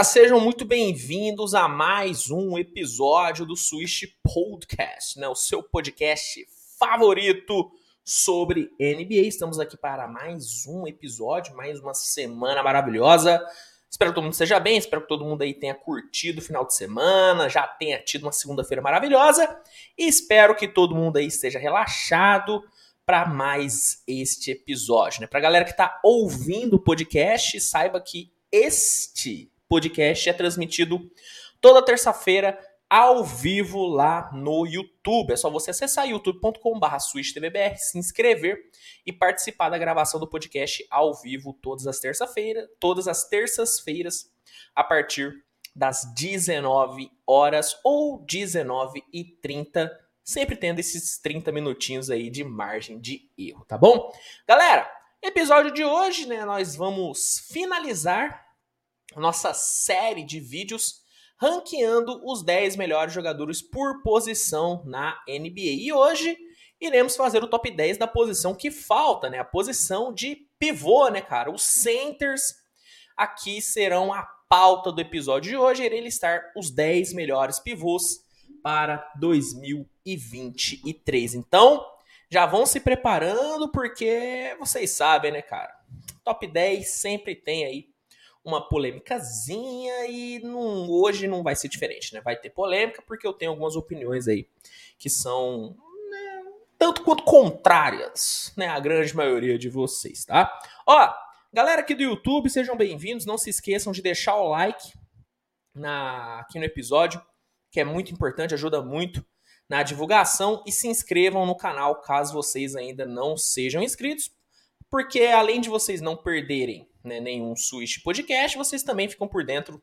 Galera, sejam muito bem-vindos a mais um episódio do Switch Podcast, né? O seu podcast favorito sobre NBA. Estamos aqui para mais um episódio, mais uma semana maravilhosa. Espero que todo mundo esteja bem, espero que todo mundo aí tenha curtido o final de semana, já tenha tido uma segunda-feira maravilhosa e espero que todo mundo aí esteja relaxado para mais este episódio, né? Para galera que está ouvindo o podcast, saiba que este podcast é transmitido toda terça-feira ao vivo lá no YouTube. É só você acessar youtube.com.br switchtvbr, se inscrever e participar da gravação do podcast ao vivo todas as terça-feiras, todas as terças-feiras a partir das 19 horas ou 19 e 30, sempre tendo esses 30 minutinhos aí de margem de erro, tá bom? Galera, episódio de hoje, né, nós vamos finalizar nossa série de vídeos ranqueando os 10 melhores jogadores por posição na NBA. E hoje iremos fazer o top 10 da posição que falta, né? A posição de pivô, né, cara? Os centers aqui serão a pauta do episódio de hoje. Irei listar os 10 melhores pivôs para 2023. Então, já vão se preparando porque vocês sabem, né, cara? Top 10 sempre tem aí uma polêmicazinha e não, hoje não vai ser diferente, né? Vai ter polêmica porque eu tenho algumas opiniões aí que são né, tanto quanto contrárias, né? A grande maioria de vocês, tá? Ó, galera aqui do YouTube, sejam bem-vindos. Não se esqueçam de deixar o like na, aqui no episódio, que é muito importante, ajuda muito na divulgação e se inscrevam no canal caso vocês ainda não sejam inscritos, porque além de vocês não perderem né, nenhum Switch Podcast, vocês também ficam por dentro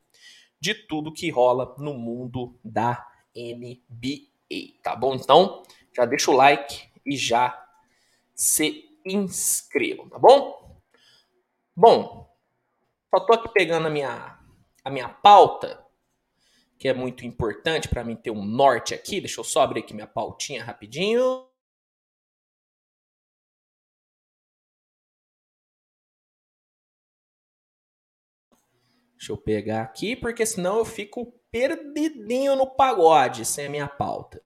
de tudo que rola no mundo da NBA, tá bom? Então, já deixa o like e já se inscrevam, tá bom? Bom, só tô aqui pegando a minha, a minha pauta, que é muito importante para mim ter um norte aqui. Deixa eu só abrir aqui minha pautinha rapidinho. Deixa eu pegar aqui, porque senão eu fico perdidinho no pagode sem a minha pauta.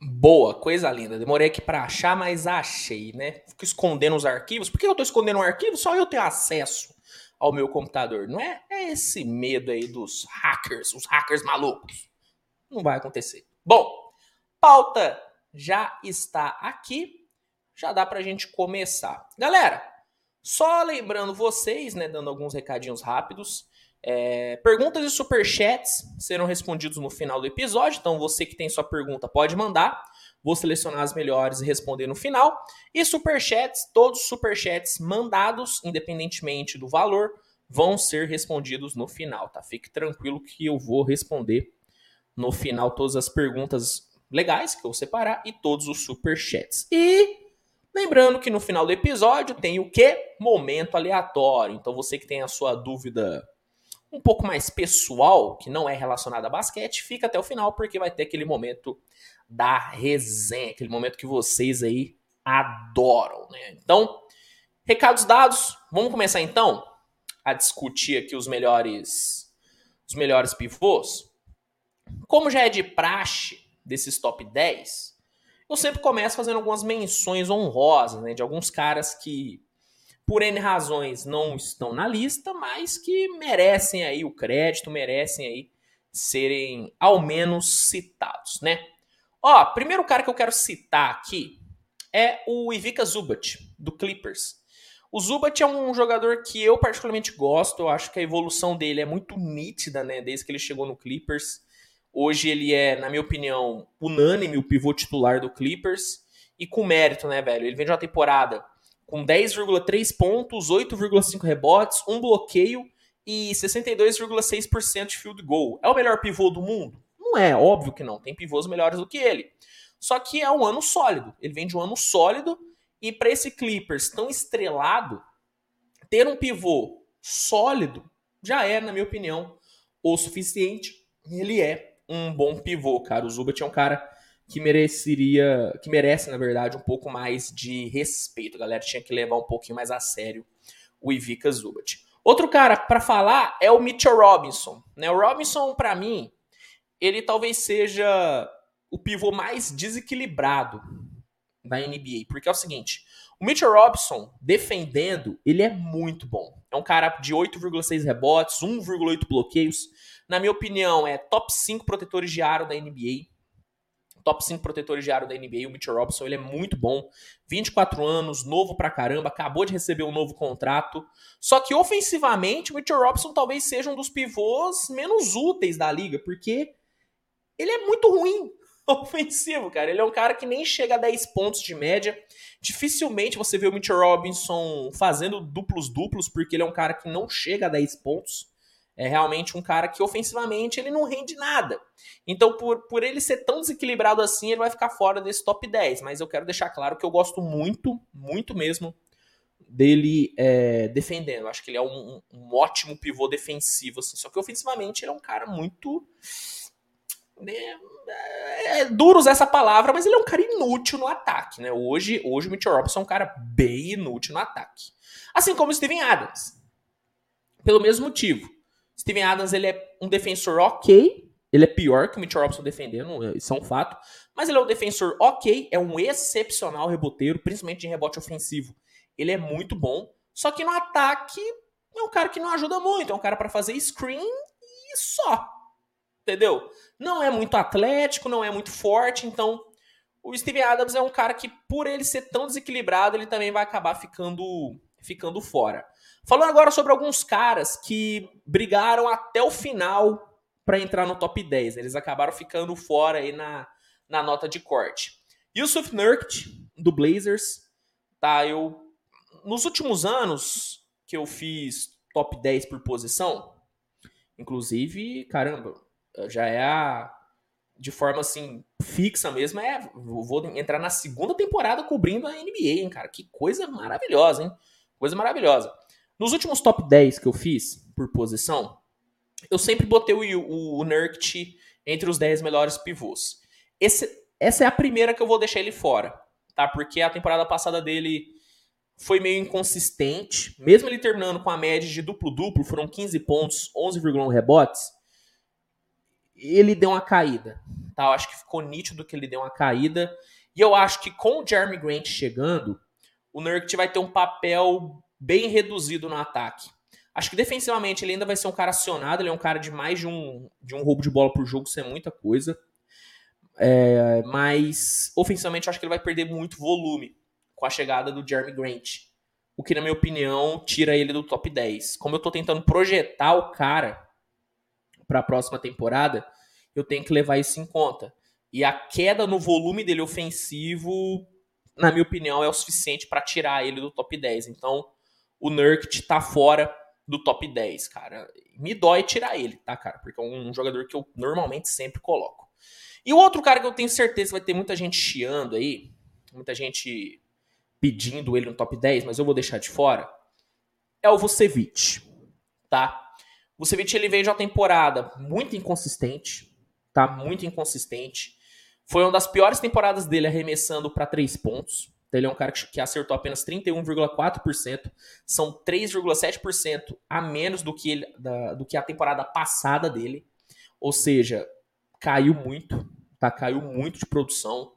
Boa, coisa linda. Demorei aqui para achar, mas achei, né? Fico escondendo os arquivos. Por que eu tô escondendo um arquivo? Só eu tenho acesso ao meu computador, não é? É esse medo aí dos hackers, os hackers malucos. Não vai acontecer. Bom, pauta já está aqui, já dá para a gente começar. Galera, só lembrando vocês, né, dando alguns recadinhos rápidos, é, perguntas e superchats serão respondidos no final do episódio, então você que tem sua pergunta pode mandar, vou selecionar as melhores e responder no final. E superchats, todos os superchats mandados, independentemente do valor, vão ser respondidos no final, tá? Fique tranquilo que eu vou responder no final todas as perguntas legais que eu vou separar e todos os super chats. E lembrando que no final do episódio tem o que? Momento aleatório. Então você que tem a sua dúvida um pouco mais pessoal, que não é relacionada a basquete, fica até o final porque vai ter aquele momento da resenha, aquele momento que vocês aí adoram, né? Então, recados dados, vamos começar então a discutir aqui os melhores os melhores pivôs. Como já é de praxe desses top 10, eu sempre começo fazendo algumas menções honrosas, né, de alguns caras que, por N razões, não estão na lista, mas que merecem aí o crédito, merecem aí serem ao menos citados, né? Ó, primeiro cara que eu quero citar aqui é o Ivica Zubat, do Clippers. O Zubat é um jogador que eu particularmente gosto, eu acho que a evolução dele é muito nítida, né, desde que ele chegou no Clippers. Hoje ele é, na minha opinião, unânime o pivô titular do Clippers e com mérito, né, velho? Ele vem de uma temporada com 10,3 pontos, 8,5 rebotes, um bloqueio e 62,6% de field goal. É o melhor pivô do mundo? Não é, óbvio que não. Tem pivôs melhores do que ele. Só que é um ano sólido. Ele vem de um ano sólido e para esse Clippers tão estrelado, ter um pivô sólido já é, na minha opinião, o suficiente. Ele é um bom pivô, cara. O Zubat é um cara que mereceria, que merece, na verdade, um pouco mais de respeito. A galera tinha que levar um pouquinho mais a sério o Ivica Zubat. Outro cara para falar é o Mitchell Robinson. Né? O Robinson, para mim, ele talvez seja o pivô mais desequilibrado da NBA, porque é o seguinte, o Mitchell Robinson, defendendo, ele é muito bom. É um cara de 8,6 rebotes, 1,8 bloqueios. Na minha opinião, é top 5 protetores de aro da NBA top 5 protetores de aro da NBA, o Mitchell Robinson, ele é muito bom. 24 anos, novo pra caramba, acabou de receber um novo contrato. Só que ofensivamente, o Mitchell Robinson talvez seja um dos pivôs menos úteis da liga, porque ele é muito ruim ofensivo, cara. Ele é um cara que nem chega a 10 pontos de média. Dificilmente você vê o Mitchell Robinson fazendo duplos duplos, porque ele é um cara que não chega a 10 pontos é realmente um cara que ofensivamente ele não rende nada. Então, por, por ele ser tão desequilibrado assim, ele vai ficar fora desse top 10. Mas eu quero deixar claro que eu gosto muito, muito mesmo dele é, defendendo. Acho que ele é um, um, ótimo pivô defensivo. Assim. Só que ofensivamente ele é um cara muito. Né, é, é duro usar essa palavra, mas ele é um cara inútil no ataque. Né? Hoje, hoje o Mitchell Robinson é um cara bem inútil no ataque. Assim como o Steven Adams. Pelo mesmo motivo Steven Adams ele é um defensor ok. Ele é pior que o Mitchell Robinson defendendo, isso é um fato. Mas ele é um defensor ok, é um excepcional reboteiro, principalmente em rebote ofensivo. Ele é muito bom. Só que no ataque é um cara que não ajuda muito. É um cara para fazer screen e só. Entendeu? Não é muito atlético, não é muito forte. Então, o Steven Adams é um cara que, por ele ser tão desequilibrado, ele também vai acabar ficando, ficando fora. Falando agora sobre alguns caras que brigaram até o final para entrar no top 10. Eles acabaram ficando fora aí na, na nota de corte. Yusuf Nurkic, do Blazers, tá? Eu nos últimos anos que eu fiz top 10 por posição, inclusive, caramba, já é a de forma assim fixa mesmo, é vou entrar na segunda temporada cobrindo a NBA, hein, cara? Que coisa maravilhosa, hein? Coisa maravilhosa. Nos últimos top 10 que eu fiz, por posição, eu sempre botei o, o, o entre os 10 melhores pivôs. Esse, essa é a primeira que eu vou deixar ele fora, tá? Porque a temporada passada dele foi meio inconsistente. Mesmo ele terminando com a média de duplo-duplo, foram 15 pontos, 11,1 rebotes, ele deu uma caída, tá? Eu acho que ficou nítido que ele deu uma caída. E eu acho que com o Jeremy Grant chegando, o Nurkic vai ter um papel bem reduzido no ataque. Acho que defensivamente ele ainda vai ser um cara acionado, ele é um cara de mais de um, de um roubo de bola por jogo, isso é muita coisa. É, mas ofensivamente acho que ele vai perder muito volume com a chegada do Jeremy Grant. O que, na minha opinião, tira ele do top 10. Como eu tô tentando projetar o cara para a próxima temporada, eu tenho que levar isso em conta. E a queda no volume dele ofensivo, na minha opinião, é o suficiente para tirar ele do top 10. Então, o Nurkic tá fora do top 10, cara. Me dói tirar ele, tá, cara? Porque é um jogador que eu normalmente sempre coloco. E o outro cara que eu tenho certeza vai ter muita gente chiando aí, muita gente pedindo ele no top 10, mas eu vou deixar de fora, é o Vucevic, tá? O Vucevic ele veio de uma temporada muito inconsistente, tá? Muito inconsistente. Foi uma das piores temporadas dele arremessando para três pontos. Então, ele é um cara que acertou apenas 31,4%, são 3,7% a menos do que, ele, da, do que a temporada passada dele. Ou seja, caiu muito, tá? Caiu muito de produção.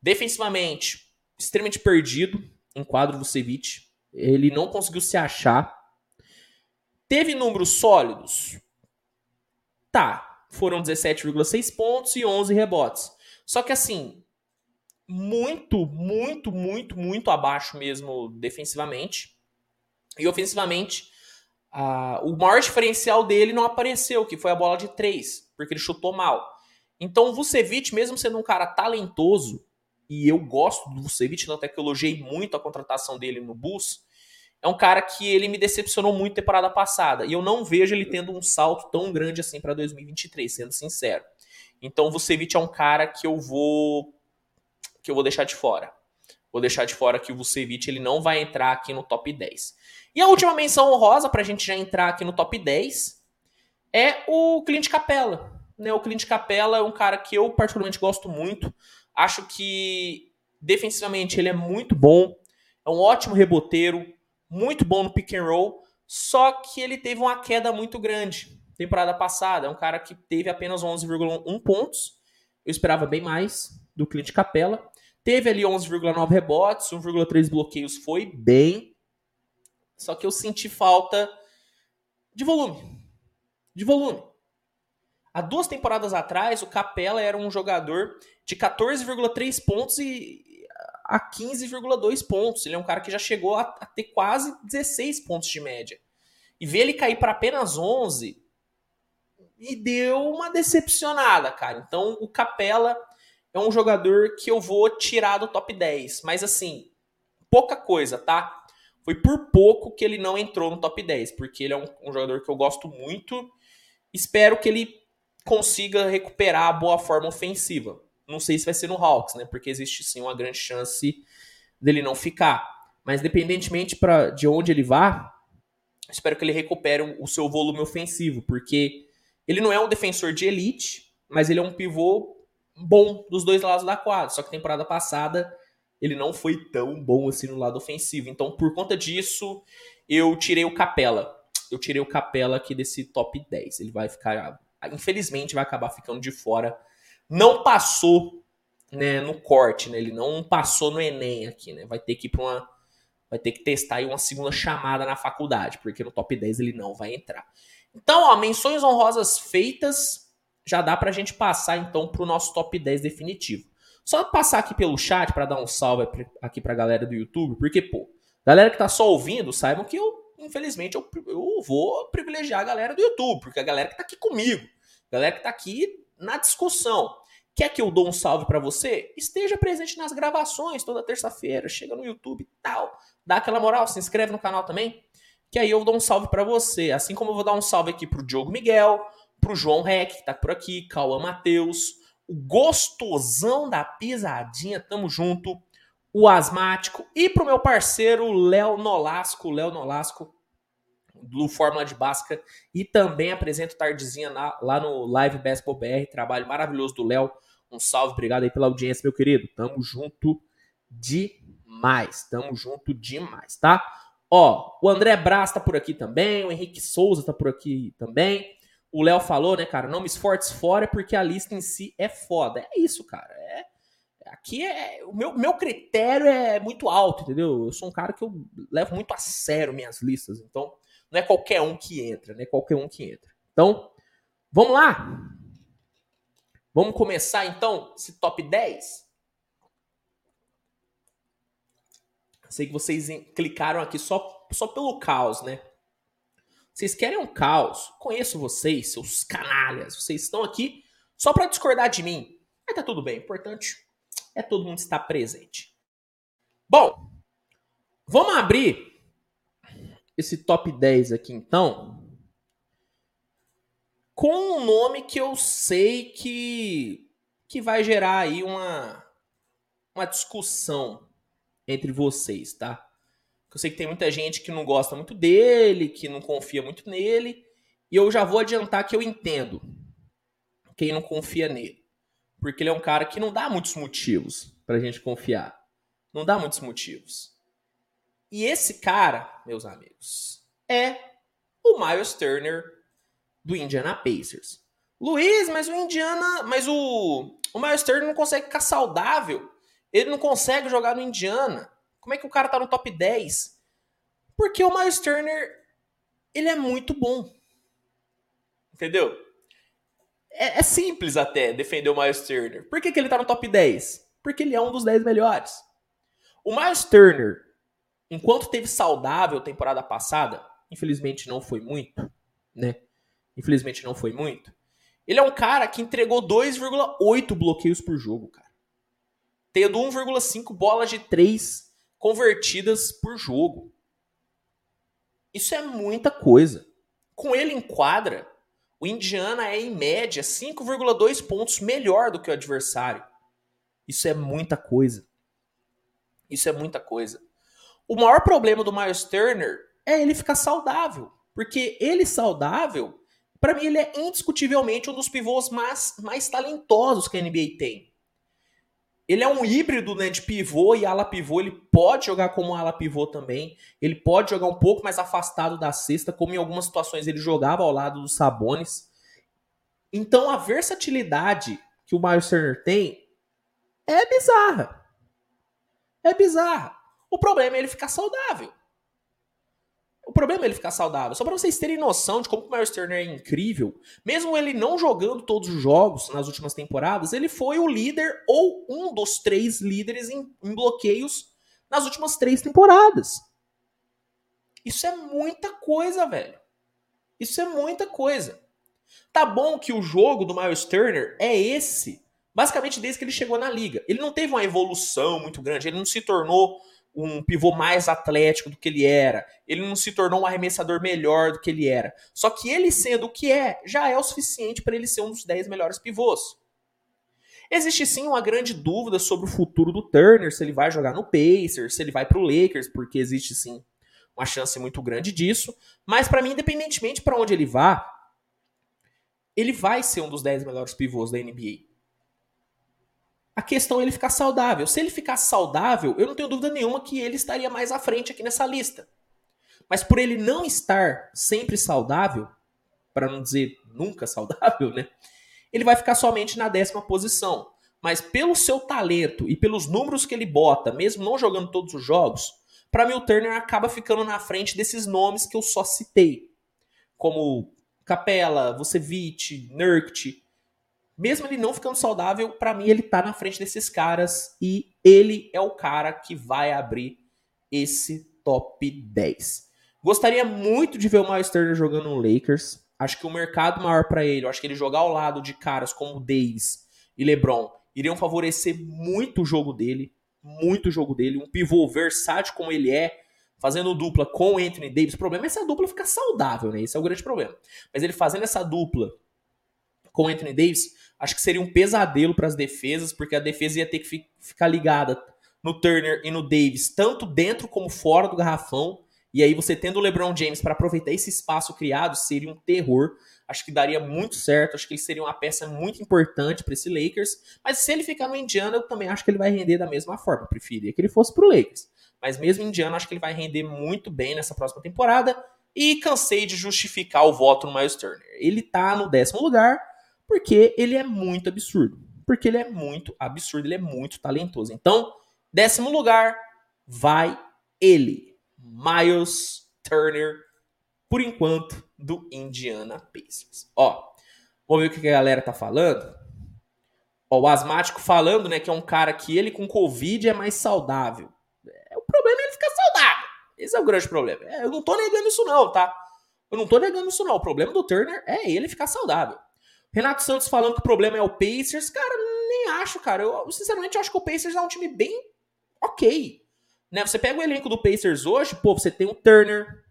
Defensivamente, extremamente perdido em quadro Vucevic. Ele não conseguiu se achar. Teve números sólidos? Tá. Foram 17,6 pontos e 11 rebotes. Só que assim, muito, muito, muito, muito abaixo mesmo defensivamente. E ofensivamente, uh, o maior diferencial dele não apareceu, que foi a bola de três, porque ele chutou mal. Então o Vucevic, mesmo sendo um cara talentoso, e eu gosto do Vucevic, até que eu elogiei muito a contratação dele no Bulls, é um cara que ele me decepcionou muito temporada passada. E eu não vejo ele tendo um salto tão grande assim para 2023, sendo sincero. Então o Vucevic é um cara que eu vou que eu vou deixar de fora. Vou deixar de fora que o Vucevic ele não vai entrar aqui no top 10. E a última menção honrosa para a gente já entrar aqui no top 10 é o Clint Capella. Né? O Clint Capella é um cara que eu particularmente gosto muito. Acho que defensivamente ele é muito bom, é um ótimo reboteiro, muito bom no pick and roll, só que ele teve uma queda muito grande temporada passada. É um cara que teve apenas 11,1 pontos. Eu esperava bem mais do Clint Capella. Teve ali 11,9 rebotes, 1,3 bloqueios, foi bem. Só que eu senti falta de volume. De volume. Há duas temporadas atrás, o Capella era um jogador de 14,3 pontos e a 15,2 pontos. Ele é um cara que já chegou a, a, ter quase 16 pontos de média. E ver ele cair para apenas 11 me deu uma decepcionada, cara. Então, o Capella é um jogador que eu vou tirar do top 10. Mas, assim, pouca coisa, tá? Foi por pouco que ele não entrou no top 10, porque ele é um, um jogador que eu gosto muito. Espero que ele consiga recuperar a boa forma ofensiva. Não sei se vai ser no Hawks, né? Porque existe sim uma grande chance dele não ficar. Mas independentemente pra, de onde ele vá, espero que ele recupere o seu volume ofensivo, porque ele não é um defensor de elite, mas ele é um pivô bom dos dois lados da quadra. Só que temporada passada ele não foi tão bom assim no lado ofensivo. Então, por conta disso, eu tirei o Capela. Eu tirei o Capela aqui desse top 10. Ele vai ficar infelizmente vai acabar ficando de fora. Não passou né, no corte, né? Ele não passou no Enem aqui, né? Vai ter que ir para uma vai ter que testar aí uma segunda chamada na faculdade, porque no top 10 ele não vai entrar. Então, ó, menções honrosas feitas, já dá pra gente passar então pro nosso top 10 definitivo. Só passar aqui pelo chat para dar um salve aqui pra galera do YouTube, porque, pô, galera que tá só ouvindo, saibam que eu infelizmente, eu, eu vou privilegiar a galera do YouTube, porque a galera que tá aqui comigo, a galera que tá aqui na discussão. Quer que eu dou um salve para você? Esteja presente nas gravações toda terça-feira, chega no YouTube e tal, dá aquela moral, se inscreve no canal também, que aí eu dou um salve para você. Assim como eu vou dar um salve aqui pro Diogo Miguel, pro João Rec, que tá por aqui, Cauã Matheus, o gostosão da pisadinha, tamo junto o Asmático, e pro meu parceiro Léo Nolasco, Léo Nolasco, do Fórmula de Basca, e também apresento tardezinha na, lá no Live Basketball BR, trabalho maravilhoso do Léo. Um salve, obrigado aí pela audiência, meu querido. Tamo junto demais, tamo junto demais, tá? Ó, o André Braz tá por aqui também, o Henrique Souza tá por aqui também. O Léo falou, né, cara, não me esforce fora porque a lista em si é foda. É isso, cara, é Aqui é. O meu, meu critério é muito alto, entendeu? Eu sou um cara que eu levo muito a sério minhas listas. Então, não é qualquer um que entra, não é qualquer um que entra. Então, vamos lá? Vamos começar então esse top 10? Sei que vocês clicaram aqui só, só pelo caos, né? Vocês querem um caos? Conheço vocês, seus canalhas. Vocês estão aqui só para discordar de mim. Mas tá tudo bem. Importante é todo mundo estar presente. Bom, vamos abrir esse top 10 aqui então com um nome que eu sei que, que vai gerar aí uma, uma discussão entre vocês, tá? Eu sei que tem muita gente que não gosta muito dele, que não confia muito nele, e eu já vou adiantar que eu entendo quem não confia nele. Porque ele é um cara que não dá muitos motivos pra gente confiar. Não dá muitos motivos. E esse cara, meus amigos, é o Miles Turner do Indiana Pacers. Luiz, mas o Indiana, mas o, o Miles Turner não consegue ficar saudável. Ele não consegue jogar no Indiana. Como é que o cara tá no top 10? Porque o Miles Turner, ele é muito bom. Entendeu? É, é, simples até defender o Miles Turner. Por que, que ele tá no top 10? Porque ele é um dos 10 melhores. O Miles Turner, enquanto teve saudável temporada passada, infelizmente não foi muito, né? Infelizmente não foi muito. Ele é um cara que entregou 2,8 bloqueios por jogo, cara. Tendo 1,5 bolas de 3 convertidas por jogo. Isso é muita coisa. Com ele em quadra, o Indiana é, em média, 5,2 pontos melhor do que o adversário. Isso é muita coisa. Isso é muita coisa. O maior problema do Miles Turner é ele ficar saudável. Porque ele saudável, para mim, ele é indiscutivelmente um dos pivôs mais, mais talentosos que a NBA tem. Ele é um híbrido né, de pivô e ala pivô. Ele pode jogar como ala pivô também. Ele pode jogar um pouco mais afastado da cesta, como em algumas situações ele jogava ao lado dos Sabones. Então a versatilidade que o Miles Turner tem é bizarra. É bizarra. O problema é ele ficar saudável. O problema é ele ficar saudável. Só para vocês terem noção de como o Miles Turner é incrível, mesmo ele não jogando todos os jogos nas últimas temporadas, ele foi o líder ou um dos três líderes em, em bloqueios nas últimas três temporadas. Isso é muita coisa, velho. Isso é muita coisa. Tá bom que o jogo do Miles Turner é esse, basicamente desde que ele chegou na liga. Ele não teve uma evolução muito grande, ele não se tornou um pivô mais atlético do que ele era. Ele não se tornou um arremessador melhor do que ele era. Só que ele sendo o que é, já é o suficiente para ele ser um dos 10 melhores pivôs. Existe sim uma grande dúvida sobre o futuro do Turner, se ele vai jogar no Pacers, se ele vai para o Lakers, porque existe sim uma chance muito grande disso. Mas para mim, independentemente para onde ele vá, ele vai ser um dos 10 melhores pivôs da NBA. A questão é ele ficar saudável. Se ele ficar saudável, eu não tenho dúvida nenhuma que ele estaria mais à frente aqui nessa lista. Mas por ele não estar sempre saudável, para não dizer nunca saudável, né? Ele vai ficar somente na décima posição. Mas pelo seu talento e pelos números que ele bota, mesmo não jogando todos os jogos, para mim o Turner acaba ficando na frente desses nomes que eu só citei. Como Capela, Vucevic, Nurkic, mesmo ele não ficando saudável, para mim ele tá na frente desses caras e ele é o cara que vai abrir esse top 10. Gostaria muito de ver o Miles Turner jogando no Lakers. Acho que o mercado maior para ele, acho que ele jogar ao lado de caras como Davis e LeBron iriam favorecer muito o jogo dele, muito o jogo dele, um pivô versátil como ele é, fazendo dupla com o Anthony Davis. O problema é se a dupla ficar saudável, né? Esse é o grande problema. Mas ele fazendo essa dupla com o Anthony Davis, acho que seria um pesadelo para as defesas, porque a defesa ia ter que fi ficar ligada no Turner e no Davis, tanto dentro como fora do garrafão. E aí você tendo o LeBron James para aproveitar esse espaço criado seria um terror. Acho que daria muito certo, acho que ele seria uma peça muito importante para esse Lakers. Mas se ele ficar no Indiana, eu também acho que ele vai render da mesma forma. Eu preferia que ele fosse pro Lakers. Mas mesmo Indiana, acho que ele vai render muito bem nessa próxima temporada. E cansei de justificar o voto no Miles Turner. Ele tá no décimo lugar, porque ele é muito absurdo. Porque ele é muito absurdo, ele é muito talentoso. Então, décimo lugar, vai ele, Miles Turner, por enquanto, do Indiana Pacers. Ó, vamos ver o que a galera tá falando. Ó, o asmático falando, né, que é um cara que ele com Covid é mais saudável. É, o problema é ele ficar saudável. Esse é o grande problema. É, eu não tô negando isso não, tá? Eu não tô negando isso não. O problema do Turner é ele ficar saudável. Renato Santos falando que o problema é o Pacers. Cara, nem acho, cara. Eu, sinceramente, acho que o Pacers é um time bem ok. Né? Você pega o elenco do Pacers hoje, pô, você tem o Turner,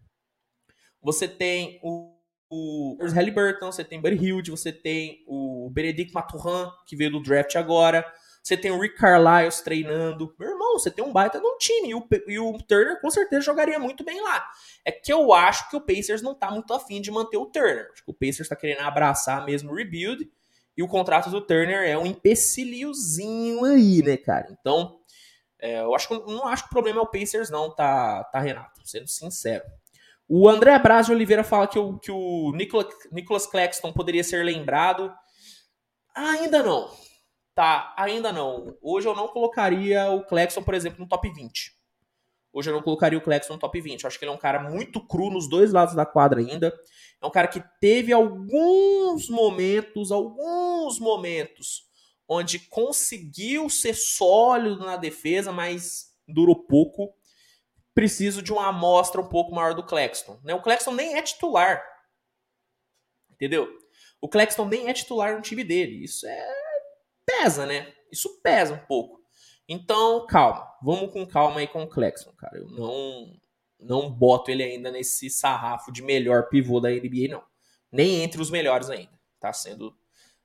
você tem o, o Halliburton, você tem o Buddy Hilde, você tem o Benedict Maturin, que veio do draft agora, você tem o Rick Carlisle treinando. Meu irmão, você tem um baita num time. E o, e o Turner com certeza jogaria muito bem lá. É que eu acho que o Pacers não tá muito afim de manter o Turner. Acho que o Pacers tá querendo abraçar mesmo o rebuild. E o contrato do Turner é um empecilhozinho aí, né, cara? Então, é, eu acho que não acho que o problema é o Pacers, não, tá, tá Renato? Sendo sincero. O André Braz de Oliveira fala que o, que o Nicolas, Nicholas Claxton poderia ser lembrado. ainda não Tá, ainda não. Hoje eu não colocaria o Clexon, por exemplo, no top 20. Hoje eu não colocaria o Clexon no top 20. Eu acho que ele é um cara muito cru nos dois lados da quadra ainda. É um cara que teve alguns momentos, alguns momentos, onde conseguiu ser sólido na defesa, mas durou pouco. Preciso de uma amostra um pouco maior do Clexton. Né? O Clexton nem é titular. Entendeu? O Clexton nem é titular no time dele. Isso é pesa, né? Isso pesa um pouco. Então, calma. Vamos com calma aí com o Clexon, cara. Eu não, não boto ele ainda nesse sarrafo de melhor pivô da NBA, não. Nem entre os melhores ainda, tá? Sendo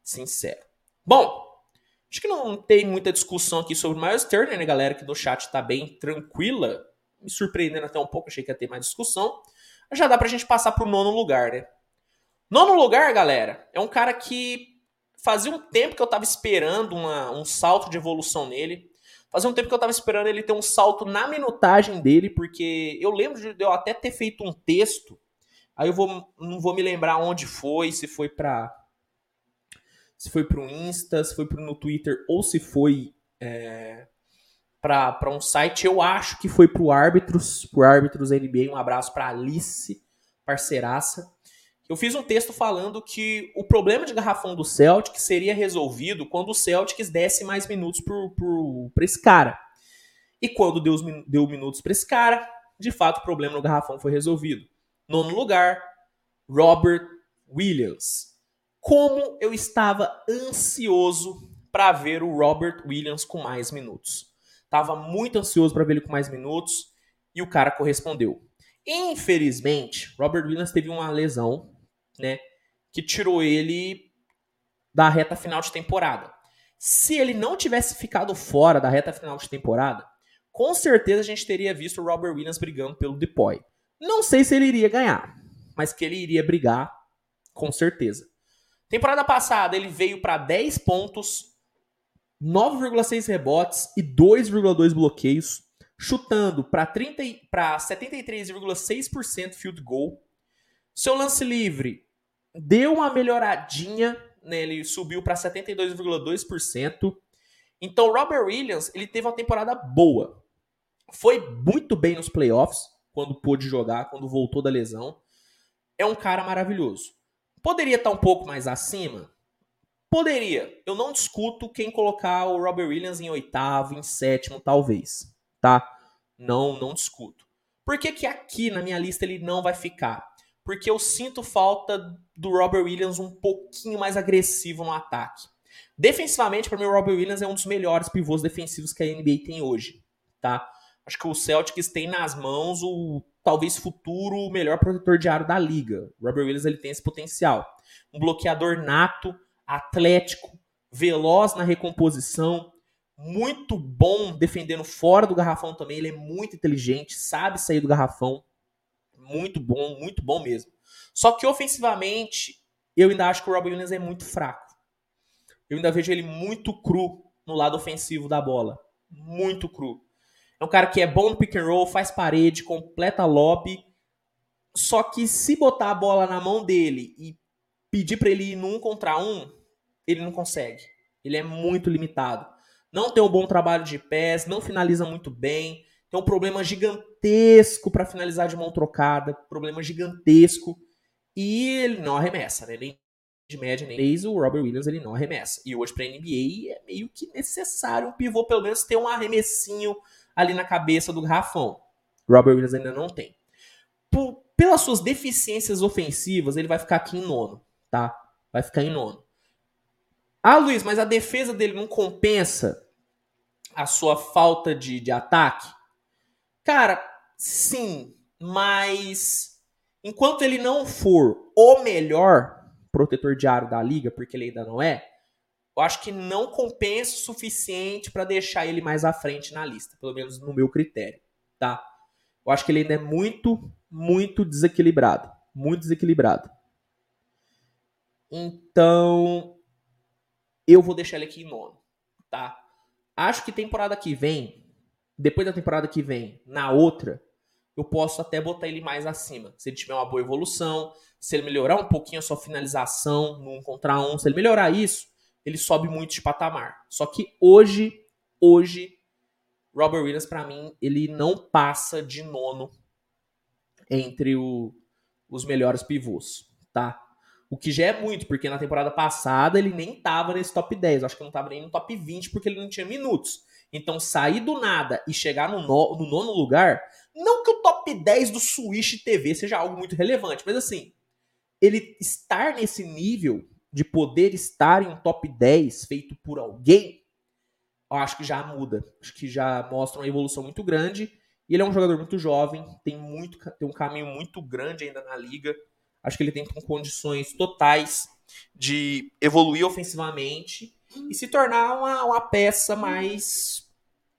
sincero. Bom, acho que não tem muita discussão aqui sobre o Miles Turner, né, galera? Que no chat tá bem tranquila. Me surpreendendo até um pouco, achei que ia ter mais discussão. Já dá pra gente passar pro nono lugar, né? Nono lugar, galera, é um cara que fazia um tempo que eu tava esperando uma, um salto de evolução nele. Fazia um tempo que eu tava esperando ele ter um salto na minutagem dele, porque eu lembro de eu até ter feito um texto. Aí eu vou, não vou me lembrar onde foi, se foi pra. Se foi pro Insta, se foi pro, no Twitter ou se foi é, para um site. Eu acho que foi pro Árbitros, pro Árbitros NBA. Um abraço pra Alice, parceiraça. Eu fiz um texto falando que o problema de garrafão do Celtics seria resolvido quando o Celtics desse mais minutos para esse cara. E quando deu, deu minutos para esse cara, de fato o problema no garrafão foi resolvido. Nono lugar, Robert Williams. Como eu estava ansioso para ver o Robert Williams com mais minutos. Tava muito ansioso para ver ele com mais minutos e o cara correspondeu. Infelizmente, Robert Williams teve uma lesão né? Que tirou ele da reta final de temporada. Se ele não tivesse ficado fora da reta final de temporada, com certeza a gente teria visto o Robert Williams brigando pelo Depoy. Não sei se ele iria ganhar, mas que ele iria brigar, com certeza. Temporada passada ele veio para 10 pontos, 9,6 rebotes e 2,2 bloqueios, chutando para 73,6% field goal. Seu lance livre deu uma melhoradinha, né? ele subiu para 72,2%. Então, Robert Williams, ele teve uma temporada boa. Foi muito bem nos playoffs, quando pôde jogar, quando voltou da lesão. É um cara maravilhoso. Poderia estar um pouco mais acima? Poderia. Eu não discuto quem colocar o Robert Williams em oitavo, em sétimo, talvez. Tá? Não, não discuto. Por que, que aqui na minha lista ele não vai ficar? porque eu sinto falta do Robert Williams um pouquinho mais agressivo no ataque. Defensivamente, para mim, o Robert Williams é um dos melhores pivôs defensivos que a NBA tem hoje, tá? Acho que o Celtics tem nas mãos o talvez futuro melhor protetor de aro da liga. O Robert Williams ele tem esse potencial. Um bloqueador nato, atlético, veloz na recomposição, muito bom defendendo fora do garrafão também. Ele é muito inteligente, sabe sair do garrafão muito bom, muito bom mesmo. Só que ofensivamente, eu ainda acho que o Robin Williams é muito fraco. Eu ainda vejo ele muito cru no lado ofensivo da bola. Muito cru. É um cara que é bom no pick and roll, faz parede, completa lobby. Só que se botar a bola na mão dele e pedir para ele ir num contra um, ele não consegue. Ele é muito limitado. Não tem um bom trabalho de pés, não finaliza muito bem. Tem um problema gigantesco para finalizar de mão trocada, problema gigantesco. E ele não arremessa, né? Nem de média, nem desde o Robert Williams ele não arremessa. E hoje para NBA é meio que necessário um pivô pelo menos ter um arremessinho ali na cabeça do garrafão. Robert Williams ainda não tem. Por, pelas suas deficiências ofensivas, ele vai ficar aqui em nono, tá? Vai ficar em nono. Ah, Luiz, mas a defesa dele não compensa a sua falta de, de ataque? Cara, sim, mas enquanto ele não for o melhor protetor de aro da liga, porque ele ainda não é, eu acho que não compensa o suficiente para deixar ele mais à frente na lista, pelo menos no meu critério, tá? Eu acho que ele ainda é muito, muito desequilibrado, muito desequilibrado. Então, eu vou deixar ele aqui em nono, tá? Acho que temporada que vem depois da temporada que vem, na outra, eu posso até botar ele mais acima. Se ele tiver uma boa evolução, se ele melhorar um pouquinho a sua finalização no um contra um, se ele melhorar isso, ele sobe muito de patamar. Só que hoje, hoje, Robert Williams, para mim, ele não passa de nono entre o, os melhores pivôs, tá? O que já é muito, porque na temporada passada ele nem tava nesse top 10. Eu acho que não tava nem no top 20 porque ele não tinha minutos. Então, sair do nada e chegar no, no, no nono lugar, não que o top 10 do Switch TV seja algo muito relevante, mas assim, ele estar nesse nível de poder estar em um top 10 feito por alguém, acho que já muda. Acho que já mostra uma evolução muito grande. E ele é um jogador muito jovem, tem, muito, tem um caminho muito grande ainda na liga. Acho que ele tem condições totais de evoluir ofensivamente e se tornar uma, uma peça mais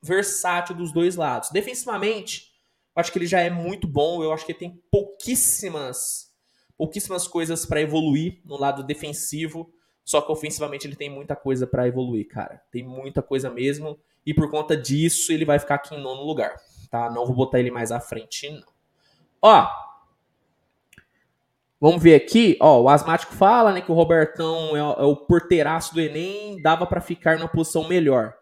versátil dos dois lados. Defensivamente, acho que ele já é muito bom. Eu acho que ele tem pouquíssimas, pouquíssimas coisas para evoluir no lado defensivo. Só que ofensivamente ele tem muita coisa para evoluir, cara. Tem muita coisa mesmo. E por conta disso, ele vai ficar aqui em nono lugar. Tá? Não vou botar ele mais à frente, não. Ó. Vamos ver aqui. Ó, o asmático fala né, que o Robertão é, é o porteiraço do Enem. Dava para ficar numa posição melhor.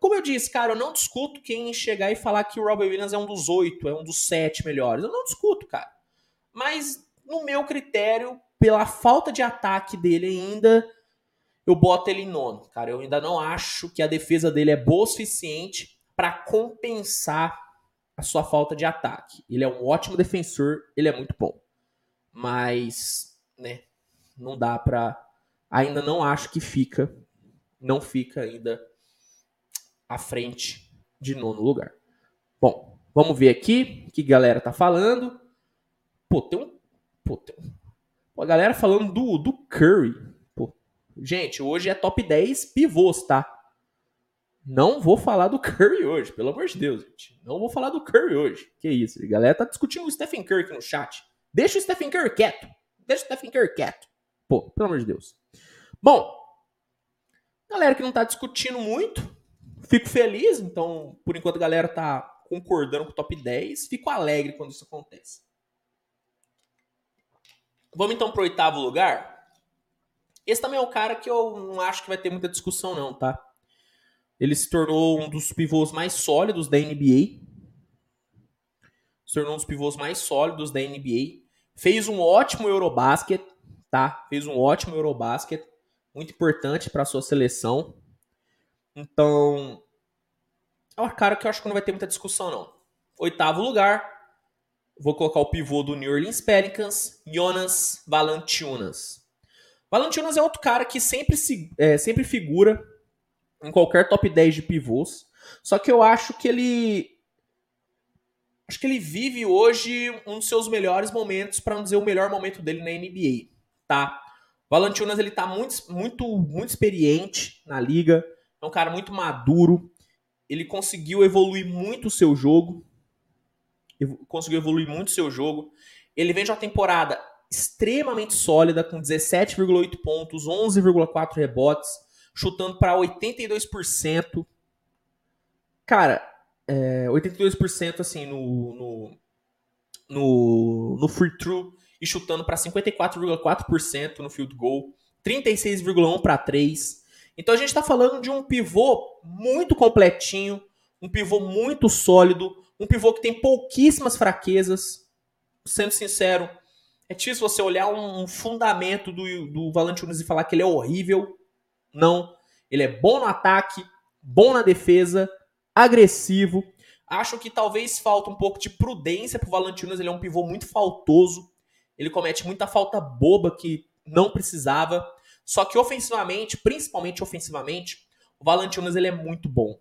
Como eu disse, cara, eu não discuto quem chegar e falar que o Robert Williams é um dos oito, é um dos sete melhores. Eu não discuto, cara. Mas, no meu critério, pela falta de ataque dele ainda, eu boto ele em nono. Cara, eu ainda não acho que a defesa dele é boa o suficiente para compensar a sua falta de ataque. Ele é um ótimo defensor, ele é muito bom. Mas, né, não dá pra. Ainda não acho que fica. Não fica ainda à frente de nono lugar. Bom, vamos ver aqui o que a galera tá falando. Pô, tem um. Pô, tem a galera falando do, do Curry. Pô, gente, hoje é top 10 pivôs, tá? Não vou falar do Curry hoje, pelo amor de Deus, gente. Não vou falar do Curry hoje. Que isso, a galera tá discutindo o Stephen Curry aqui no chat. Deixa o Stephen Curry quieto. Deixa o Stephen Curry quieto. Pô, pelo amor de Deus. Bom, galera que não tá discutindo muito, fico feliz. Então, por enquanto a galera tá concordando com o top 10. Fico alegre quando isso acontece. Vamos então pro oitavo lugar. Esse também é um cara que eu não acho que vai ter muita discussão, não, tá? Ele se tornou um dos pivôs mais sólidos da NBA. Se tornou um dos pivôs mais sólidos da NBA. Fez um ótimo Eurobasket, tá? Fez um ótimo Eurobasket. Muito importante para a sua seleção. Então, é um cara que eu acho que não vai ter muita discussão, não. Oitavo lugar, Vou colocar o pivô do New Orleans Pelicans, Jonas Valanciunas. Valanciunas é outro cara que sempre, se, é, sempre figura em qualquer top 10 de pivôs. Só que eu acho que ele. Acho que ele vive hoje um dos seus melhores momentos, para não dizer o melhor momento dele na NBA. Tá? Valanciunas ele tá muito, muito, muito experiente na liga. É um cara muito maduro. Ele conseguiu evoluir muito o seu jogo conseguiu evoluir muito seu jogo. Ele vem de uma temporada extremamente sólida, com 17,8 pontos, 11,4 rebotes, chutando para 82%. Cara, é, 82% assim no, no, no, no free throw e chutando para 54,4% no field goal, 36,1 para 3. Então a gente está falando de um pivô muito completinho, um pivô muito sólido, um pivô que tem pouquíssimas fraquezas. Sendo sincero, é difícil você olhar um, fundamento do, do Valanciunas e falar que ele é horrível. Não. Ele é bom no ataque, bom na defesa, agressivo. Acho que talvez falta um pouco de prudência pro Valanciunas. Ele é um pivô muito faltoso. Ele comete muita falta boba que não precisava. Só que ofensivamente, principalmente ofensivamente, o Valanciunas ele é muito bom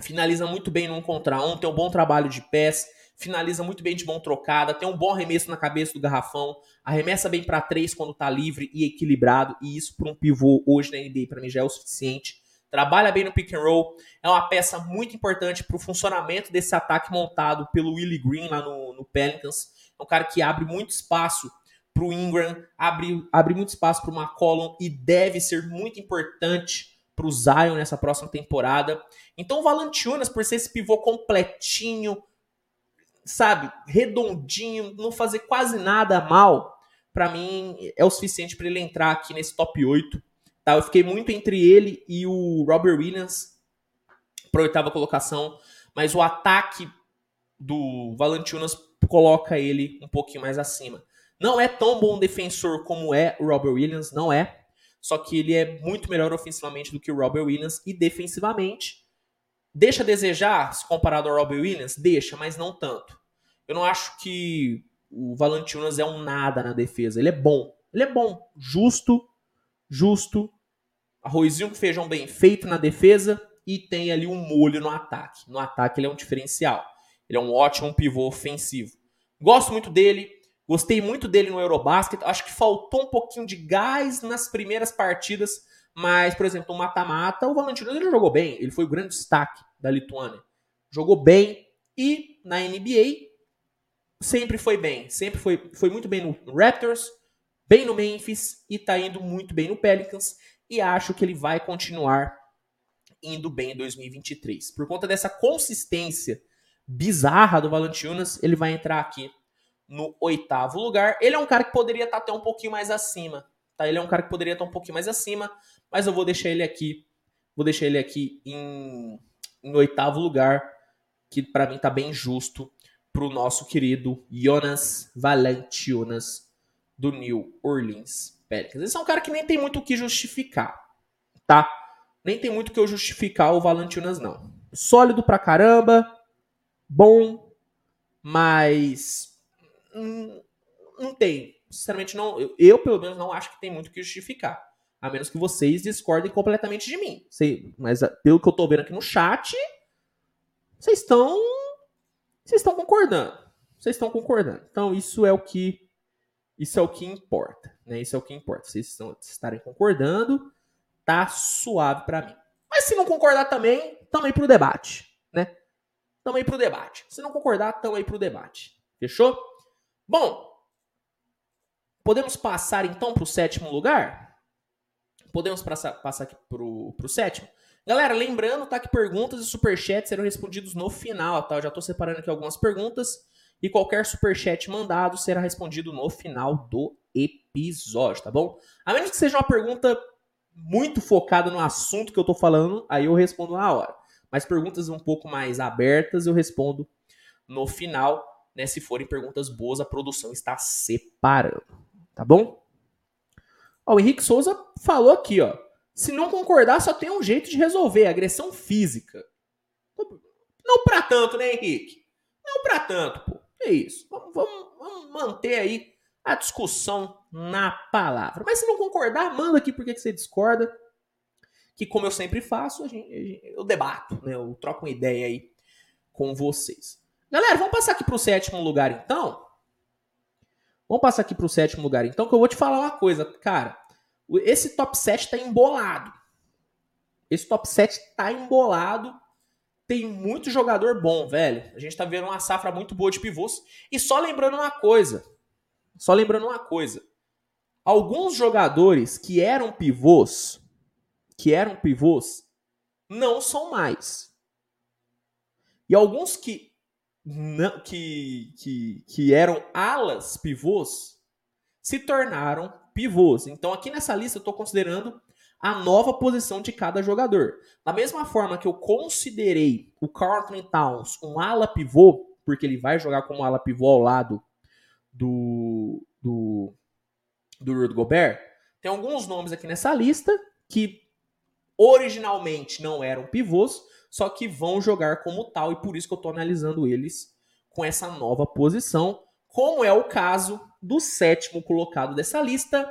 finaliza muito bem no um contra um, tem um bom trabalho de pés, finaliza muito bem de mão trocada, tem um bom arremesso na cabeça do garrafão, arremessa bem para três quando tá livre e equilibrado, e isso para um pivô hoje na NBA para mim já é o suficiente. Trabalha bem no pick and roll, é uma peça muito importante para o funcionamento desse ataque montado pelo Willie Green lá no, no Pelicans. É um cara que abre muito espaço para o Ingram, abre, abre muito espaço para o McCollum e deve ser muito importante para o Zion nessa próxima temporada. Então o Valanciunas, por ser esse pivô completinho, sabe, redondinho, não fazer quase nada mal, para mim é o suficiente para ele entrar aqui nesse top 8. Tá? Eu fiquei muito entre ele e o Robert Williams para oitava colocação, mas o ataque do Valanciunas coloca ele um pouquinho mais acima. Não é tão bom defensor como é o Robert Williams, não é. Só que ele é muito melhor ofensivamente do que o Robert Williams e defensivamente. Deixa a desejar se comparado ao Robert Williams? Deixa, mas não tanto. Eu não acho que o Valanciunas é um nada na defesa. Ele é bom. Ele é bom. Justo, justo. Arrozinho com feijão bem feito na defesa e tem ali um molho no ataque. No ataque ele é um diferencial. Ele é um ótimo pivô ofensivo. Gosto muito dele. Gostei muito dele no Eurobasket. Acho que faltou um pouquinho de gás nas primeiras partidas. Mas, por exemplo, no mata-mata, o Valentino ele jogou bem. Ele foi o grande destaque da Lituânia. Jogou bem. E na NBA, sempre foi bem. Sempre foi, foi muito bem no Raptors. bem no Memphis e tá indo muito bem no Pelicans e acho que ele vai continuar indo bem em 2023. Por conta dessa consistência bizarra do Valanciunas, ele vai entrar aqui no oitavo lugar. Ele é um cara que poderia estar tá até um pouquinho mais acima, tá? Ele é um cara que poderia estar tá um pouquinho mais acima, mas eu vou deixar ele aqui, vou deixar ele aqui em, em oitavo lugar, que para mim tá bem justo pro nosso querido Jonas Valanciunas do New Orleans Pelicans. Esse é um cara que nem tem muito o que justificar, tá? Nem tem muito o que eu justificar o Valanciunas não. Sólido pra caramba, bom, mas não tem. Sinceramente, não. Eu, eu, pelo menos, não acho que tem muito o que justificar. A menos que vocês discordem completamente de mim. Sei, mas ah, pelo que eu tô vendo aqui no chat, vocês estão. Vocês estão concordando. Vocês estão concordando. Então, isso é o que. Isso é o que importa. Né? Isso é o que importa. Vocês estão, estarem concordando, tá suave para mim. Mas se não concordar também, também pro debate. Né? Tamo aí pro debate. Se não concordar, tamo aí pro debate. Fechou? Bom, podemos passar então pro sétimo lugar? Podemos passar, passar aqui pro, pro sétimo? Galera, lembrando, tá, que perguntas e superchats serão respondidos no final, tá? Eu já tô separando aqui algumas perguntas e qualquer superchat mandado será respondido no final do episódio, tá bom? A menos que seja uma pergunta muito focada no assunto que eu tô falando, aí eu respondo na hora. Mas perguntas um pouco mais abertas eu respondo no final, né? Se forem perguntas boas, a produção está separando, tá bom? Ó, o Henrique Souza falou aqui, ó. Se não concordar, só tem um jeito de resolver, agressão física. Não para tanto, né, Henrique? Não para tanto, pô. É isso. Vamos, vamos, vamos, manter aí a discussão na palavra. Mas se não concordar, manda aqui porque que você discorda que, como eu sempre faço, a gente, eu debato, né? Eu troco uma ideia aí com vocês. Galera, vamos passar aqui para o sétimo lugar então? Vamos passar aqui para o sétimo lugar então, que eu vou te falar uma coisa, cara. Esse top 7 tá embolado. Esse top 7 tá embolado. Tem muito jogador bom, velho. A gente tá vendo uma safra muito boa de pivôs. E só lembrando uma coisa. Só lembrando uma coisa. Alguns jogadores que eram pivôs que eram pivôs não são mais. E alguns que não, que, que, que eram alas pivôs se tornaram pivôs. Então aqui nessa lista eu estou considerando a nova posição de cada jogador. Da mesma forma que eu considerei o Carlton Towns um ala pivô, porque ele vai jogar como ala pivô ao lado do, do, do Rudy Gobert, tem alguns nomes aqui nessa lista que originalmente não eram pivôs, só que vão jogar como tal e por isso que eu estou analisando eles com essa nova posição, como é o caso do sétimo colocado dessa lista,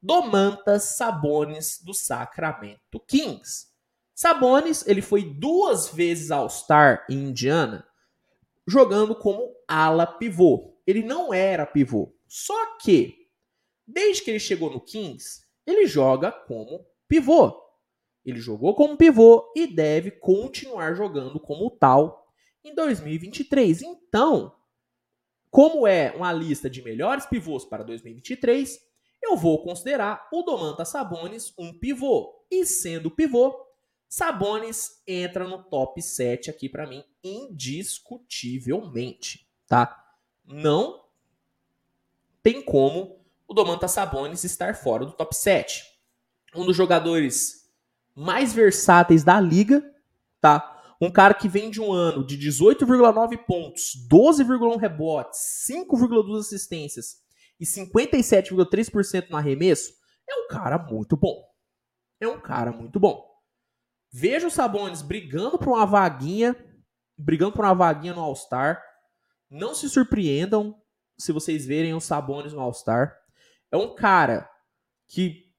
Domantas Sabonis do Sacramento Kings. Sabonis, ele foi duas vezes All-Star em Indiana, jogando como ala pivô. Ele não era pivô. Só que, desde que ele chegou no Kings, ele joga como pivô. Ele jogou como pivô e deve continuar jogando como tal em 2023. Então, como é uma lista de melhores pivôs para 2023, eu vou considerar o Domantas Sabonis um pivô. E sendo pivô, Sabonis entra no top 7 aqui para mim indiscutivelmente, tá? Não tem como o Domantas Sabonis estar fora do top 7. Um dos jogadores mais versáteis da liga, tá? Um cara que vem de um ano de 18,9 pontos, 12,1 rebotes, 5,2 assistências e 57,3% no arremesso, é um cara muito bom. É um cara muito bom. Veja o Sabonis brigando por uma vaguinha, brigando por uma vaguinha no All-Star. Não se surpreendam se vocês verem o Sabonis no All-Star. É um cara que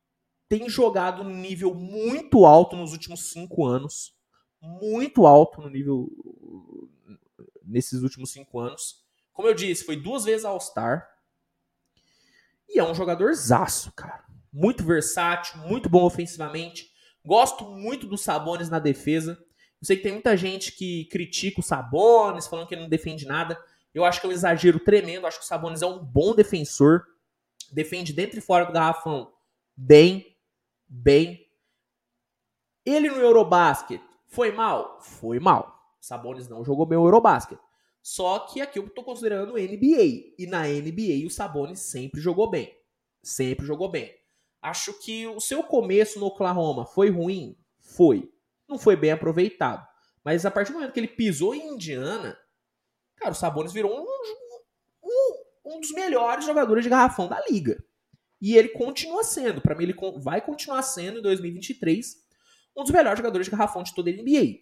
tem jogado no nível muito alto nos últimos cinco anos. Muito alto no nível. nesses últimos cinco anos. Como eu disse, foi duas vezes All-Star. E é um jogador zaço, cara. Muito versátil, muito bom ofensivamente. Gosto muito dos Sabones na defesa. Eu sei que tem muita gente que critica o Sabones, falando que ele não defende nada. Eu acho que é um exagero tremendo. Eu acho que o Sabones é um bom defensor. Defende dentro e fora do garrafão. Bem, bem. Ele no Eurobasket foi mal? Foi mal. Sabonis não jogou bem o Eurobasket. Só que aqui eu tô considerando NBA. E na NBA o Sabonis sempre jogou bem. Sempre jogou bem. Acho que o seu começo no Oklahoma foi ruim? Foi. Não foi bem aproveitado. Mas a partir do momento que ele pisou em Indiana, cara, o Sabonis virou um, um, um dos melhores jogadores de garrafão da liga. E ele continua sendo. Para mim, ele vai continuar sendo em 2023 um dos melhores jogadores de garrafão de toda a NBA.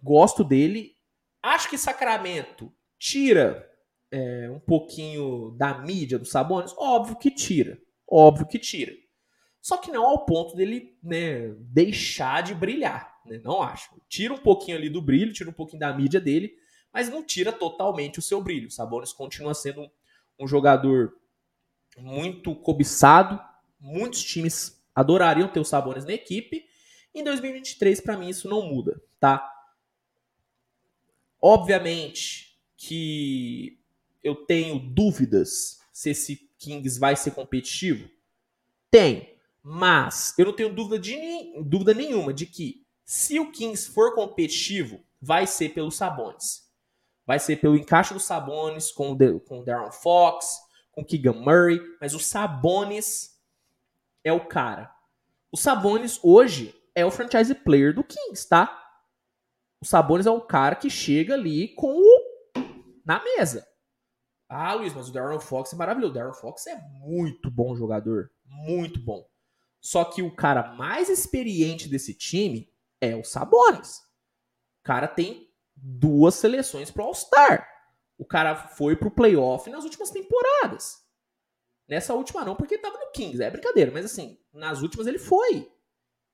Gosto dele. Acho que Sacramento tira é, um pouquinho da mídia do Sabonis. Óbvio que tira. Óbvio que tira. Só que não ao ponto dele né, deixar de brilhar. Né? Não acho. Tira um pouquinho ali do brilho, tira um pouquinho da mídia dele, mas não tira totalmente o seu brilho. O Sabonis continua sendo um, um jogador muito cobiçado. Muitos times adorariam ter o Sabonis na equipe. Em 2023, para mim, isso não muda, tá? Obviamente que eu tenho dúvidas se esse Kings vai ser competitivo. Tem. Mas eu não tenho dúvida, de, dúvida nenhuma de que se o Kings for competitivo, vai ser pelos Sabones. Vai ser pelo encaixe dos Sabones com o, com o Darren Fox, com o Keegan Murray, mas o Sabones é o cara. O Sabones hoje é o franchise player do Kings, tá? O Sabones é o cara que chega ali com o na mesa. Ah, Luiz, mas o Darren Fox é maravilhoso. O Darren Fox é muito bom jogador, muito bom. Só que o cara mais experiente desse time é o Sabonis. O cara tem duas seleções pro All-Star. O cara foi pro playoff nas últimas temporadas. Nessa última não, porque tava no Kings. É brincadeira, mas assim, nas últimas ele foi.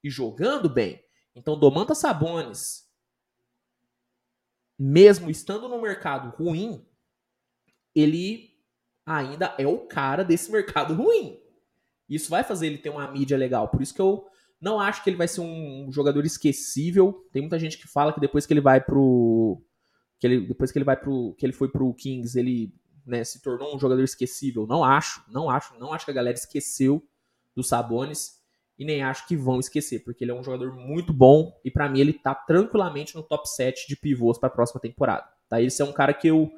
E jogando bem. Então, Domantas Sabonis, mesmo estando no mercado ruim, ele ainda é o cara desse mercado ruim. Isso vai fazer ele ter uma mídia legal. Por isso que eu não acho que ele vai ser um jogador esquecível. Tem muita gente que fala que depois que ele vai pro que ele depois que ele vai pro que ele foi pro Kings, ele né, se tornou um jogador esquecível. Não acho, não acho, não acho que a galera esqueceu do Sabonis e nem acho que vão esquecer, porque ele é um jogador muito bom e para mim ele tá tranquilamente no top 7 de pivôs para a próxima temporada. Tá? Esse é um cara que eu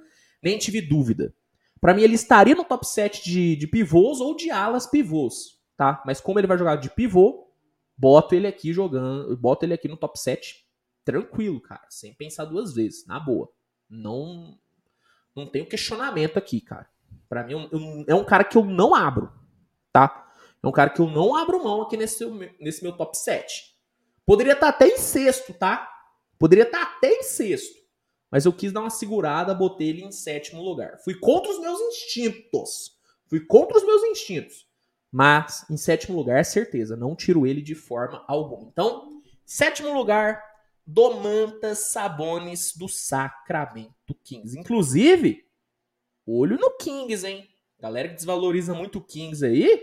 nem tive dúvida. Para mim, ele estaria no top 7 de, de pivôs ou de alas pivôs, tá? Mas como ele vai jogar de pivô, boto ele aqui jogando, boto ele aqui no top 7 tranquilo, cara, sem pensar duas vezes, na boa. Não não tenho questionamento aqui, cara. Para mim é um cara que eu não abro, tá? É um cara que eu não abro mão aqui nesse, nesse meu top 7. Poderia estar tá até em sexto, tá? Poderia estar tá até em sexto. Mas eu quis dar uma segurada, botei ele em sétimo lugar. Fui contra os meus instintos. Fui contra os meus instintos. Mas em sétimo lugar, certeza, não tiro ele de forma alguma. Então, sétimo lugar, Domantas Sabones do Sacramento Kings. Inclusive, olho no Kings, hein? Galera que desvaloriza muito o Kings aí,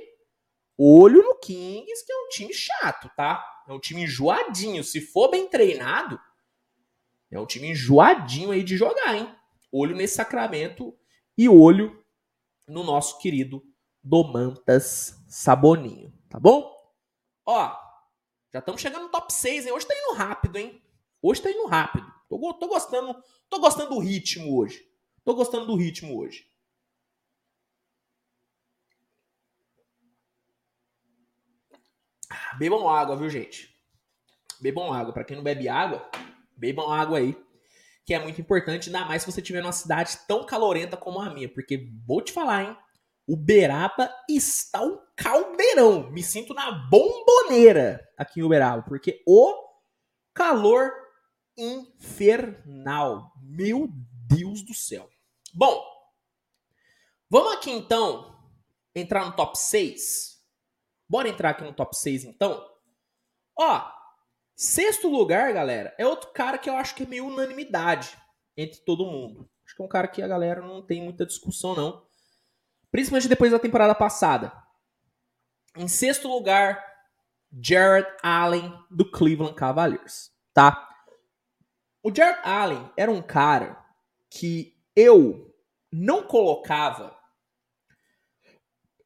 olho no Kings, que é um time chato, tá? É um time enjoadinho. Se for bem treinado, é um time enjoadinho aí de jogar, hein? Olho nesse Sacramento e olho no nosso querido Domantas Saboninho, tá bom? Ó, já estamos chegando no top 6, hein? Hoje tá indo rápido, hein? Hoje tá indo rápido. Tô, tô gostando, tô gostando do ritmo hoje. Tô gostando do ritmo hoje. Bebam água, viu, gente? Bebam água. Para quem não bebe água, Bebam água aí, que é muito importante, ainda mais se você estiver numa cidade tão calorenta como a minha, porque vou te falar, hein? Uberaba está um caldeirão. Me sinto na bomboneira aqui em Uberaba, porque o calor infernal. Meu Deus do céu. Bom, vamos aqui então entrar no top 6. Bora entrar aqui no top 6 então? Ó, Sexto lugar, galera, é outro cara que eu acho que é meio unanimidade entre todo mundo. Acho que é um cara que a galera não tem muita discussão, não. Principalmente depois da temporada passada. Em sexto lugar, Jared Allen, do Cleveland Cavaliers. Tá? O Jared Allen era um cara que eu não colocava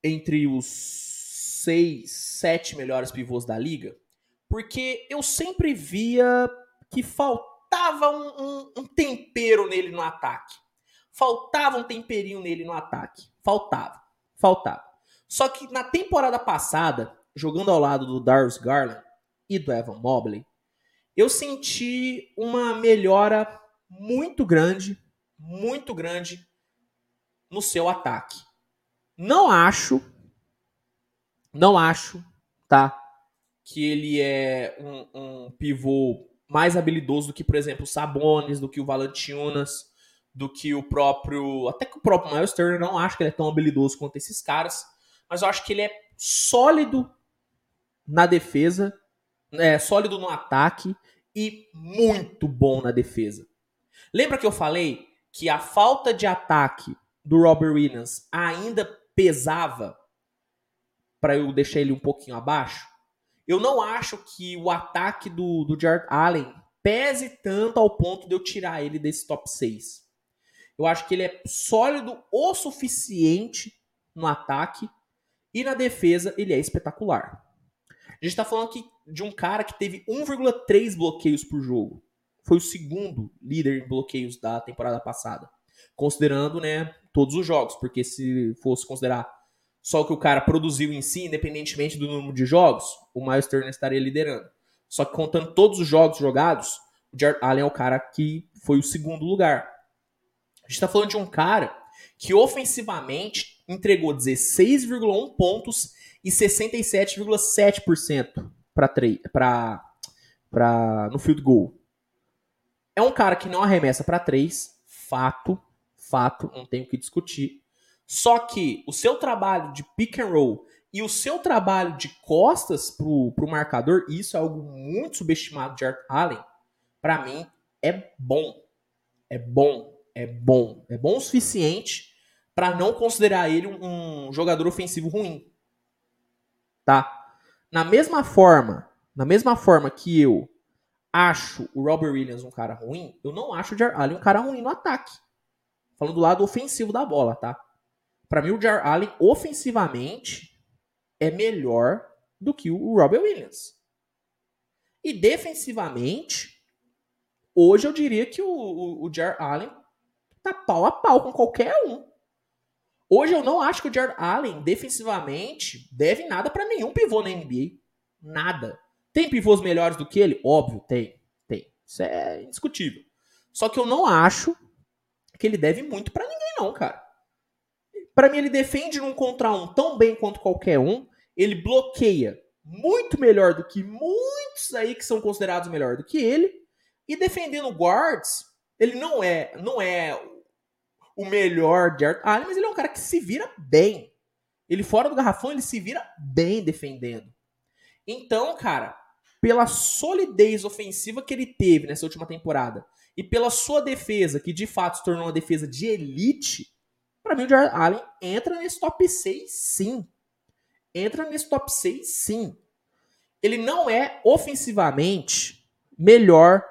entre os seis, sete melhores pivôs da liga, porque eu sempre via que faltava um, um, um tempero nele no ataque. Faltava um temperinho nele no ataque. Faltava. Faltava. Só que na temporada passada, jogando ao lado do Darius Garland e do Evan Mobley, eu senti uma melhora muito grande, muito grande no seu ataque. Não acho, não acho, tá? Que ele é um, um pivô mais habilidoso do que, por exemplo, o Sabonis, do que o Valanciunas, do que o próprio. Até que o próprio Miles Turner não acho que ele é tão habilidoso quanto esses caras. Mas eu acho que ele é sólido na defesa, é sólido no ataque e muito bom na defesa. Lembra que eu falei que a falta de ataque do Robert Williams ainda pesava para eu deixar ele um pouquinho abaixo? Eu não acho que o ataque do, do Jared Allen pese tanto ao ponto de eu tirar ele desse top 6. Eu acho que ele é sólido o suficiente no ataque e na defesa ele é espetacular. A gente está falando aqui de um cara que teve 1,3 bloqueios por jogo. Foi o segundo líder em bloqueios da temporada passada. Considerando né, todos os jogos, porque se fosse considerar só o que o cara produziu em si, independentemente do número de jogos, o Miles Turner estaria liderando. Só que contando todos os jogos jogados, o Jared Allen é o cara que foi o segundo lugar. A gente está falando de um cara que ofensivamente entregou 16,1 pontos e 67,7% para para no field goal. É um cara que não arremessa para três, fato, fato, não tenho o que discutir. Só que o seu trabalho de pick and roll e o seu trabalho de costas pro, pro marcador, isso é algo muito subestimado de Art Allen, para mim é bom. É bom, é bom. É bom o suficiente para não considerar ele um, um jogador ofensivo ruim. Tá? Na mesma forma, na mesma forma que eu acho o Robert Williams um cara ruim, eu não acho o Jar Allen um cara ruim no ataque. Falando do lado ofensivo da bola, tá? Para mim, o Jar Allen, ofensivamente, é melhor do que o Robert Williams. E defensivamente, hoje eu diria que o, o, o Jar Allen tá pau a pau com qualquer um. Hoje eu não acho que o Jar Allen, defensivamente, deve nada para nenhum pivô na NBA. Nada. Tem pivôs melhores do que ele? Óbvio, tem. Tem. Isso é indiscutível. Só que eu não acho que ele deve muito para ninguém, não, cara. Para mim, ele defende num contra um tão bem quanto qualquer um. Ele bloqueia muito melhor do que muitos aí que são considerados melhor do que ele. E defendendo guards, ele não é, não é o melhor de Art Allen, mas ele é um cara que se vira bem. Ele fora do garrafão, ele se vira bem defendendo. Então, cara, pela solidez ofensiva que ele teve nessa última temporada e pela sua defesa, que de fato se tornou uma defesa de elite, para mim, o Jared Allen entra nesse top 6, sim. Entra nesse top 6, sim. Ele não é ofensivamente melhor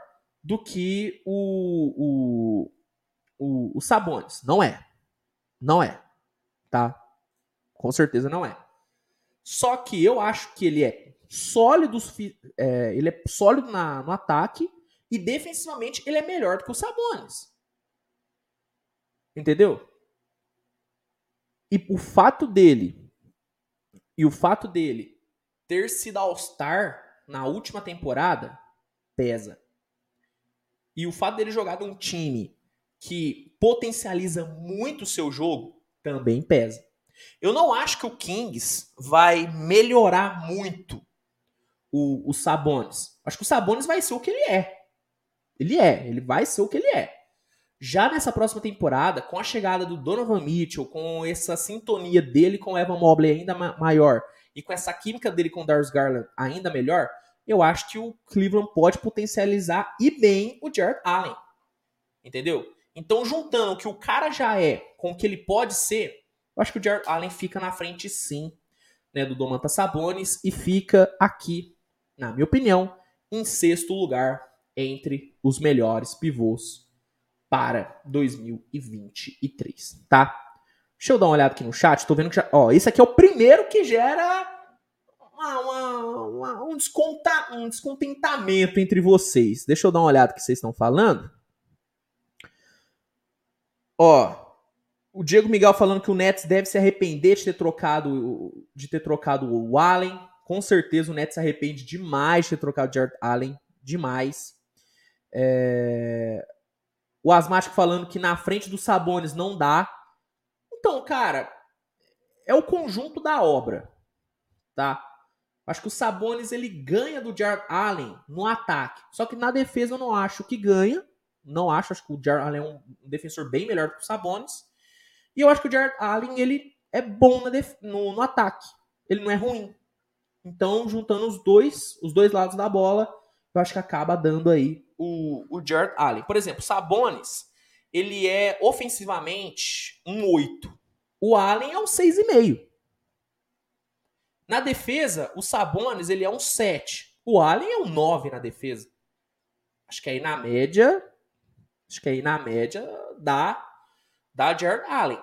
do que o, o, o, o Sabonis. Não é. Não é. Tá? Com certeza não é. Só que eu acho que ele é sólido, é, ele é sólido na, no ataque e defensivamente ele é melhor do que o Sabonis. Entendeu? E o fato dele e o fato dele ter sido All-Star na última temporada pesa. E o fato dele jogar num time que potencializa muito o seu jogo também pesa. Eu não acho que o Kings vai melhorar muito o, o Sabonis. Acho que o Sabonis vai ser o que ele é. Ele é, ele vai ser o que ele é. Já nessa próxima temporada, com a chegada do Donovan Mitchell, com essa sintonia dele com o Evan Mobley ainda maior e com essa química dele com o Darius Garland ainda melhor, eu acho que o Cleveland pode potencializar e bem o Jared Allen. Entendeu? Então, juntando o que o cara já é com o que ele pode ser, eu acho que o Jared Allen fica na frente sim, né, do Domantas Sabonis e fica aqui, na minha opinião, em sexto lugar entre os melhores pivôs para 2023, tá? Deixa eu dar uma olhada aqui no chat. Tô vendo que já. Ó, esse aqui é o primeiro que gera uma, uma, uma, um, desconta, um descontentamento entre vocês. Deixa eu dar uma olhada que vocês estão falando. Ó, o Diego Miguel falando que o Nets deve se arrepender de ter trocado de ter trocado o Allen. Com certeza o Nets se arrepende demais de ter trocado o Jared Allen. Demais. É... O Asmático falando que na frente dos Sabones não dá. Então, cara, é o conjunto da obra, tá? Acho que o Sabonis ele ganha do Jared Allen no ataque. Só que na defesa eu não acho que ganha. Não acho, acho que o Jared Allen é um defensor bem melhor que o Sabonis. E eu acho que o Jared Allen ele é bom no, no ataque. Ele não é ruim. Então, juntando os dois, os dois lados da bola, eu acho que acaba dando aí o, o Jared Allen. Por exemplo, Sabonis, ele é ofensivamente um 8. O Allen é um 6,5. Na defesa, o Sabonis ele é um 7. O Allen é um 9 na defesa. Acho que aí na média. Acho que aí na média dá, dá Jared Allen.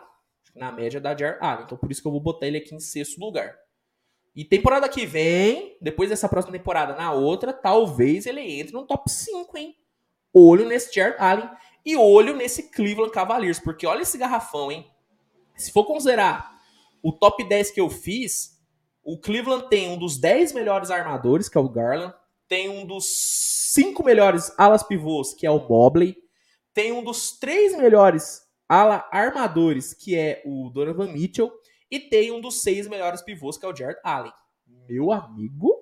Na média dá Jared Allen. Então por isso que eu vou botar ele aqui em sexto lugar. E temporada que vem, depois dessa próxima temporada, na outra, talvez ele entre no top 5, hein? Olho nesse Jared Allen e olho nesse Cleveland Cavaliers, porque olha esse garrafão, hein? Se for considerar o top 10 que eu fiz, o Cleveland tem um dos 10 melhores armadores, que é o Garland. Tem um dos 5 melhores alas pivôs, que é o Mobley. Tem um dos 3 melhores ala armadores, que é o Donovan Mitchell. E tem um dos 6 melhores pivôs, que é o Jared Allen. Meu amigo,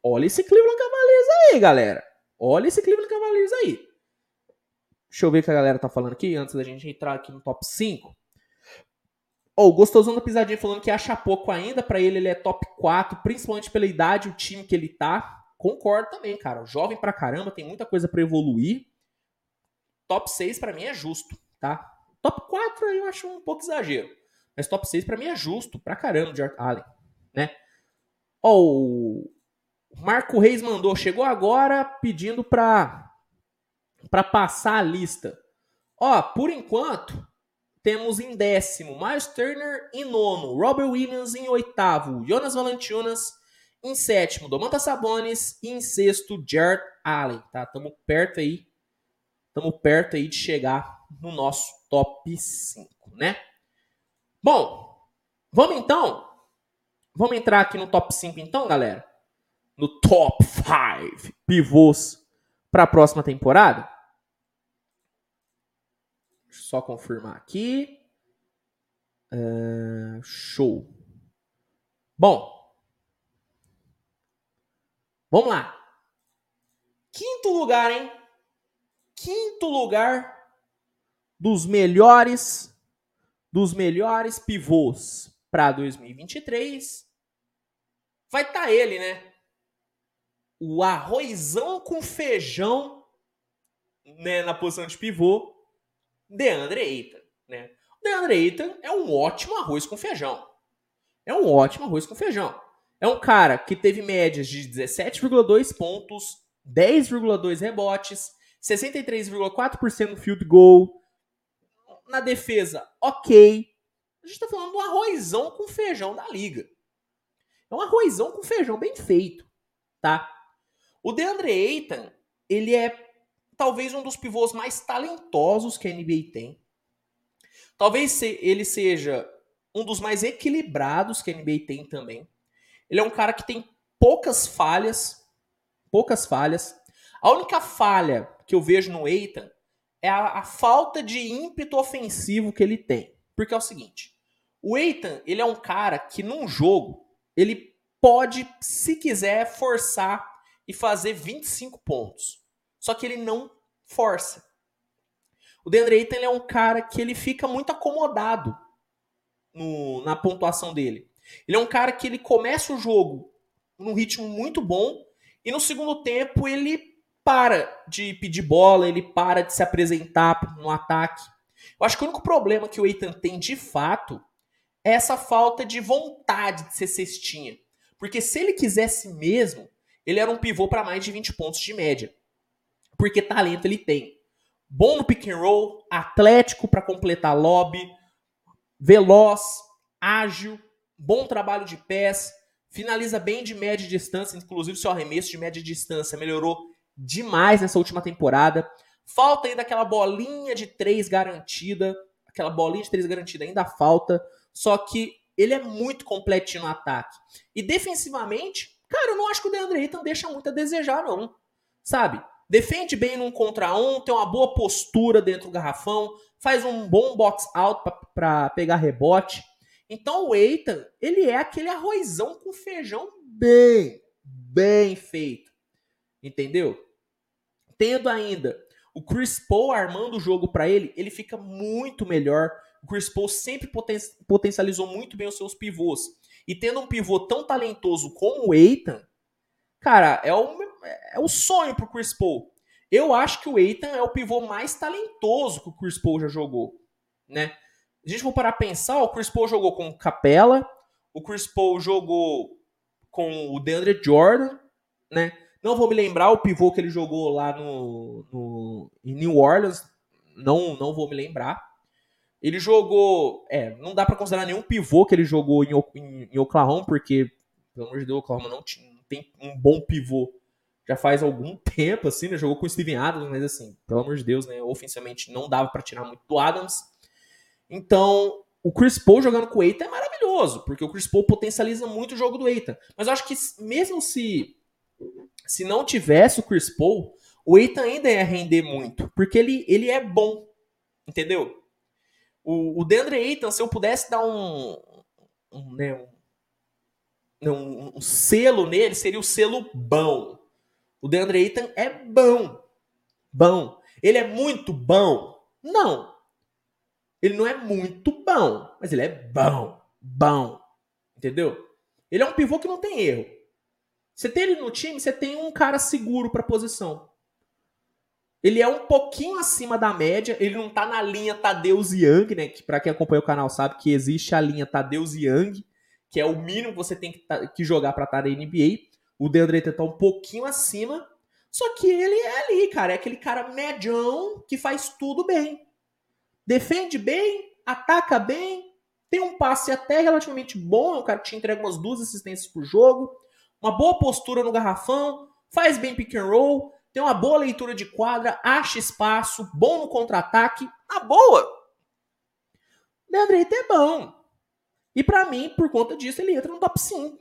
olha esse Cleveland Cavaliers aí, galera. Olha esse Cleveland Cavaliers aí. Deixa eu ver o que a galera tá falando aqui, antes da gente entrar aqui no top 5. Oh, o Gostosão da Pisadinha falando que acha pouco ainda. para ele, ele é top 4, principalmente pela idade, o time que ele tá. Concordo também, cara. Jovem pra caramba, tem muita coisa para evoluir. Top 6 para mim é justo, tá? Top 4 eu acho um pouco exagero. Mas top 6 para mim é justo pra caramba, Jared Allen, né? Ó, o Marco Reis mandou, chegou agora pedindo pra, pra passar a lista. Ó, por enquanto, temos em décimo Miles Turner em nono, Robert Williams em oitavo, Jonas Valanciunas em sétimo, Domantas Sabonis e em sexto, Jared Allen, tá? Tamo perto aí, tamo perto aí de chegar no nosso top 5, né? Bom, vamos então, vamos entrar aqui no top 5 então, galera? No top 5 pivôs para a próxima temporada? só confirmar aqui. Uh, show. Bom. Vamos lá. Quinto lugar, hein? Quinto lugar dos melhores dos melhores pivôs para 2023. Vai estar tá ele, né? O arrozão com feijão né, na posição de pivô DeAndre Ayton, né? O DeAndre Ayton é um ótimo arroz com feijão. É um ótimo arroz com feijão. É um cara que teve médias de 17,2 pontos, 10,2 rebotes, 63,4% no field goal. Na defesa, ok. A gente tá falando um arrozão com feijão da liga. É um arrozão com feijão bem feito, tá? O DeAndre Ayton, ele é talvez um dos pivôs mais talentosos que a NBA tem. Talvez ele seja um dos mais equilibrados que a NBA tem também. Ele é um cara que tem poucas falhas, poucas falhas. A única falha que eu vejo no Eitan é a, a, falta de ímpeto ofensivo que ele tem. Porque é o seguinte, o Eitan, ele é um cara que num jogo, ele pode, se quiser, forçar e fazer 25 pontos. Só que ele não força. O DeAndre Ayton é um cara que ele fica muito acomodado no, na pontuação dele. Ele é um cara que ele começa o jogo num ritmo muito bom e no segundo tempo ele para de pedir bola, ele para de se apresentar no ataque. Eu acho que o único problema que o Eitan tem de fato é essa falta de vontade de ser cestinha. Porque se ele quisesse mesmo, ele era um pivô para mais de 20 pontos de média porque talento ele tem. Bom no pick and roll, atlético para completar lobby, veloz, ágil, bom trabalho de pés, finaliza bem de média distância, inclusive seu arremesso de média distância melhorou demais nessa última temporada. Falta ainda aquela bolinha de três garantida, aquela bolinha de três garantida ainda falta, só que ele é muito completinho no ataque. E defensivamente, cara, eu não acho que o DeAndre Ayton deixa muito a desejar, não. Sabe? Defende bem num contra um, tem uma boa postura dentro do garrafão, faz um bom box out para pegar rebote. Então o Eitan, ele é aquele arrozão com feijão bem, bem feito. Entendeu? Tendo ainda o Chris Paul armando o jogo para ele, ele fica muito melhor. O Chris Paul sempre poten potencializou muito bem os seus pivôs. E tendo um pivô tão talentoso como o Eitan, cara, é o, é o sonho pro Chris Paul. Eu acho que o Eitan é o pivô mais talentoso que o Chris Paul já jogou, né? a gente for parar a pensar, o Chris Paul jogou com Capela, o Chris Paul jogou com o DeAndre Jordan, né? Não vou me lembrar o pivô que ele jogou lá no, no em New Orleans, não, não vou me lembrar. Ele jogou, é, não dá para considerar nenhum pivô que ele jogou em, em, em, Oklahoma, porque pelo amor de Deus, Oklahoma não, tinha, não tem um bom pivô já faz algum tempo, assim, né? Jogou com o Steven Adams, mas assim, pelo amor de Deus, né? Ofensivamente não dava para tirar muito do Adams. Então, o Chris Paul jogando com o Eita é maravilhoso, porque o Chris Paul potencializa muito o jogo do Eita. Mas eu acho que mesmo se se não tivesse o Chris Paul, o Eita ainda ia render muito, porque ele, ele é bom, entendeu? O, o DeAndre Ayton, se eu pudesse dar um, um, né, um, um, um selo nele, seria o selo bom. O DeAndre Ayton é bom. Bom. Ele é muito bom? Não. Ele não é muito bom, mas ele é bom. Bom. Entendeu? Ele é um pivô que não tem erro. Você tem ele no time, você tem um cara seguro para posição. Ele é um pouquinho acima da média, ele não tá na linha Tadeus Young, né? Que para quem acompanha o canal sabe que existe a linha Tadeus Young, que é o mínimo que você tem que, tá, que jogar para estar tá na NBA. O DeAndre tá um pouquinho acima, só que ele é ali, cara, é aquele cara medião que faz tudo bem defende bem, ataca bem, tem um passe até relativamente bom, um cara te entrega umas duas assistências por jogo, uma boa postura no garrafão, faz bem pick and roll, tem uma boa leitura de quadra, acha espaço, bom no contra-ataque, a boa. Deandre Ayton é bom. E para mim, por conta disso, ele entra no top 5.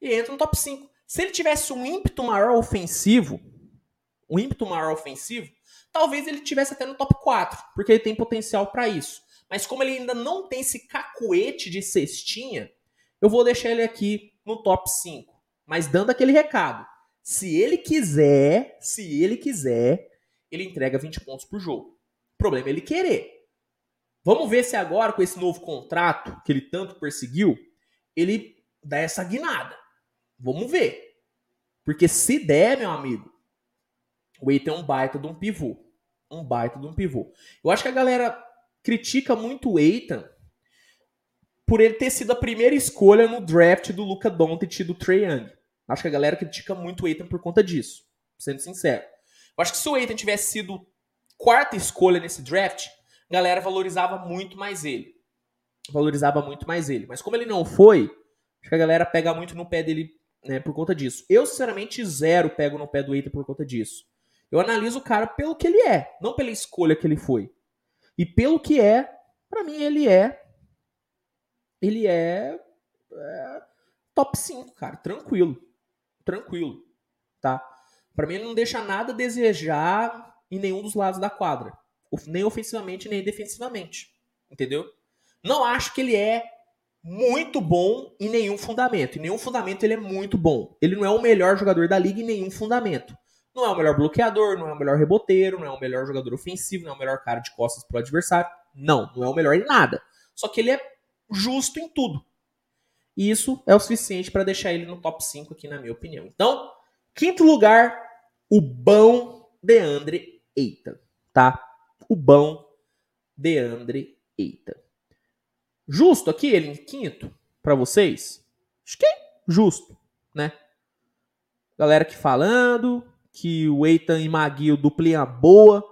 E entra no top 5. Se ele tivesse um ímpeto maior ofensivo, um ímpeto maior ofensivo, talvez ele tivesse até no top 4, porque ele tem potencial para isso. Mas como ele ainda não tem esse cacuete de cestinha, eu vou deixar ele aqui no top 5. Mas dando aquele recado. Se ele quiser, se ele quiser, ele entrega 20 pontos por jogo. O problema é ele querer. Vamos ver se agora, com esse novo contrato que ele tanto perseguiu, ele dá essa guinada. Vamos ver. Porque se der, meu amigo, o Eitan é um baita de um pivô um baita de um pivô. Eu acho que a galera critica muito o Eitan por ele ter sido a primeira escolha no draft do Luca Doncic e do Trae Young. Acho que a galera critica muito o Eitan por conta disso, sendo sincero. Eu acho que se o Eitan tivesse sido quarta escolha nesse draft, a galera valorizava muito mais ele. Valorizava muito mais ele. Mas como ele não foi, acho que a galera pega muito no pé dele né, por conta disso. Eu, sinceramente, zero pego no pé do Eitan por conta disso. Eu analiso o cara pelo que ele é, não pela escolha que ele foi. E pelo que é, para mim ele é ele é, é, top 5, cara, tranquilo. Tranquilo, tá? Para mim ele não deixa nada a desejar em nenhum dos lados da quadra, nem ofensivamente nem defensivamente. Entendeu? Não acho que ele é muito bom em nenhum fundamento. Em nenhum fundamento ele é muito bom. Ele não é o melhor jogador da liga em nenhum fundamento. Não é o melhor bloqueador, não é o melhor reboteiro, não é o melhor jogador ofensivo, não é o melhor cara de costas pro adversário. Não, não é o melhor em nada. Só que ele é justo em tudo. E isso é o suficiente para deixar ele no top 5 aqui, na minha opinião. Então, quinto lugar, o bom Deandre Eita, tá? O bom Deandre Eita. Justo aqui ele em quinto para vocês? Acho que é justo, né? Galera aqui falando, que o Eitan e Maguio duplinha boa.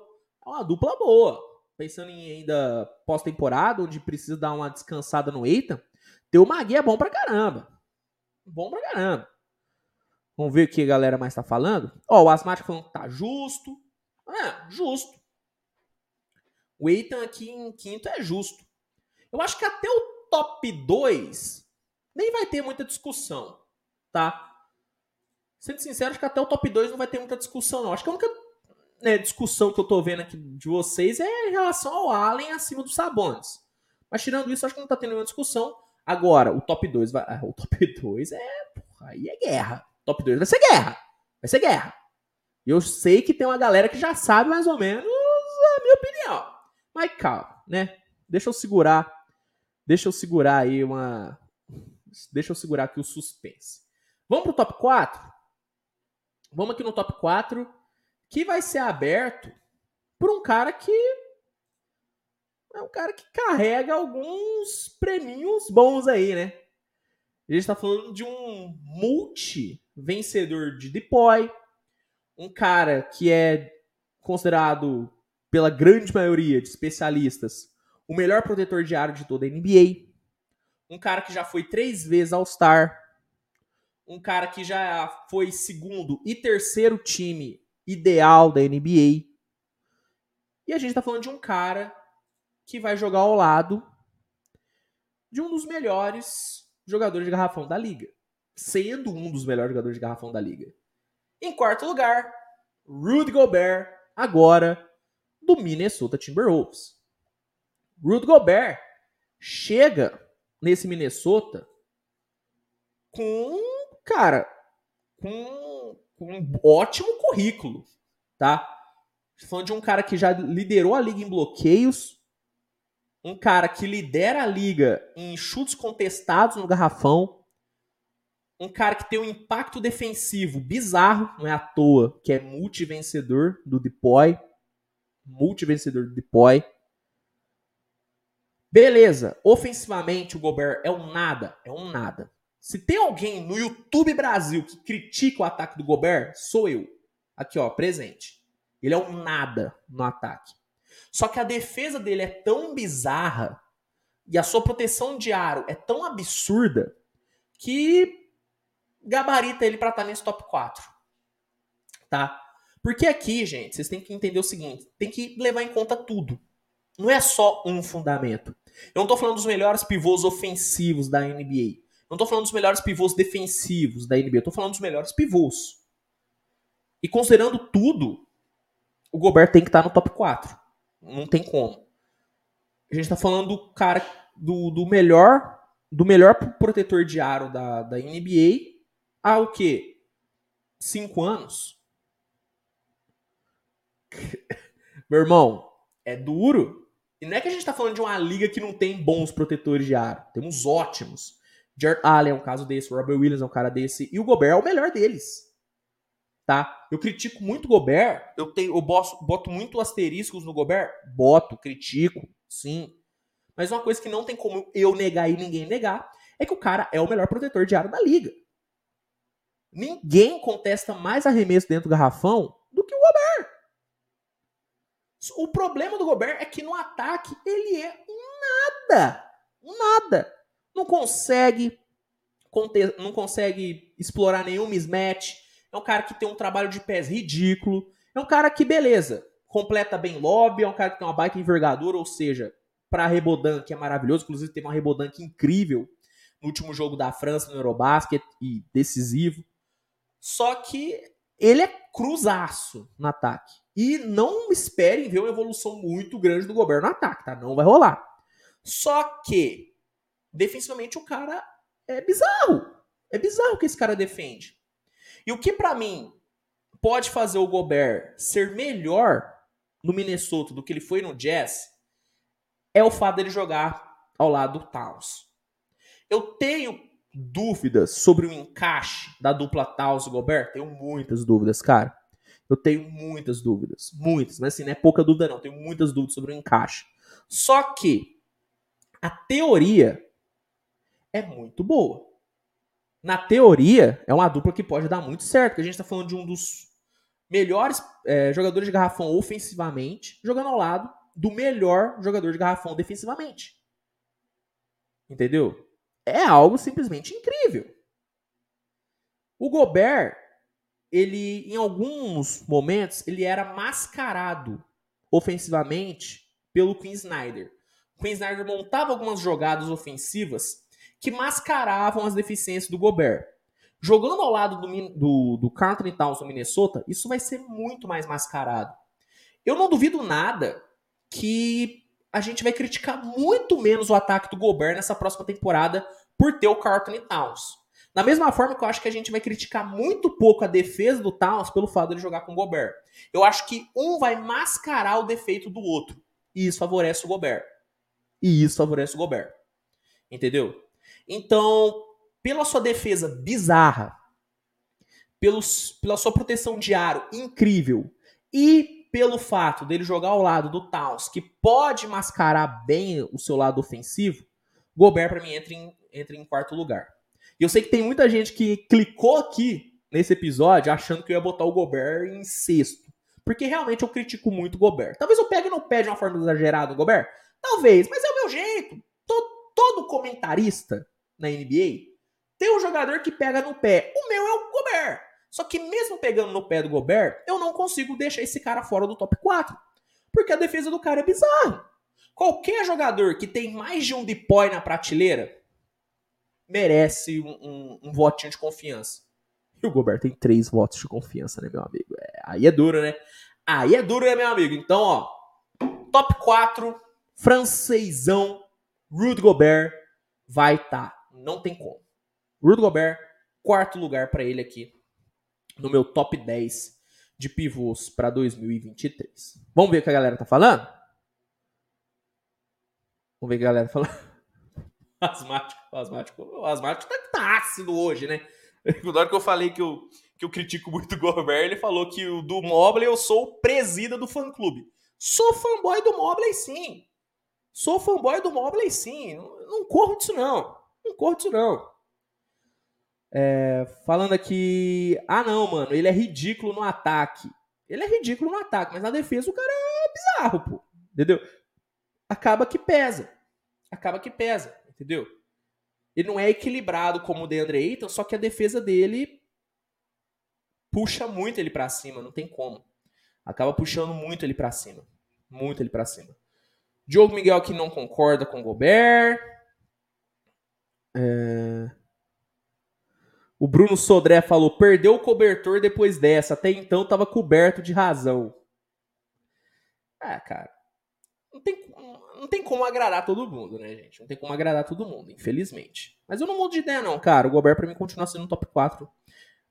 É uma dupla boa. Pensando em ainda pós-temporada, onde precisa dar uma descansada no Eitan, ter o Magui é bom pra caramba. Bom pra caramba. Vamos ver o que a galera mais tá falando. Ó, o Asmático falando que tá justo. É, justo. O Eitan aqui em quinto é justo. Eu acho que até o top 2 nem vai ter muita discussão, tá? Sendo sincero, acho que até o top 2 não vai ter muita discussão, não. Acho que a única né, discussão que eu tô vendo aqui de vocês é em relação ao Allen acima dos Sabones. Mas tirando isso, acho que não tá tendo nenhuma discussão. Agora, o top 2 vai. O top 2 é. Aí é guerra. Top 2 vai ser guerra. Vai ser guerra. E eu sei que tem uma galera que já sabe mais ou menos a minha opinião. Mas calma, né? Deixa eu segurar. Deixa eu segurar aí uma. Deixa eu segurar aqui o suspense. Vamos pro top 4? Vamos aqui no top 4, que vai ser aberto por um cara que é um cara que carrega alguns prêmios bons aí, né? A gente tá falando de um multi-vencedor de Depoy, um cara que é considerado pela grande maioria de especialistas o melhor protetor de aro de toda a NBA, um cara que já foi três vezes All-Star, um cara que já foi segundo e terceiro time ideal da NBA. E a gente tá falando de um cara que vai jogar ao lado de um dos melhores jogadores de garrafão da liga. Sendo um dos melhores jogadores de garrafão da liga. Em quarto lugar, Rudy Gobert, agora do Minnesota Timberwolves. Rudy Gobert chega nesse Minnesota com cara, com, com um ótimo currículo, tá? Falando de um cara que já liderou a liga em bloqueios, um cara que lidera a liga em chutes contestados no garrafão, um cara que tem um impacto defensivo bizarro, não é à toa, que é multivencedor do Depoy, multivencedor do Depoy. Beleza, ofensivamente o Gobert é um nada, é um nada. Se tem alguém no YouTube Brasil que critica o ataque do Gobert, sou eu. Aqui, ó, presente. Ele é um nada no ataque. Só que a defesa dele é tão bizarra e a sua proteção de aro é tão absurda que gabarita ele para estar tá nesse top 4. Tá? Porque aqui, gente, vocês têm que entender o seguinte: tem que levar em conta tudo. Não é só um fundamento. Eu não tô falando dos melhores pivôs ofensivos da NBA. Não tô falando dos melhores pivôs defensivos da NBA, tô falando dos melhores pivôs. E considerando tudo, o Gobert tem que estar no top 4. Não tem como. A gente tá falando do cara do, do melhor do melhor protetor de aro da, da NBA há o quê? Cinco anos? Meu irmão, é duro. E não é que a gente tá falando de uma liga que não tem bons protetores de aro. Temos ótimos. Jared Allen é um caso desse, o Robert Williams é um cara desse, e o Gobert é o melhor deles. Tá? Eu critico muito o Gobert, eu, tenho, eu boto, boto muito asteriscos no Gobert? Boto, critico, sim. Mas uma coisa que não tem como eu negar e ninguém negar é que o cara é o melhor protetor de aro da liga. Ninguém contesta mais arremesso dentro do garrafão do que o Gobert. O problema do Gobert é que no ataque ele é um nada. Um nada não consegue não consegue explorar nenhum mismatch. É um cara que tem um trabalho de pés ridículo. É um cara que, beleza, completa bem lobby, é um cara que tem uma baita envergadura, ou seja, para Rebodan, que é maravilhoso, inclusive tem uma Rebodan que incrível no último jogo da França no Eurobasket e decisivo. Só que ele é cruzaço no ataque. E não esperem ver uma evolução muito grande do Gobert no ataque, tá? Não vai rolar. Só que defensivamente o cara é bizarro. É bizarro o que esse cara defende. E o que para mim pode fazer o Gobert ser melhor no Minnesota do que ele foi no Jazz é o fato dele jogar ao lado do Towns. Eu tenho dúvidas sobre o encaixe da dupla Towns e Gobert? Tenho muitas dúvidas, cara. Eu tenho muitas dúvidas. Muitas. Mas assim, não é pouca dúvida, não. Tenho muitas dúvidas sobre o encaixe. Só que a teoria é muito boa. Na teoria, é uma dupla que pode dar muito certo, porque a gente está falando de um dos melhores é, jogadores de garrafão ofensivamente, jogando ao lado do melhor jogador de garrafão defensivamente. Entendeu? É algo simplesmente incrível. O Gobert, ele em alguns momentos, ele era mascarado ofensivamente pelo Quinn Snyder. O Quinn Snyder montava algumas jogadas ofensivas que mascaravam as deficiências do Gobert. Jogando ao lado do, do, do Carlton Towns no Minnesota, isso vai ser muito mais mascarado. Eu não duvido nada que a gente vai criticar muito menos o ataque do Gobert nessa próxima temporada por ter o Carlton Towns. Da mesma forma que eu acho que a gente vai criticar muito pouco a defesa do Towns pelo fato de ele jogar com o Gobert. Eu acho que um vai mascarar o defeito do outro. E isso favorece o Gobert. E isso favorece o Gobert. Entendeu? Então, pela sua defesa bizarra, pelos, pela sua proteção de aro incrível e pelo fato dele jogar ao lado do Towns, que pode mascarar bem o seu lado ofensivo, Gobert para mim entra em, entra em quarto lugar. E eu sei que tem muita gente que clicou aqui nesse episódio achando que eu ia botar o Gobert em sexto. Porque realmente eu critico muito o Gobert. Talvez eu pegue no pé de uma forma exagerada o Gobert. Talvez, mas é o meu jeito. Todo, todo comentarista na NBA tem um jogador que pega no pé. O meu é o Gobert. Só que mesmo pegando no pé do Gobert, eu não consigo deixar esse cara fora do top 4. Porque a defesa do cara é bizarra. Qualquer jogador que tem mais de um deploy na prateleira merece um, um, um votinho de confiança. E o Gobert tem três votos de confiança, né, meu amigo? É, aí é duro, né? Aí é duro, né, meu amigo? Então, ó, top 4, francesão, Rudy Gobert, vai estar. Tá. Não tem como. Rudy Gobert, quarto lugar para ele aqui no meu top 10 de pivôs para 2023. Vamos ver o que a galera tá falando? Vamos ver o que a galera tá falando. Asmático, asmático. O asmático tá, tá ácido hoje, né? Na hora que eu falei que eu, que eu critico muito o Gobert, ele falou que o do Mobley eu sou o presida do fã-clube. Sou fanboy do Mobley, sim. Sou fanboy do Mobley, sim. Não, não corro disso, não. Não corro disso, não. É, falando aqui. Ah, não, mano, ele é ridículo no ataque. Ele é ridículo no ataque, mas na defesa o cara é bizarro, pô. Entendeu? Acaba que pesa. Acaba que pesa, entendeu? Ele não é equilibrado como o DeAndre Ayton, só que a defesa dele puxa muito ele para cima, não tem como. Acaba puxando muito ele para cima. Muito ele para cima. Diogo Miguel que não concorda com o Gobert. É... O Bruno Sodré falou: perdeu o cobertor depois dessa. Até então tava coberto de razão. Ah, cara. Não tem, não tem como agradar todo mundo, né, gente? Não tem como agradar todo mundo, infelizmente. Mas eu não mudo de ideia, não, cara. O Gobert pra mim continua sendo no top 4.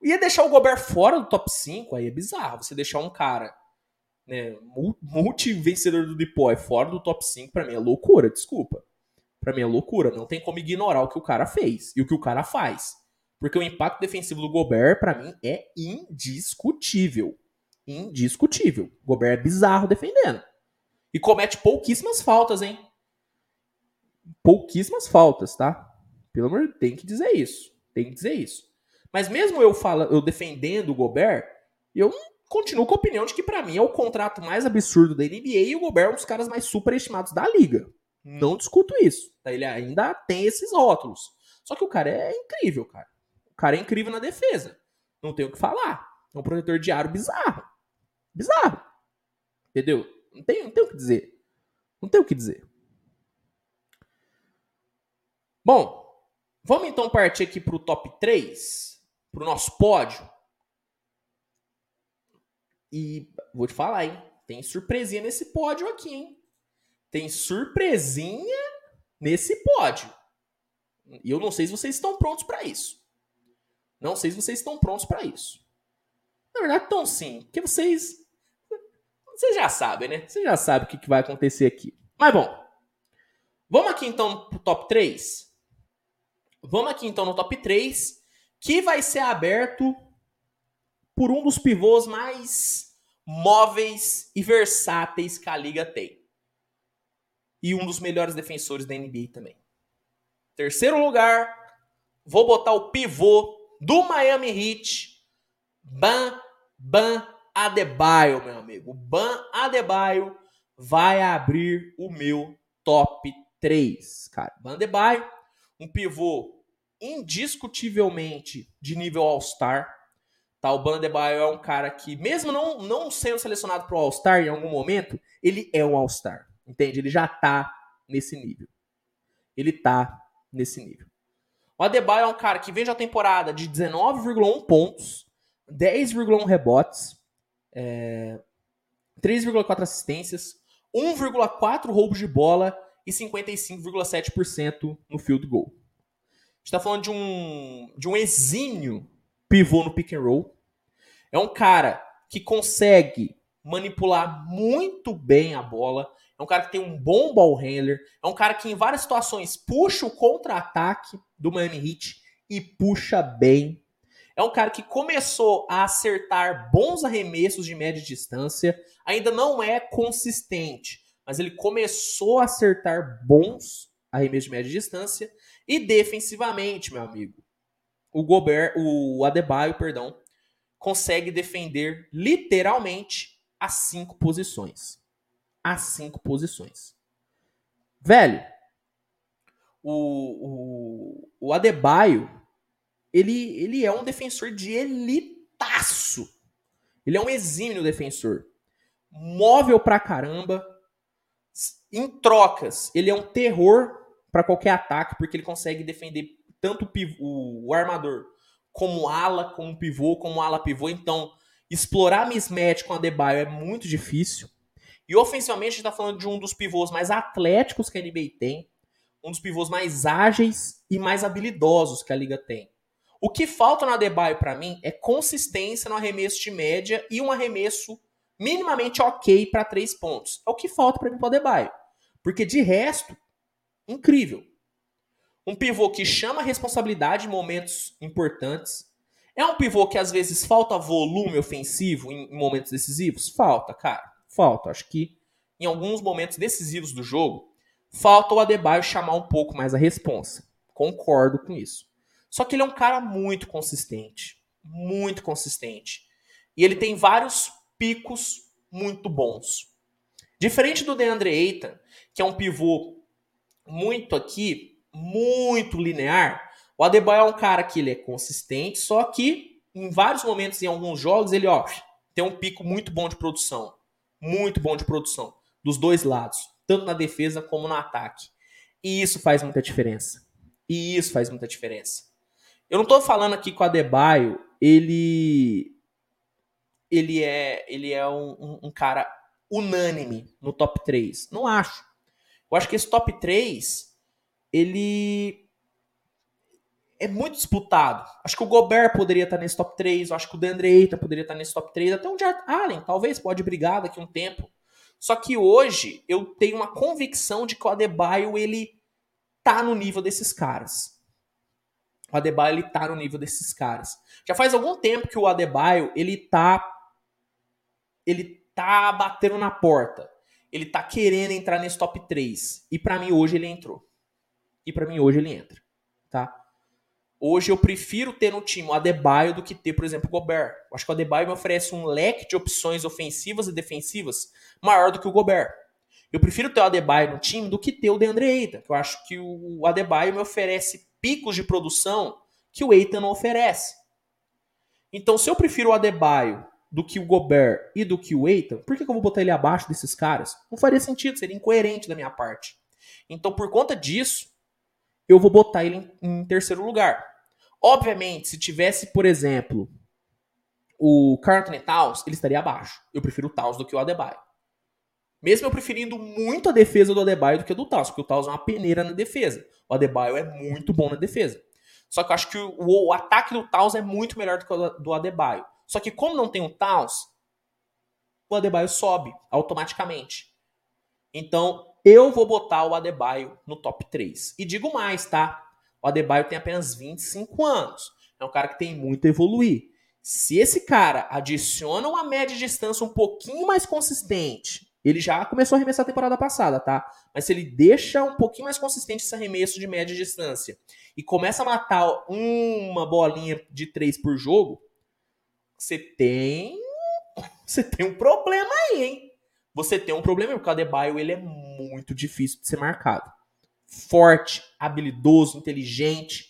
Ia deixar o Gobert fora do top 5, aí é bizarro. Você deixar um cara, né, multi-vencedor do Depoy fora do top 5, pra mim é loucura, desculpa. Pra mim é loucura. Não tem como ignorar o que o cara fez e o que o cara faz. Porque o impacto defensivo do Gobert, para mim, é indiscutível. Indiscutível. O Gobert é bizarro defendendo. E comete pouquíssimas faltas, hein? Pouquíssimas faltas, tá? Pelo amor de Deus, tem que dizer isso. Tem que dizer isso. Mas mesmo eu fala, eu defendendo o Gobert, eu continuo com a opinião de que para mim é o contrato mais absurdo da NBA e o Gobert é um dos caras mais superestimados da liga. Não discuto isso. Ele ainda tem esses rótulos. Só que o cara é incrível, cara cara é incrível na defesa. Não tem o que falar. É um protetor de aro bizarro. Bizarro. Entendeu? Não tem, não tem o que dizer. Não tem o que dizer. Bom, vamos então partir aqui para o top 3, para o nosso pódio. E vou te falar, hein? Tem surpresinha nesse pódio aqui, hein? Tem surpresinha nesse pódio. E eu não sei se vocês estão prontos para isso. Não sei se vocês estão prontos para isso. Na verdade, estão sim, porque vocês. Vocês já sabem, né? Vocês já sabem o que, vai acontecer aqui. Mas bom, vamos aqui então pro top 3. Vamos aqui então no top 3, que vai ser aberto por um dos pivôs mais móveis e versáteis que a liga tem. E um dos melhores defensores da NBA também. Terceiro lugar, vou botar o pivô do Miami Heat, Ban Ban Adebayo, meu amigo. Ban Adebayo vai abrir o meu top 3, cara. Vanderbilt, um pivô indiscutivelmente de nível All-Star. Tá, o Bandebaio é um cara que, mesmo não, não sendo selecionado para o All-Star em algum momento, ele é um All-Star. Entende? Ele já tá nesse nível. Ele tá nesse nível. O Adebayo é um cara que vem de uma temporada de 19,1 pontos, 10,1 rebotes, é, 3,4 assistências, 1,4 roubos de bola e 55,7% no field goal. A gente está falando de um, de um exímio pivô no pick and roll. É um cara que consegue manipular muito bem a bola. É um cara que tem um bom ball handler. É um cara que em várias situações puxa o contra-ataque do Miami Heat e puxa bem. É um cara que começou a acertar bons arremessos de média distância. Ainda não é consistente, mas ele começou a acertar bons arremessos de média distância. E defensivamente, meu amigo, o Gobert, o Adebayo, perdão, consegue defender literalmente as cinco posições. As cinco posições. Velho, o, o, o Adebayo, ele, ele é um defensor de elitaço. Ele é um exímio defensor. Móvel pra caramba. Em trocas, ele é um terror para qualquer ataque, porque ele consegue defender tanto o, pivô, o armador como ala, como pivô, como ala pivô. Então, explorar mismatch com a Debaio é muito difícil. E ofensivamente, a gente está falando de um dos pivôs mais atléticos que a NBA tem, um dos pivôs mais ágeis e mais habilidosos que a liga tem. O que falta na Adebayo para mim é consistência no arremesso de média e um arremesso minimamente ok para três pontos. É o que falta para mim para Adebayo. Porque de resto, incrível. Um pivô que chama responsabilidade em momentos importantes. É um pivô que às vezes falta volume ofensivo em momentos decisivos? Falta, cara. Falta. Acho que em alguns momentos decisivos do jogo, falta o Adebayo chamar um pouco mais a responsa. Concordo com isso. Só que ele é um cara muito consistente. Muito consistente. E ele tem vários picos muito bons. Diferente do DeAndre Ayton, que é um pivô muito aqui, muito linear. O Adebayo é um cara que ele é consistente, só que em vários momentos, em alguns jogos, ele ó, tem um pico muito bom de produção. Muito bom de produção. Dos dois lados. Tanto na defesa como no ataque. E isso faz muita diferença. E isso faz muita diferença. Eu não estou falando aqui que o Adebayo, ele ele é, ele é um, um, um, cara unânime no top 3. Não acho. Eu acho que esse top 3, ele é muito disputado. Acho que o Gobert poderia estar nesse top 3, eu acho que o DeAndre Ayton poderia estar nesse top 3, até o Jared Allen talvez pode brigar daqui a um tempo. Só que hoje eu tenho uma convicção de que o Adebayo ele tá no nível desses caras. O Adebayo ele tá no nível desses caras. Já faz algum tempo que o Adebayo ele tá ele tá batendo na porta ele tá querendo entrar nesse top 3. E para mim hoje ele entrou. E para mim hoje ele entra, tá? Hoje eu prefiro ter no time o Adebayo do que ter, por exemplo, o Gobert. Eu acho que o Adebayo me oferece um leque de opções ofensivas e defensivas maior do que o Gobert. Eu prefiro ter o Adebayo no time do que ter o DeAndre Ayton, que eu acho que o Adebayo me oferece picos de produção que o Ayton não oferece. Então, se eu prefiro o Adebayo do que o Gobert e do que o Eitan, por que, que eu vou botar ele abaixo desses caras? Não faria sentido, seria incoerente da minha parte. Então, por conta disso, eu vou botar ele em terceiro lugar. Obviamente, se tivesse, por exemplo, o Carlton Towns, ele estaria abaixo. Eu prefiro o Towns do que o Adebayo. Mesmo eu preferindo muito a defesa do Adebayo do que a do Towns, porque o Towns é uma peneira na defesa. O Adebayo é muito bom na defesa. Só que eu acho que o, o ataque do Towns é muito melhor do que o do Adebayo. Só que como não tem o Towns, o Adebayo sobe automaticamente. Então, eu vou botar o Adebayo no top 3. E digo mais, tá? O Adebayo tem apenas 25 anos. É um cara que tem muito a evoluir. Se esse cara adiciona uma média de distância um pouquinho mais consistente, ele já começou a arremessar a temporada passada, tá? Mas se ele deixa um pouquinho mais consistente esse arremesso de média distância e começa a matar uma bolinha de três por jogo, você tem. Você tem um problema aí, hein? você tem um problema, porque o Adebayo ele é muito difícil de ser marcado. Forte, habilidoso, inteligente,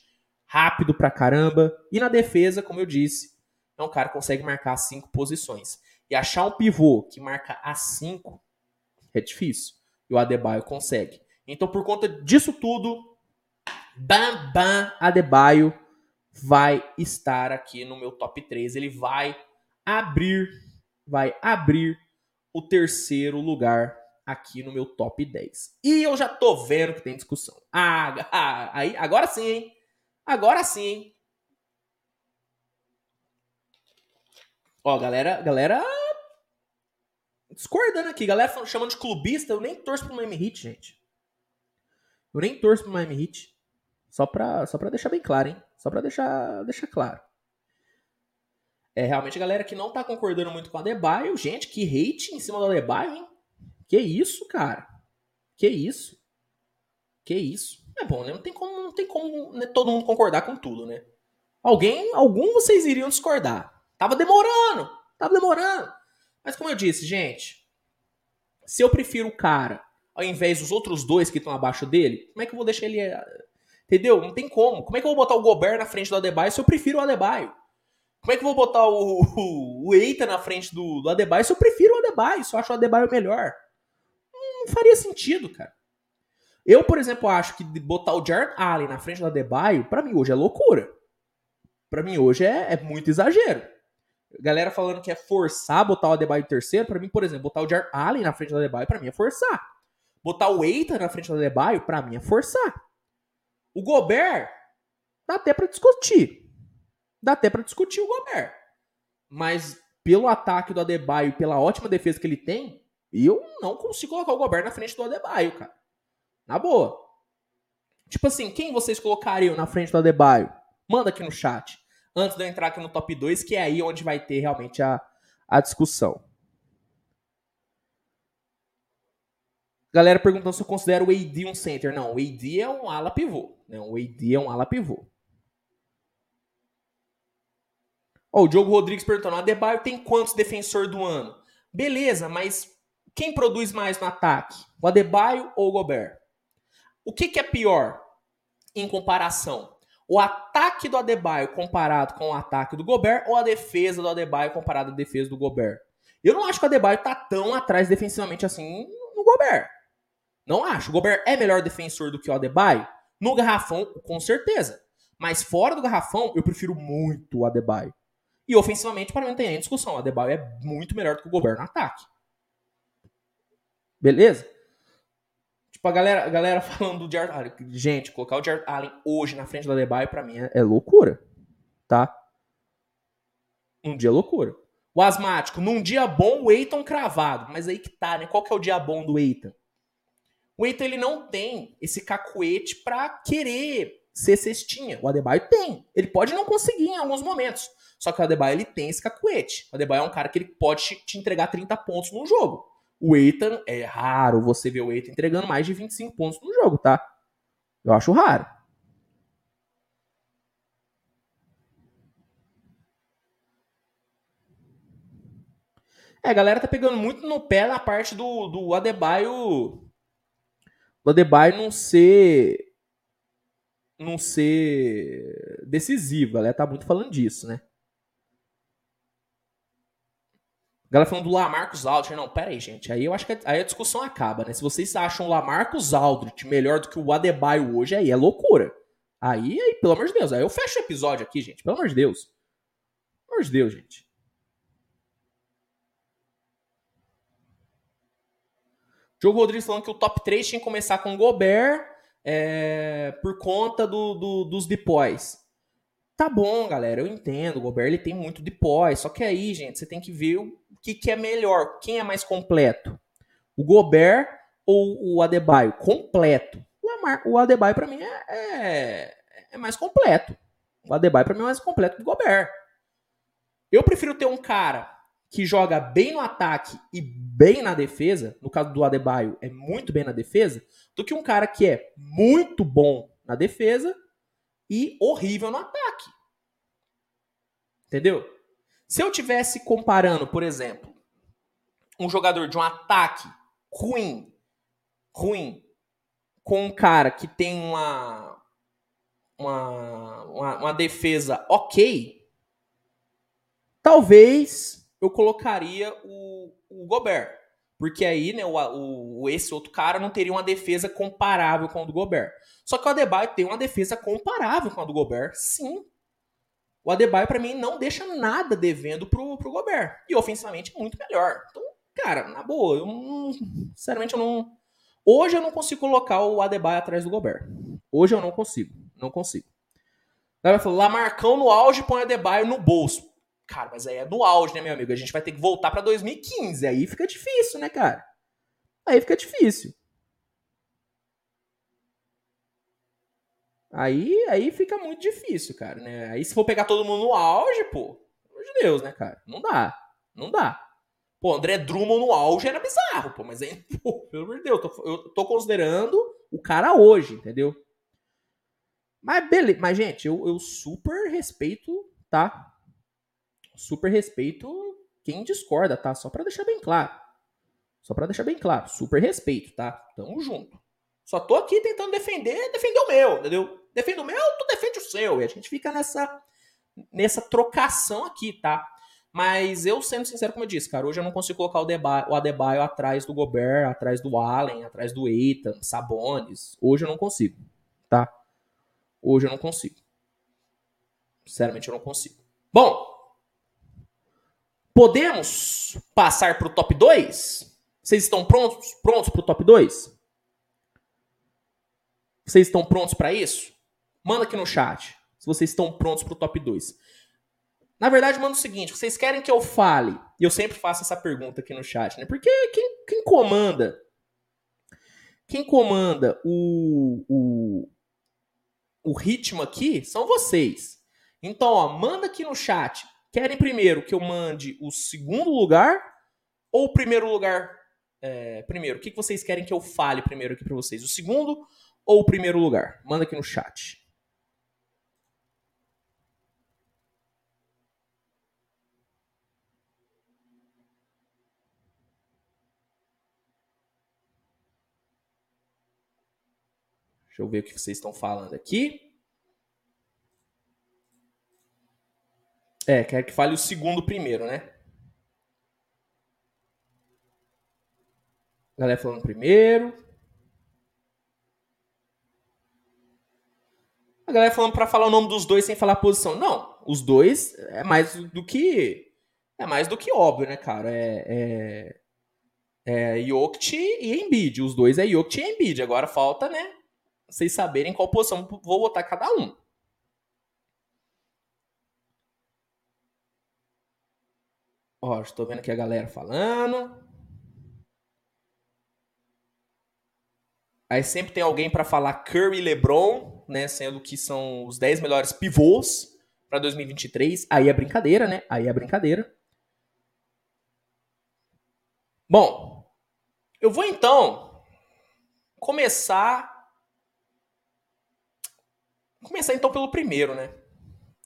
rápido pra caramba. E na defesa, como eu disse, é um cara que consegue marcar cinco posições. E achar um pivô que marca as cinco é difícil. E o Adebayo consegue. Então, por conta disso tudo, Bam Bam Adebayo vai estar aqui no meu top 3. Ele vai abrir, vai abrir o terceiro lugar aqui no meu top 10. E eu já tô vendo que tem discussão. Ah, ah aí, agora sim, hein? Agora sim, hein? Ó, galera, galera discordando aqui. Galera chamando de clubista, eu nem torço pro Miami Heat, gente. Eu nem torço pro Miami Heat. Só pra, só pra deixar bem claro, hein? Só pra deixar, deixar claro. É realmente galera que não tá concordando muito com a Adebayo. Gente, que hate em cima do Adebayo, hein? Que isso, cara? Que isso? Que isso? É bom, né? Não tem como, não tem como né, todo mundo concordar com tudo, né? Alguém, algum vocês iriam discordar. Tava demorando, tava demorando. Mas como eu disse, gente, se eu prefiro o cara ao invés dos outros dois que estão abaixo dele, como é que eu vou deixar ele. Eh, entendeu? Não tem como. Como é que eu vou botar o Gobert na frente do Adebayo se eu prefiro o Adebayo? Como é que eu vou botar o, o, o Eita na frente do, do Adebayo se eu prefiro o Adebayo, se eu acho o Adebayo melhor? Não, faria sentido, cara. Eu, por exemplo, acho que botar o Jared Allen na frente do Adebayo, para mim hoje é loucura. Para mim hoje é, é, muito exagero. Galera falando que é forçar botar o Adebayo em terceiro, para mim, por exemplo, botar o Jared Allen na frente do Adebayo, para mim é forçar. Botar o Eita na frente do Adebayo, para mim é forçar. O Gobert dá até para discutir. Dá até para discutir o Gobert. Mas pelo ataque do Adebayo e pela ótima defesa que ele tem, eu não consigo colocar o Gobert na frente do Adebayo, cara. Na boa. Tipo assim, quem vocês colocariam na frente do Adebayo? Manda aqui no chat. Antes de eu entrar aqui no top 2, que é aí onde vai ter realmente a, a discussão. Galera perguntando se eu considero o AD um center. Não, o AD é um ala pivô. Né? O AD é um ala pivô. O Diogo Rodrigues perguntando, a Adebayo tem quantos defensor do ano? Beleza, mas quem produz mais no ataque? O Adebayo ou o Gobert? O que, que é pior em comparação? O ataque do Adebayo comparado com o ataque do Gobert ou a defesa do Adebayo comparada à defesa do Gobert? Eu não acho que o Adebayo tá tão atrás defensivamente assim no Gobert. Não acho. O Gobert é melhor defensor do que o Adebayo? No garrafão, com certeza. Mas fora do garrafão, eu prefiro muito o Adebayo. E ofensivamente, para mim, não tem nem discussão. O Adebayo é muito melhor do que o Gobert no ataque. Beleza? Tipo, a galera, a galera falando do Jared Allen. Gente, colocar o Jared Allen hoje na frente do Adebayo, para mim, é, é loucura. Tá? Um dia é loucura. O asmático, num dia bom, o Eiton cravado. Mas aí que tá, né? Qual que é o dia bom do Eiton? O Eiton, ele não tem esse cacuete pra querer ser cestinha. O Adebayo tem. Ele pode não conseguir em alguns momentos. Só que o Adebayo ele tem esse cacuete. O Adebayo é um cara que ele pode te entregar 30 pontos num jogo. O Eitan, é raro você ver o Eitan entregando mais de 25 pontos no jogo, tá? Eu acho raro. É, a galera tá pegando muito no pé na parte do, do Adebayo. Do Adebayo não ser. Não ser decisivo. A galera tá muito falando disso, né? Galera falando do Lamarcus Aldridge. Não, pera aí, gente. Aí eu acho que aí a discussão acaba, né? Se vocês acham o Lamarcus Aldridge melhor do que o Adebayo hoje, aí é loucura. Aí, aí, pelo amor de Deus. Aí eu fecho o episódio aqui, gente. Pelo amor de Deus. Pelo amor de Deus, gente. Diogo Rodrigues falando que o top 3 tinha que começar com o Gobert é, por conta do, do, dos depois. Tá bom, galera, eu entendo. O Gobert ele tem muito depois. Só que aí, gente, você tem que ver o que, que é melhor? Quem é mais completo? O Gobert ou o Adebayo? Completo. O, Amar, o Adebayo para mim é, é, é, mais completo. O Adebayo para mim é mais completo que o Gobert. Eu prefiro ter um cara que joga bem no ataque e bem na defesa, no caso do Adebayo é muito bem na defesa, do que um cara que é muito bom na defesa e horrível no ataque. Entendeu? Se eu tivesse comparando, por exemplo, um jogador de um ataque ruim, ruim, com um cara que tem uma, uma, uma, uma defesa ok, talvez eu colocaria o, o Gobert. Porque aí, né, o, o, esse outro cara não teria uma defesa comparável com a do Gobert. Só que o Adebayo tem uma defesa comparável com a do Gobert, sim. O Adebayo, para mim, não deixa nada devendo pro, pro Gobert. E ofensivamente, muito melhor. Então, cara, na boa, eu não, sinceramente, eu não... Hoje eu não consigo colocar o Adebayo atrás do Gobert. Hoje eu não consigo. Não consigo. O cara falou, Lamarcão no auge põe o Adebayo no bolso. Cara, mas aí é no auge, né, meu amigo? A gente vai ter que voltar para 2015. Aí fica difícil, né, cara? Aí fica difícil. Aí, aí fica muito difícil, cara, né? Aí se for pegar todo mundo no auge, pô, pelo de Deus, né, cara? Não dá. Não dá. Pô, André Drummond no auge era bizarro, pô, mas aí, pô, pelo amor de Deus, eu tô, eu tô considerando o cara hoje, entendeu? Mas beleza, mas gente, eu, eu super respeito, tá? super respeito quem discorda, tá? Só para deixar bem claro. Só para deixar bem claro, super respeito, tá? Tamo junto. Só tô aqui tentando defender, defender o meu, entendeu? Defende o meu, tu defende o seu. E a gente fica nessa nessa trocação aqui, tá? Mas eu, sendo sincero, como eu disse, cara, hoje eu não consigo colocar o, Deba o Adebayo atrás do Gobert, atrás do Allen, atrás do Eitan, Sabonis. Hoje eu não consigo, tá? Hoje eu não consigo. Sinceramente, eu não consigo. Bom, Podemos passar para o top 2? Vocês estão prontos prontos para o top 2? Vocês estão prontos para isso? Manda aqui no chat se vocês estão prontos para o top 2. Na verdade, manda o seguinte: vocês querem que eu fale? E eu sempre faço essa pergunta aqui no chat, né? Porque quem, quem comanda. Quem comanda o, o, o ritmo aqui são vocês. Então, ó, manda aqui no chat Querem primeiro que eu mande o segundo lugar ou o primeiro lugar? É, primeiro, o que vocês querem que eu fale primeiro aqui para vocês? O segundo ou o primeiro lugar? Manda aqui no chat. Deixa eu ver o que vocês estão falando aqui. É, quer que fale o segundo primeiro, né? Galera falando primeiro. A galera falando para falar o nome dos dois sem falar a posição. Não, os dois é mais do que é mais do que óbvio, né, cara? É, é, é Jokic e Embiid. Os dois é Jokic e Embiid. Agora falta, né, vocês saberem qual posição vou botar cada um. Ó, estou vendo aqui a galera falando. Aí sempre tem alguém para falar Curry e LeBron, né, sendo que são os 10 melhores pivôs para 2023. Aí é brincadeira, né? Aí é brincadeira. Bom, eu vou então começar começar então pelo primeiro, né?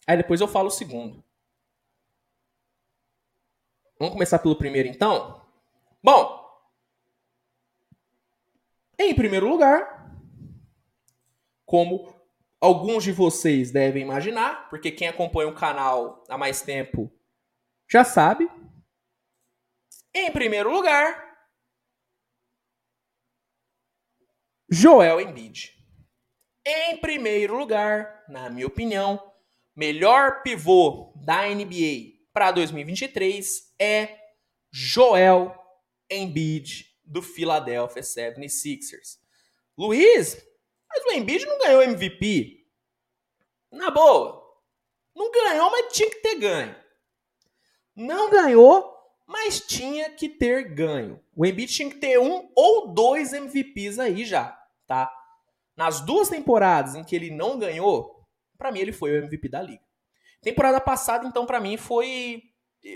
Aí depois eu falo o segundo. Vamos começar pelo primeiro, então? Bom, em primeiro lugar, como alguns de vocês devem imaginar, porque quem acompanha o canal há mais tempo já sabe. Em primeiro lugar, Joel Embiid. Em primeiro lugar, na minha opinião, melhor pivô da NBA para 2023 é Joel Embiid do Philadelphia 76ers. Luiz, mas o Embiid não ganhou MVP. Na boa. Não ganhou, mas tinha que ter ganho. Não ganhou, mas tinha que ter ganho. O Embiid tinha que ter um ou dois MVPs aí já, tá? Nas duas temporadas em que ele não ganhou, para mim ele foi o MVP da liga. Temporada passada, então, para mim foi,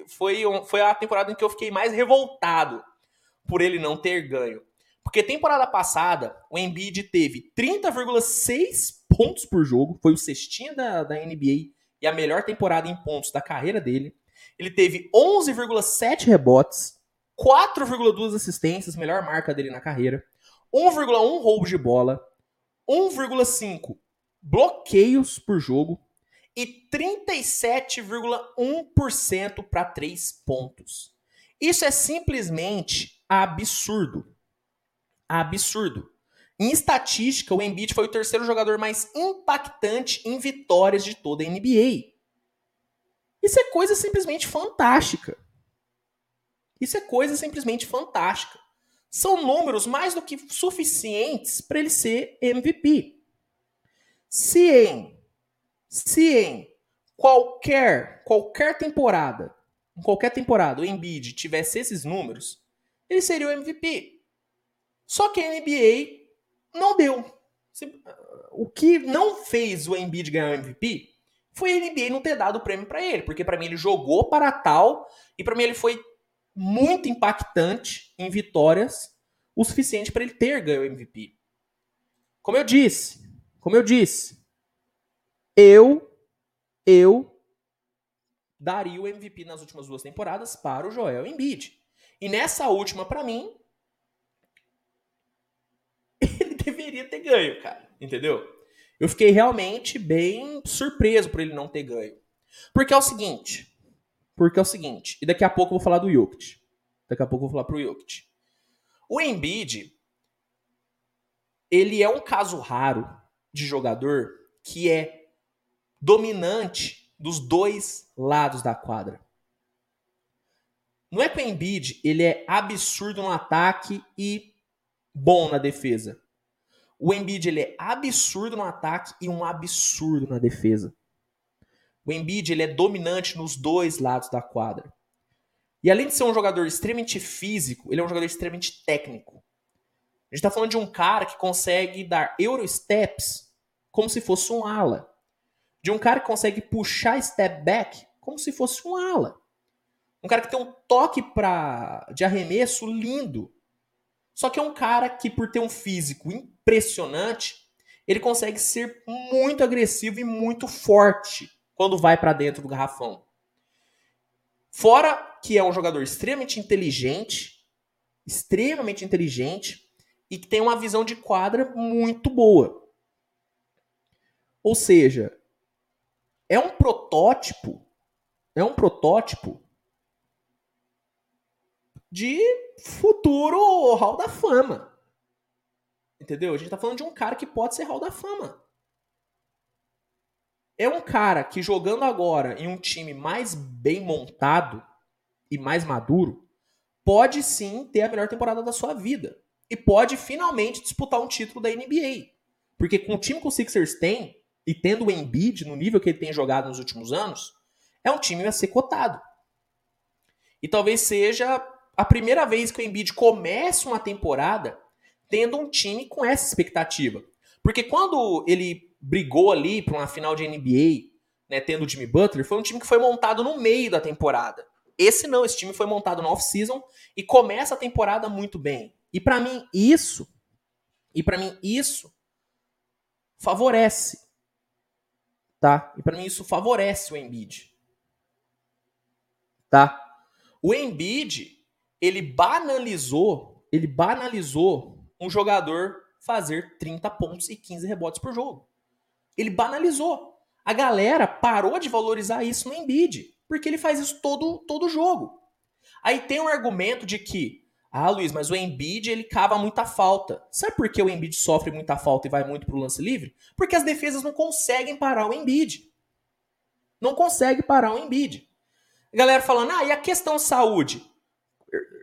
foi, foi a temporada em que eu fiquei mais revoltado por ele não ter ganho. Porque temporada passada, o Embiid teve 30,6 pontos por jogo, foi o cestinha da, da NBA e a melhor temporada em pontos da carreira dele. Ele teve 11,7 rebotes, 4,2 assistências, melhor marca dele na carreira, 1,1 roubo de bola, 1,5 bloqueios por jogo e 37,1% para 3 pontos. Isso é simplesmente absurdo. Absurdo. Em estatística, o Embiid foi o terceiro jogador mais impactante em vitórias de toda a NBA. Isso é coisa simplesmente fantástica. Isso é coisa simplesmente fantástica. São números mais do que suficientes para ele ser MVP. Se em, se em qualquer, qualquer temporada, em qualquer temporada, o Embiid tivesse esses números, ele seria o MVP. Só que a NBA não deu. O que não fez o Embiid ganhar o MVP foi a NBA não ter dado o prêmio para ele, porque para mim ele jogou para tal e para mim ele foi muito impactante em vitórias o suficiente para ele ter ganho o MVP. Como eu disse, como eu disse, eu, eu daria o MVP nas últimas duas temporadas para o Joel Embiid. E nessa última, para mim, ele deveria ter ganho, cara. Entendeu? Eu fiquei realmente bem surpreso por ele não ter ganho. Porque é o seguinte. Porque é o seguinte. E daqui a pouco eu vou falar do Jokic. Daqui a pouco eu vou falar pro Jokic. O Embiid, ele é um caso raro de jogador que é dominante dos dois lados da quadra. Não é que o Embiid ele é absurdo no ataque e bom na defesa. O Embiid ele é absurdo no ataque e um absurdo na defesa. O Embiid ele é dominante nos dois lados da quadra. E além de ser um jogador extremamente físico, ele é um jogador extremamente técnico. A gente está falando de um cara que consegue dar Eurosteps como se fosse um ala. De um cara que consegue puxar step back como se fosse um ala. Um cara que tem um toque pra, de arremesso lindo. Só que é um cara que, por ter um físico impressionante, ele consegue ser muito agressivo e muito forte quando vai para dentro do garrafão. Fora que é um jogador extremamente inteligente, extremamente inteligente e que tem uma visão de quadra muito boa. Ou seja, é um protótipo, é um protótipo de futuro Hall da Fama. Entendeu? A gente tá falando de um cara que pode ser Hall da Fama. É um cara que jogando agora em um time mais bem montado, e mais maduro, pode sim ter a melhor temporada da sua vida. E pode finalmente disputar um título da NBA. Porque com o time que o Sixers tem, e tendo o Embiid no nível que ele tem jogado nos últimos anos, é um time a ser cotado. E talvez seja a primeira vez que o Embiid começa uma temporada tendo um time com essa expectativa. Porque quando ele brigou ali para uma final de NBA, né, tendo o Jimmy Butler, foi um time que foi montado no meio da temporada. Esse não, esse time foi montado no off-season e começa a temporada muito bem. E para mim isso, e para mim isso favorece, tá? E para mim isso favorece o Embiid. Tá? O Embiid, ele banalizou, ele banalizou um jogador fazer 30 pontos e 15 rebotes por jogo. Ele banalizou. A galera parou de valorizar isso no Embiid. Porque ele faz isso todo, todo jogo. Aí tem um argumento de que, ah, Luiz, mas o Embiid ele cava muita falta. Sabe por que o Embiid sofre muita falta e vai muito pro lance livre? Porque as defesas não conseguem parar o Embiid. Não consegue parar o Embiid. A galera falando, ah, e a questão saúde?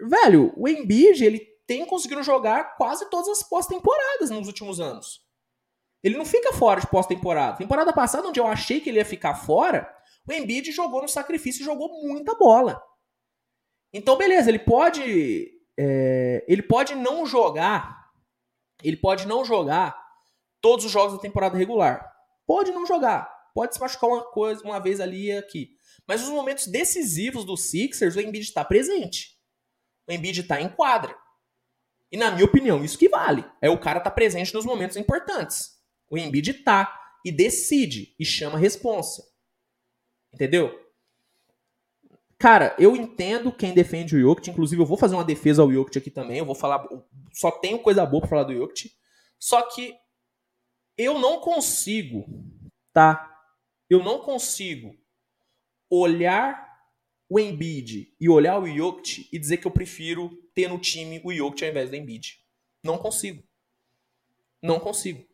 Velho, o Embiid ele tem conseguido jogar quase todas as pós-temporadas nos últimos anos. Ele não fica fora de pós-temporada. Temporada passada, onde eu achei que ele ia ficar fora, o Embiid jogou no sacrifício e jogou muita bola. Então, beleza, ele pode. É, ele pode não jogar. Ele pode não jogar todos os jogos da temporada regular. Pode não jogar. Pode se machucar uma coisa, uma vez ali e aqui. Mas nos momentos decisivos do Sixers, o Embiid está presente. O Embiid está em quadra. E na minha opinião, isso que vale. É o cara estar tá presente nos momentos importantes. O Embiid tá e decide e chama a responsa. Entendeu? Cara, eu entendo quem defende o Jokic, inclusive eu vou fazer uma defesa ao Jokic aqui também, eu vou falar, só tenho coisa boa pra falar do Jokic, só que eu não consigo, tá? Eu não consigo olhar o Embiid e olhar o Jokic e dizer que eu prefiro ter no time o Jokic ao invés do Embiid. Não consigo. Não consigo.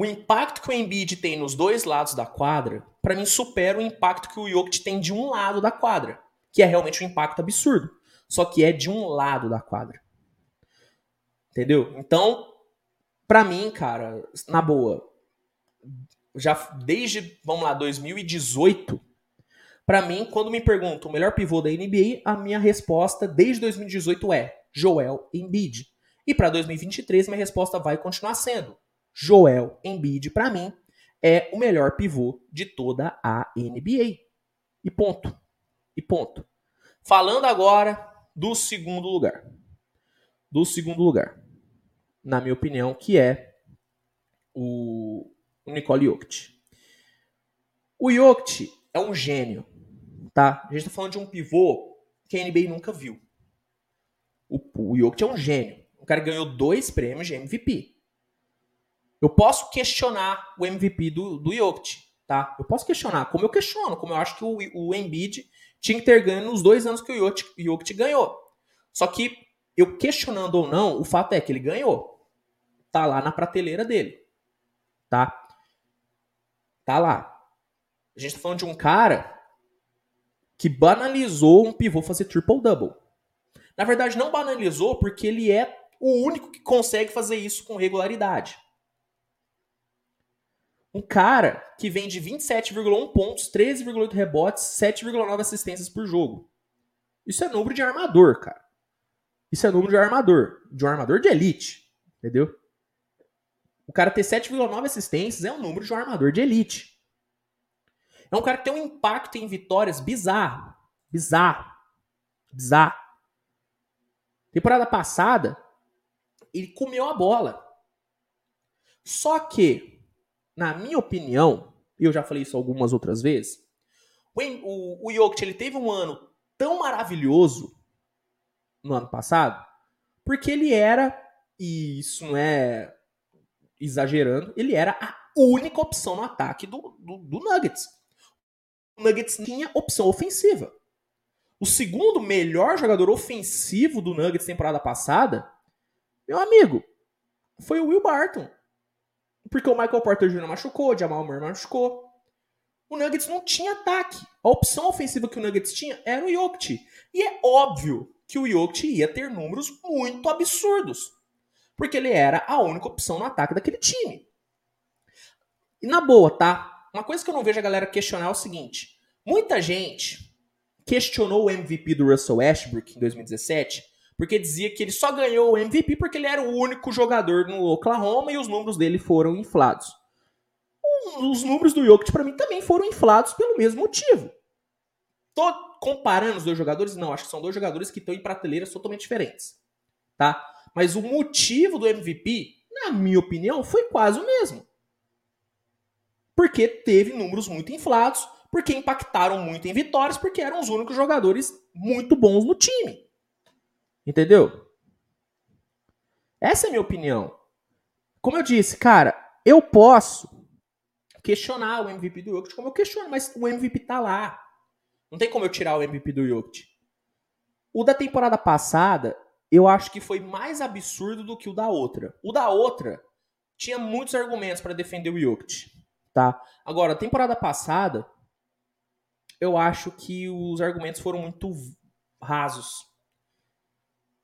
O impacto que o Embiid tem nos dois lados da quadra, para mim supera o impacto que o Jokic tem de um lado da quadra, que é realmente um impacto absurdo. Só que é de um lado da quadra. Entendeu? Então, para mim, cara, na boa, já desde, vamos lá, 2018, para mim, quando me perguntam o melhor pivô da NBA, a minha resposta desde 2018 é Joel Embiid. E para 2023, minha resposta vai continuar sendo Joel Embiid, para mim, é o melhor pivô de toda a NBA. E ponto. E ponto. Falando agora do segundo lugar. Do segundo lugar. Na minha opinião, que é o Nicole Jokic. O Jokic é um gênio, tá? A gente tá falando de um pivô que a NBA nunca viu. O, o Jokic é um gênio. O cara ganhou dois prêmios de MVP. Eu posso questionar o MVP do, do Jokic, tá? Eu posso questionar, como eu questiono, como eu acho que o, o Embiid tinha que ter ganho nos dois anos que o Jokic, Jokic ganhou. Só que, eu questionando ou não, o fato é que ele ganhou. Tá lá na prateleira dele. Tá? Tá lá. A gente tá falando de um cara que banalizou um pivô fazer triple-double. Na verdade, não banalizou porque ele é o único que consegue fazer isso com regularidade. Um cara que vem de 27,1 pontos, 13,8 rebotes, 7,9 assistências por jogo. Isso é número de armador, cara. Isso é número de armador. De um armador de elite. Entendeu? O cara ter 7,9 assistências é um número de um armador de elite. É um cara que tem um impacto em vitórias bizarro. Bizarro. Bizarro. Temporada passada, ele comeu a bola. Só que na minha opinião, e eu já falei isso algumas outras vezes, o, o, o Jokic ele teve um ano tão maravilhoso no ano passado, porque ele era, e isso não é exagerando, ele era a única opção no ataque do, do, do Nuggets. O Nuggets tinha opção ofensiva. O segundo melhor jogador ofensivo do Nuggets temporada passada, meu amigo, foi o Will Barton. Porque o Michael Porter Jr. machucou, o Jamal Murray machucou. O Nuggets não tinha ataque. A opção ofensiva que o Nuggets tinha era o Jokic. E é óbvio que o Jokic ia ter números muito absurdos. Porque ele era a única opção no ataque daquele time. E na boa, tá? Uma coisa que eu não vejo a galera questionar é o seguinte. Muita gente questionou o MVP do Russell Westbrook em 2017 porque dizia que ele só ganhou o MVP porque ele era o único jogador no Oklahoma e os números dele foram inflados. Os números do Jokic para mim também foram inflados pelo mesmo motivo. Tô comparando os dois jogadores? Não, acho que são dois jogadores que estão em prateleiras totalmente diferentes. Tá? Mas o motivo do MVP, na minha opinião, foi quase o mesmo. Porque teve números muito inflados, porque impactaram muito em vitórias, porque eram os únicos jogadores muito bons no time. Entendeu? Essa é a minha opinião. Como eu disse, cara, eu posso questionar o MVP do Jokic como eu questiono, mas o MVP tá lá. Não tem como eu tirar o MVP do Jokic. O da temporada passada, eu acho que foi mais absurdo do que o da outra. O da outra tinha muitos argumentos para defender o Jokic, tá? Agora, temporada passada, eu acho que os argumentos foram muito rasos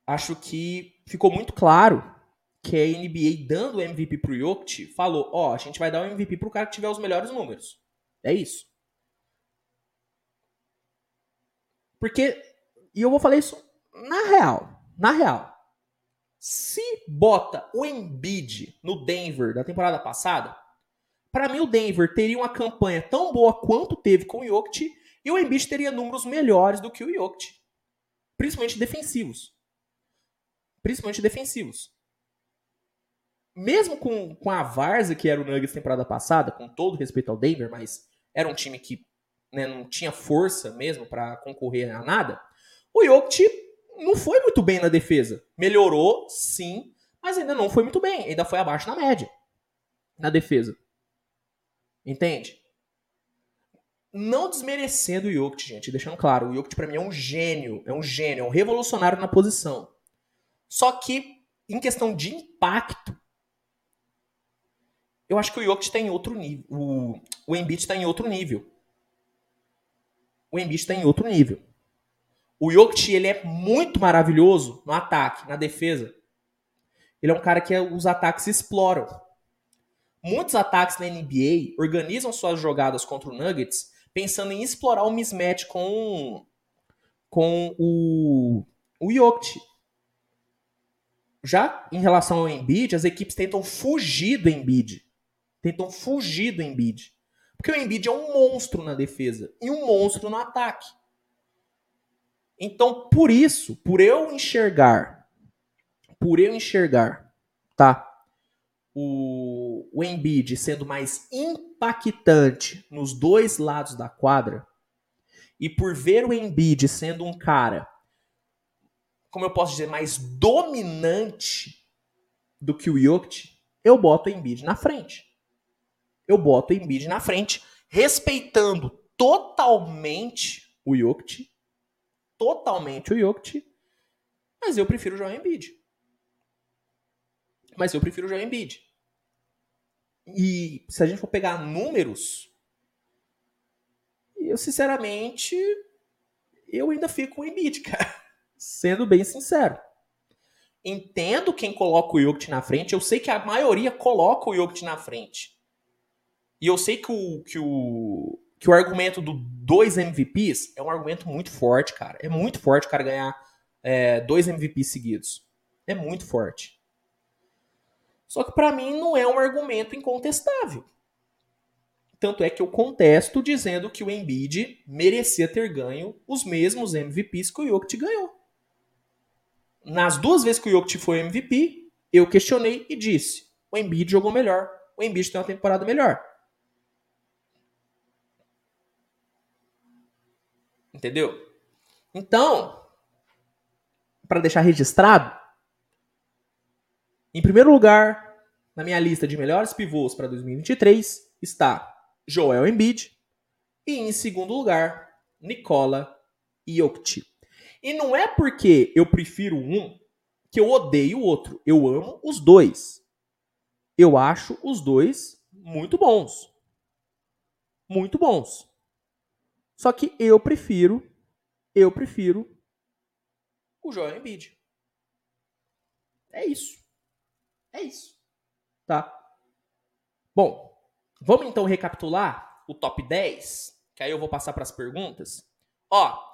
acho que ficou muito claro que a NBA dando o MVP pro Jokic falou, ó, oh, a gente vai dar o MVP pro cara que tiver os melhores números. É isso. Porque, e eu vou falar isso na real, na real. Se bota o Embiid no Denver da temporada passada, para mim o Denver teria uma campanha tão boa quanto teve com o Jokic e o Embiid teria números melhores do que o Jokic, principalmente defensivos principalmente defensivos. Mesmo com, com a Varsa, que era o Nuggets temporada passada, com todo respeito ao Denver, mas era um time que né, não tinha força mesmo para concorrer a nada, o Jokic não foi muito bem na defesa. Melhorou, sim, mas ainda não foi muito bem. Ainda foi abaixo na média na defesa. Entende? Não desmerecendo o Jokic, gente, deixando claro, o Jokic para mim é um gênio, é um gênio, é um revolucionário na posição. Só que em questão de impacto, eu acho que o Jokic está em outro nível. O, o Embiid está em outro nível. O Embiid está em outro nível. O Jokic, ele é muito maravilhoso no ataque, na defesa. Ele é um cara que os ataques exploram. Muitos ataques na NBA organizam suas jogadas contra o Nuggets pensando em explorar o mismatch com, com o, o Jokic. Já em relação ao Embiid, as equipes tentam fugir do Embiid. Tentam fugir do Embiid. Porque o Embiid é um monstro na defesa e um monstro no ataque. Então, por isso, por eu enxergar, por eu enxergar, tá? O, o Embiid sendo mais impactante nos dois lados da quadra, e por ver o Embiid sendo um cara, como eu posso dizer, mais dominante do que o Jokic, eu boto o Embiid na frente. Eu boto o Embiid na frente, respeitando totalmente o Jokic totalmente o Jokic, mas eu prefiro o Joel Embiid. Mas eu prefiro o Joel Embiid. E se a gente for pegar números, eu sinceramente eu ainda fico com o Embiid, cara. Sendo bem sincero. Entendo quem coloca o Jokic na frente, eu sei que a maioria coloca o Jokic na frente. E eu sei que o, que o, que o argumento do dois MVPs é um argumento muito forte, cara. É muito forte o cara ganhar é, dois MVPs seguidos. É muito forte. Só que para mim não é um argumento incontestável. Tanto é que eu contesto dizendo que o Embiid merecia ter ganho os mesmos MVPs que o Jokic ganhou. Nas duas vezes que o Jokic foi MVP, eu questionei e disse: o Embiid jogou melhor. O Embiid tem uma temporada melhor. Entendeu? Então, para deixar registrado, em primeiro lugar, na minha lista de melhores pivôs para 2023 está Joel Embiid e em segundo lugar, Nicola Jokic. E não é porque eu prefiro um que eu odeio o outro. Eu amo os dois. Eu acho os dois muito bons. Muito bons. Só que eu prefiro, eu prefiro o Joel Embiid. É isso. É isso. Tá? Bom, vamos então recapitular o top 10, que aí eu vou passar para as perguntas. Ó,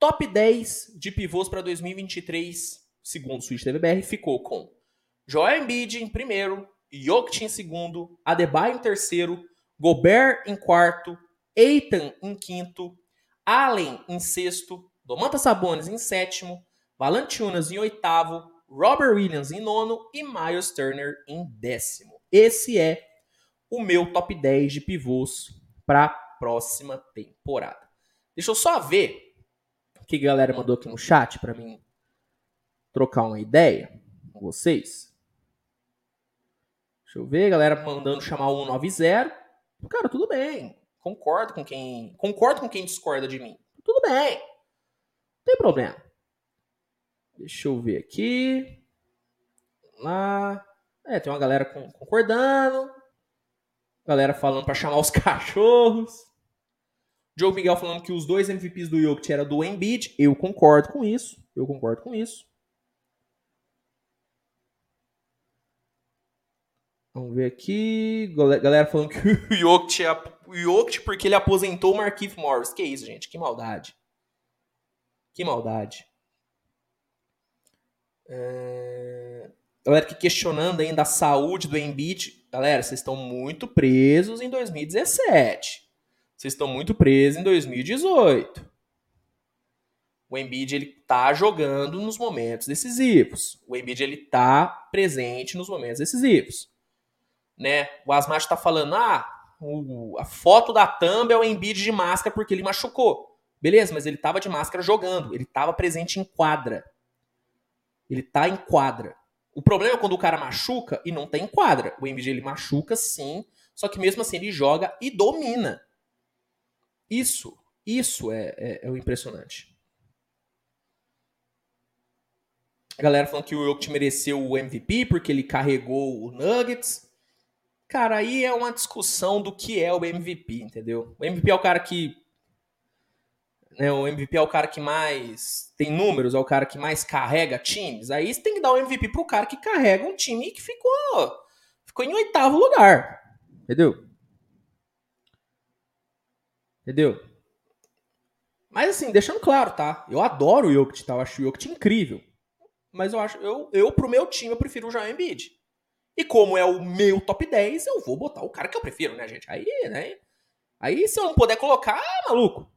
top 10 de pivôs para 2023, segundo o Switch TVBR, ficou com Joel Embiid em primeiro, Jokic em segundo, Adebayo em terceiro, Gobert em quarto, Eitan em quinto, Allen em sexto, Domantas Sabonis em sétimo, Valanciunas em oitavo, Robert Williams em nono e Miles Turner em décimo. Esse é o meu top 10 de pivôs para a próxima temporada. Deixa eu só ver que a galera mandou aqui no chat para mim trocar uma ideia com vocês. Deixa eu ver, galera mandando chamar o 190. Cara, tudo bem. Concordo com quem. Concordo com quem discorda de mim. Tudo bem. Não tem problema. Deixa eu ver aqui. Lá. É, tem uma galera concordando. Galera falando para chamar os cachorros. Diogo Miguel falando que os dois MVPs do Jokic eram do Embiid. Eu concordo com isso. Eu concordo com isso. Vamos ver aqui. Galera falando que o Jokic é o Jokic porque ele aposentou o Marquinhos Morris. Que isso, gente? Que maldade. Que maldade. É... Galera que questionando ainda a saúde do Embiid. Galera, vocês estão muito presos em 2017. Vocês estão muito presos em 2018. O Embiid ele tá jogando nos momentos decisivos. O Embiid ele tá presente nos momentos decisivos né? O Asmat está falando, ah, O, a foto da thumb é o Embiid de máscara porque ele machucou. Beleza, mas ele tava de máscara jogando. Ele tava presente em quadra. Ele tá em quadra. O problema é quando o cara machuca e não tem quadra. O Embiid ele machuca sim, só que mesmo assim ele joga e domina. Isso, isso é, é, é o impressionante. A galera falando que o Jokic mereceu o MVP porque ele carregou o Nuggets. Cara, aí é uma discussão do que é o MVP, entendeu? O MVP é o cara que. Né, o MVP é o cara que mais tem números, é o cara que mais carrega times. Aí você tem que dar o MVP pro cara que carrega um time que ficou, ficou em oitavo lugar. Entendeu? Entendeu? Mas assim, deixando claro, tá? Eu adoro o Jokic, tá? Eu acho o Jokic incrível. Mas eu acho, eu, eu pro meu time, eu prefiro o Joel Embiid. E como é o meu top 10, eu vou botar o cara que eu prefiro, né, gente? Aí, né? Aí, se eu não puder colocar, maluco.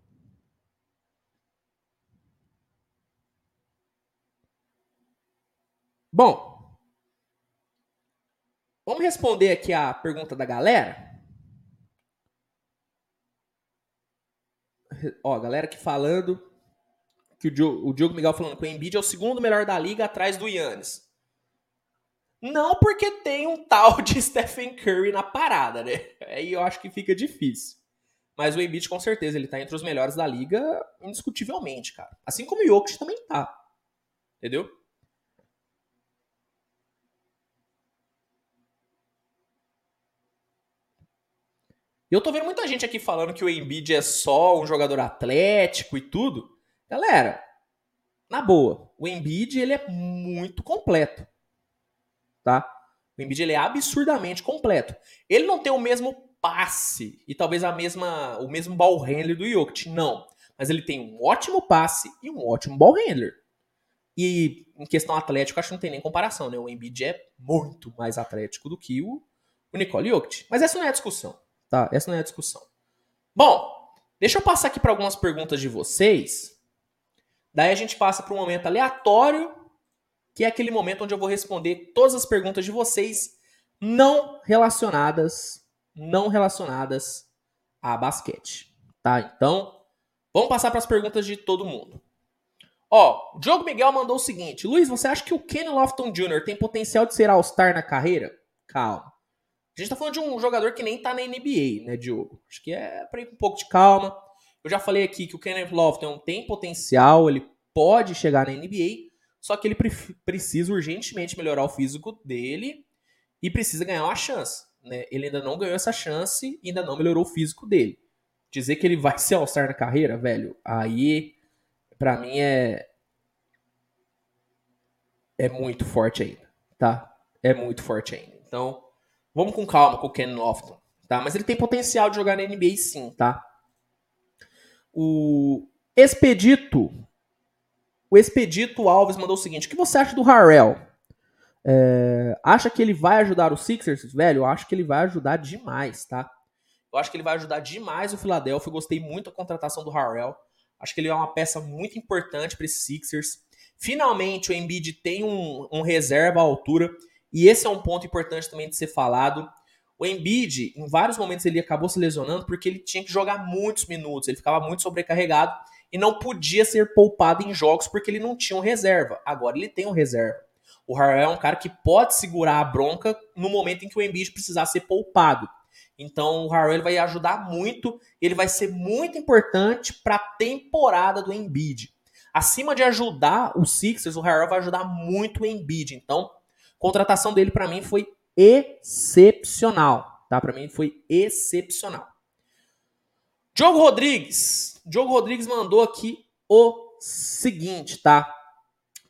Bom, vamos responder aqui a pergunta da galera. Ó, galera aqui falando que o Diogo, o Diogo Miguel falando que o Embiid é o segundo melhor da liga atrás do Yannis. Não porque tem um tal de Stephen Curry na parada, né? Aí eu acho que fica difícil. Mas o Embiid, com certeza, ele tá entre os melhores da liga, indiscutivelmente, cara. Assim como o Jokic também tá. Entendeu? E eu tô vendo muita gente aqui falando que o Embiid é só um jogador atlético e tudo. Galera, na boa, o Embiid ele é muito completo tá? O Embiid ele é absurdamente completo. Ele não tem o mesmo passe e talvez a mesma o mesmo ball handler do Jokic, não. Mas ele tem um ótimo passe e um ótimo ball handler. E em questão atlética, acho que não tem nem comparação, né? O Embiid é muito mais atlético do que o, o Nicole Jokic. Mas essa não é a discussão, tá? Essa não é a discussão. Bom, deixa eu passar aqui para algumas perguntas de vocês. Daí a gente passa para um momento aleatório que é aquele momento onde eu vou responder todas as perguntas de vocês não relacionadas, não relacionadas a basquete, tá? Então, vamos passar para as perguntas de todo mundo. Ó, Diogo Miguel mandou o seguinte: Luiz, você acha que o Ken Lofton Jr. tem potencial de ser All-Star na carreira? Calma. A gente tá falando de um jogador que nem tá na NBA, né, Diogo? Acho que é para ir com um pouco de calma. Eu já falei aqui que o Kenneth Lofton tem potencial, ele pode chegar na NBA, só que ele pre precisa urgentemente melhorar o físico dele e precisa ganhar uma chance. Né? Ele ainda não ganhou essa chance e ainda não melhorou o físico dele. Dizer que ele vai ser All-Star na carreira, velho, aí para mim é é muito forte ainda, tá? É muito forte ainda. Então, vamos com calma com o Ken Lofton, tá? Mas ele tem potencial de jogar na NBA sim, tá? O Expedito o Expedito Alves mandou o seguinte: o que você acha do Harrell? É, acha que ele vai ajudar o Sixers? Velho, eu acho que ele vai ajudar demais, tá? Eu acho que ele vai ajudar demais o Philadelphia. Eu gostei muito da contratação do Harrell. Acho que ele é uma peça muito importante para esses Sixers. Finalmente o Embiid tem um, um reserva à altura. E esse é um ponto importante também de ser falado. O Embiid, em vários momentos, ele acabou se lesionando porque ele tinha que jogar muitos minutos. Ele ficava muito sobrecarregado e não podia ser poupado em jogos porque ele não tinha um reserva. Agora ele tem um reserva. O Harrell é um cara que pode segurar a bronca no momento em que o Embiid precisar ser poupado. Então o Harrell vai ajudar muito, ele vai ser muito importante para a temporada do Embiid. Acima de ajudar o Sixers, o Harrell vai ajudar muito o Embiid. Então, contratação dele para mim foi excepcional, tá? Para mim foi excepcional. Diogo Rodrigues. Diogo Rodrigues mandou aqui o seguinte, tá?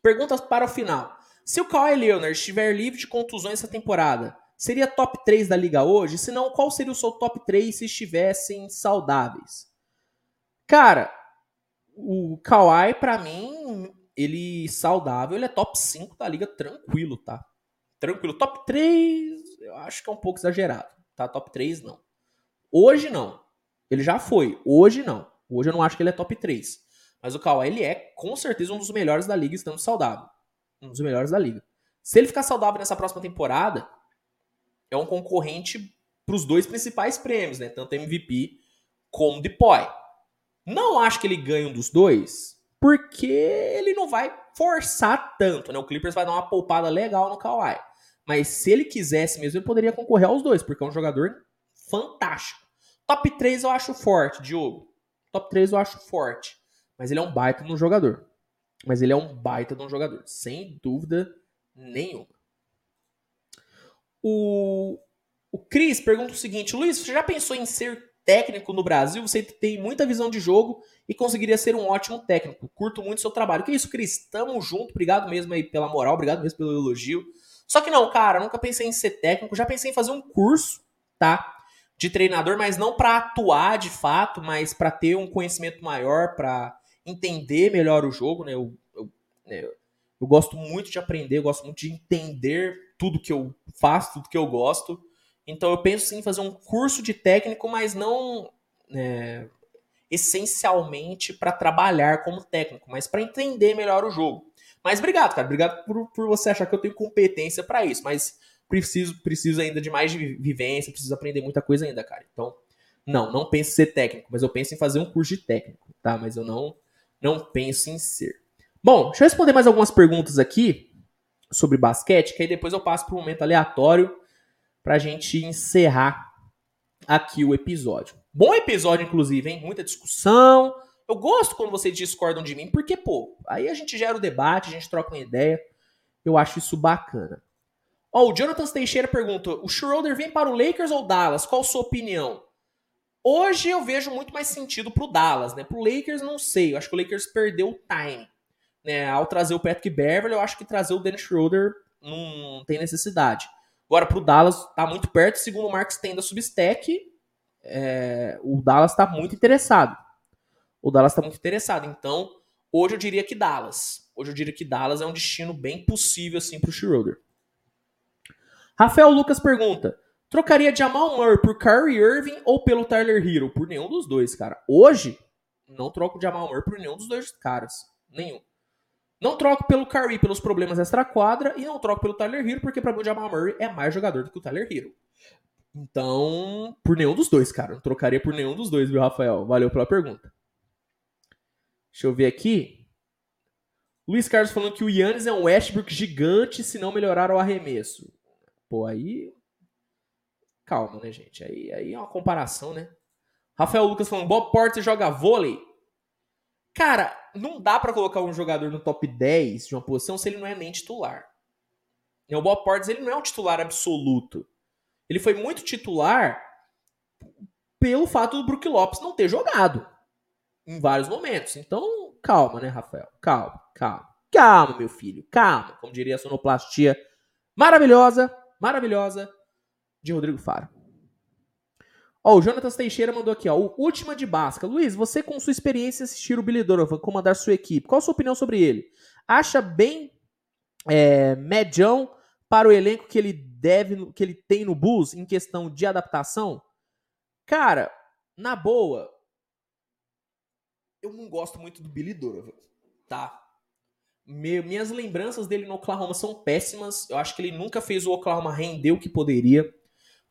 Perguntas para o final. Se o Kawhi Leonard estiver livre de contusões essa temporada, seria top 3 da liga hoje? Se não, qual seria o seu top 3 se estivessem saudáveis? Cara, o Kawhi, para mim, ele saudável, ele é top 5 da liga tranquilo, tá? Tranquilo. Top 3, eu acho que é um pouco exagerado, tá? Top 3 não. Hoje não. Ele já foi. Hoje não. Hoje eu não acho que ele é top 3. Mas o Kawhi, ele é com certeza um dos melhores da liga estando saudável. Um dos melhores da liga. Se ele ficar saudável nessa próxima temporada, é um concorrente para os dois principais prêmios, né? Tanto MVP como DePoy. Não acho que ele ganhe um dos dois, porque ele não vai forçar tanto, né? O Clippers vai dar uma poupada legal no Kawhi. Mas se ele quisesse mesmo, ele poderia concorrer aos dois, porque é um jogador fantástico. Top 3 eu acho forte, Diogo. Top 3 eu acho forte. Mas ele é um baita de um jogador. Mas ele é um baita de um jogador, sem dúvida nenhuma. O, o Cris pergunta o seguinte: Luiz, você já pensou em ser técnico no Brasil? Você tem muita visão de jogo e conseguiria ser um ótimo técnico. Curto muito seu trabalho. Que isso, Cris? Tamo junto. Obrigado mesmo aí pela moral, obrigado mesmo pelo elogio. Só que não, cara, nunca pensei em ser técnico, já pensei em fazer um curso, tá? De treinador, mas não para atuar de fato, mas para ter um conhecimento maior, para entender melhor o jogo, né? Eu, eu, né? eu gosto muito de aprender, eu gosto muito de entender tudo que eu faço, tudo que eu gosto. Então eu penso sim em fazer um curso de técnico, mas não é, essencialmente para trabalhar como técnico, mas para entender melhor o jogo. Mas obrigado, cara. Obrigado por, por você achar que eu tenho competência para isso. Mas preciso, preciso ainda de mais vivência, preciso aprender muita coisa ainda, cara. Então, não, não penso em ser técnico, mas eu penso em fazer um curso de técnico, tá? Mas eu não, não penso em ser. Bom, deixa eu responder mais algumas perguntas aqui sobre basquete, que aí depois eu passo para um momento aleatório para a gente encerrar aqui o episódio. Bom episódio, inclusive, hein? Muita discussão, eu gosto quando vocês discordam de mim, porque, pô, aí a gente gera o debate, a gente troca uma ideia. Eu acho isso bacana. Ó, o Jonathan Teixeira pergunta: o Schroeder vem para o Lakers ou Dallas? Qual a sua opinião? Hoje eu vejo muito mais sentido pro Dallas, né? Pro Lakers, não sei. Eu acho que o Lakers perdeu o time. Né? Ao trazer o Patrick Beverly, eu acho que trazer o Dennis Schroeder não tem necessidade. Agora, pro Dallas, tá muito perto. Segundo o Marcos tem da Substack, é, o Dallas tá muito interessado o Dallas está muito interessado. Então, hoje eu diria que Dallas. Hoje eu diria que Dallas é um destino bem possível assim para o Schroeder. Rafael Lucas pergunta: trocaria Jamal Murray por Kyrie Irving ou pelo Tyler Hero? Por nenhum dos dois, cara. Hoje, não troco Jamal Murray por nenhum dos dois caras. Nenhum. Não troco pelo Kyrie pelos problemas extra-quadra e não troco pelo Tyler Hero porque para mim o Jamal Murray é mais jogador do que o Tyler Hero. Então, por nenhum dos dois, cara. Não trocaria por nenhum dos dois, viu, Rafael? Valeu pela pergunta. Deixa eu ver aqui. Luiz Carlos falando que o Yannis é um Westbrook gigante se não melhorar o arremesso. Pô, aí. Calma, né, gente? Aí, aí é uma comparação, né? Rafael Lucas falando, Bob Porter joga vôlei. Cara, não dá para colocar um jogador no top 10 de uma posição se ele não é nem titular. O Bob Porter ele não é um titular absoluto. Ele foi muito titular pelo fato do Brook Lopes não ter jogado em vários momentos. Então, calma, né, Rafael? Calma, calma. Calma, meu filho, calma. Como diria a sonoplastia maravilhosa, maravilhosa de Rodrigo Faro. Ó, o Jonatas Teixeira mandou aqui, ó. O Última de Basca. Luiz, você com sua experiência assistir o Billy Donovan comandar sua equipe, qual a sua opinião sobre ele? Acha bem é, medião para o elenco que ele deve, que ele tem no Bulls em questão de adaptação? Cara, na boa, eu não gosto muito do Billy Donovan, tá? minhas lembranças dele no Oklahoma são péssimas. Eu acho que ele nunca fez o Oklahoma render o que poderia.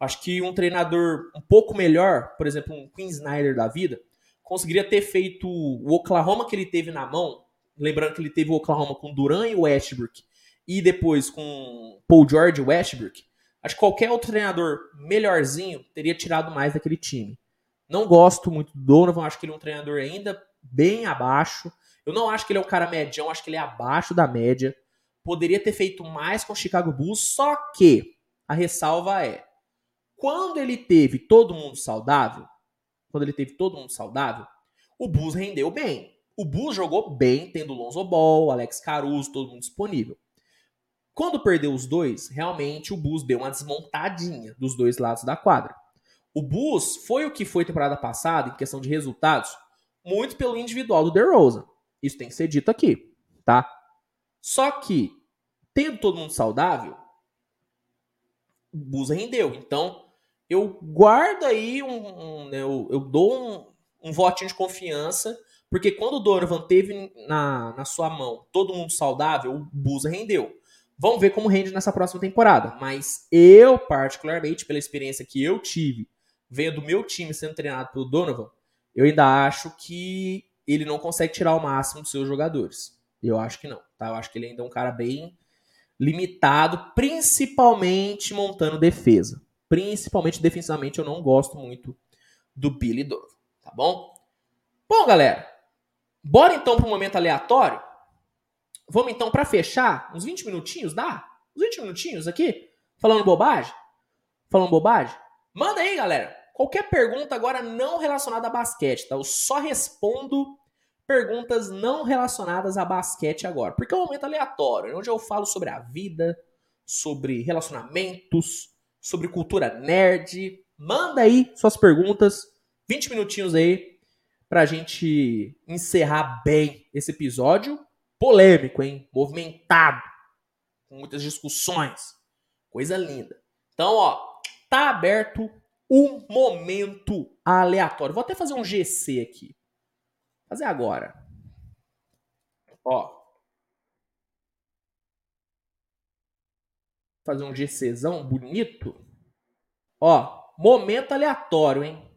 Acho que um treinador um pouco melhor, por exemplo, um Quinn Snyder da vida, conseguiria ter feito o Oklahoma que ele teve na mão. Lembrando que ele teve o Oklahoma com Duran e Westbrook, e depois com Paul George e Westbrook. Acho que qualquer outro treinador melhorzinho teria tirado mais daquele time. Não gosto muito do Donovan, acho que ele é um treinador ainda bem abaixo. Eu não acho que ele é um cara médio, acho que ele é abaixo da média. Poderia ter feito mais com o Chicago Bulls, só que a ressalva é: quando ele teve todo mundo saudável, quando ele teve todo mundo saudável, o Bulls rendeu bem. O Bulls jogou bem, tendo Lonzo Ball, Alex Caruso, todo mundo disponível. Quando perdeu os dois, realmente o Bulls deu uma desmontadinha dos dois lados da quadra. O Bulls foi o que foi temporada passada em questão de resultados, muito pelo individual do DeRozan. Isso tem que ser dito aqui, tá? Só que, tendo todo mundo saudável, o Bulls rendeu. Então, eu guardo aí um. um né, eu, eu, dou um, um votinho de confiança, porque quando o Donovan teve na, na sua mão todo mundo saudável, o Bulls rendeu. Vamos ver como rende nessa próxima temporada. Mas eu, particularmente, pela experiência que eu tive, vendo meu time sendo treinado pelo Donovan, eu ainda acho que ele não consegue tirar o máximo dos seus jogadores. Eu acho que não, tá? Eu acho que ele ainda é um cara bem limitado, principalmente montando defesa. Principalmente defensivamente, eu não gosto muito do Billy Donovan, tá bom? Bom, galera, bora então para um momento aleatório? Vamos então para fechar, uns 20 minutinhos, dá? Uns 20 minutinhos aqui, falando bobagem? Falando bobagem? Manda aí, galera. Qualquer pergunta agora não relacionada a basquete, tá? Eu só respondo perguntas não relacionadas a basquete agora, porque é um momento aleatório, onde eu falo sobre a vida, sobre relacionamentos, sobre cultura nerd. Manda aí suas perguntas, 20 minutinhos aí pra gente encerrar bem esse episódio polêmico, hein? Movimentado, com muitas discussões. Coisa linda. Então, ó, tá aberto um momento aleatório. Vou até fazer um GC aqui. Fazer agora. Ó. Fazer um GCzão bonito. Ó, momento aleatório, hein?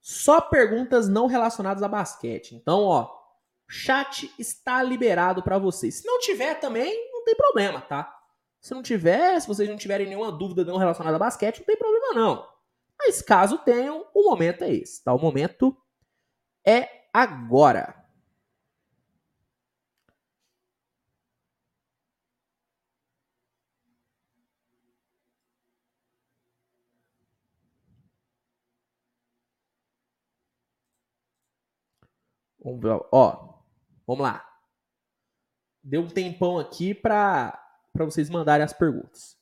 Só perguntas não relacionadas a basquete. Então, ó, chat está liberado para vocês. Se não tiver também, não tem problema, tá? Se não tiver, se vocês não tiverem nenhuma dúvida não relacionada a basquete, não tem problema não. Mas caso tenham, o momento é esse, tá? O momento é agora. Vamos ver, ó, vamos lá. Deu um tempão aqui para vocês mandarem as perguntas.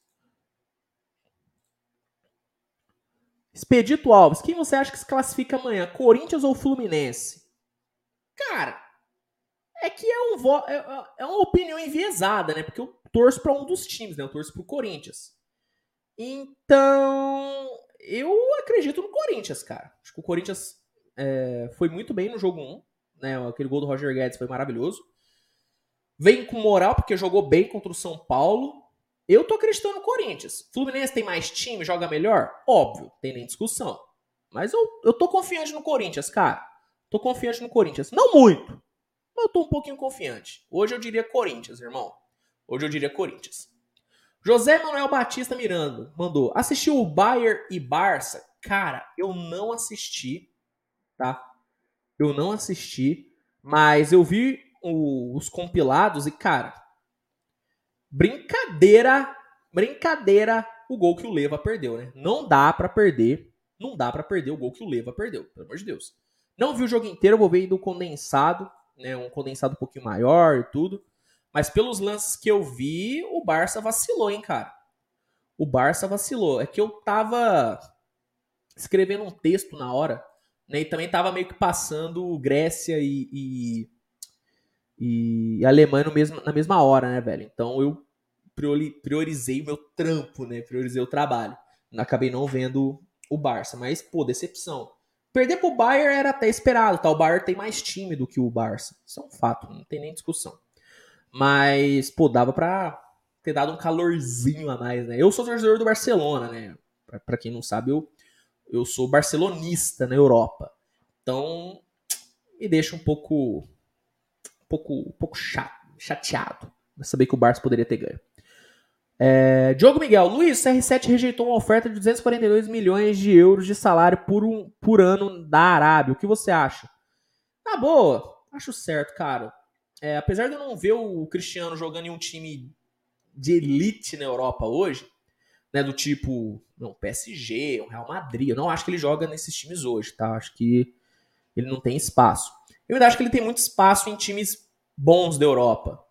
Expedito Alves, quem você acha que se classifica amanhã? Corinthians ou Fluminense? Cara, é que é, um vo é, é, é uma opinião enviesada, né? Porque eu torço para um dos times, né? Eu torço pro Corinthians. Então, eu acredito no Corinthians, cara. Acho que o Corinthians é, foi muito bem no jogo 1, né? Aquele gol do Roger Guedes foi maravilhoso. Vem com moral porque jogou bem contra o São Paulo. Eu tô acreditando no Corinthians. Fluminense tem mais time, joga melhor? Óbvio, tem nem discussão. Mas eu, eu tô confiante no Corinthians, cara. Tô confiante no Corinthians. Não muito, mas eu tô um pouquinho confiante. Hoje eu diria Corinthians, irmão. Hoje eu diria Corinthians. José Manuel Batista Miranda mandou: assistiu o Bayern e Barça? Cara, eu não assisti, tá? Eu não assisti, mas eu vi o, os compilados e, cara, Brincadeira, brincadeira o gol que o Leva perdeu, né? Não dá para perder, não dá para perder o gol que o Leva perdeu, pelo amor de Deus. Não vi o jogo inteiro, vou ver do condensado, né? Um condensado um pouquinho maior e tudo. Mas pelos lances que eu vi, o Barça vacilou, hein, cara? O Barça vacilou. É que eu tava escrevendo um texto na hora, né? E também tava meio que passando Grécia e, e, e Alemanha mesmo, na mesma hora, né, velho? Então eu priorizei o meu trampo, né? Priorizei o trabalho. Acabei não vendo o Barça, mas, pô, decepção. Perder pro Bayern era até esperado, tá? O Bayern tem mais time do que o Barça. Isso é um fato, não tem nem discussão. Mas, pô, dava pra ter dado um calorzinho a mais, né? Eu sou torcedor do Barcelona, né? Pra, pra quem não sabe, eu, eu sou barcelonista na Europa. Então, me deixa um pouco um pouco, um pouco chato, chateado. Saber que o Barça poderia ter ganho. É, Diogo Miguel, Luiz, CR7 rejeitou uma oferta de 242 milhões de euros de salário por, um, por ano da Arábia. O que você acha? Na boa, acho certo, cara. É, apesar de eu não ver o Cristiano jogando em um time de elite na Europa hoje, né, do tipo não, PSG, um Real Madrid, eu não acho que ele joga nesses times hoje, tá? Acho que ele não tem espaço. Eu ainda acho que ele tem muito espaço em times bons da Europa.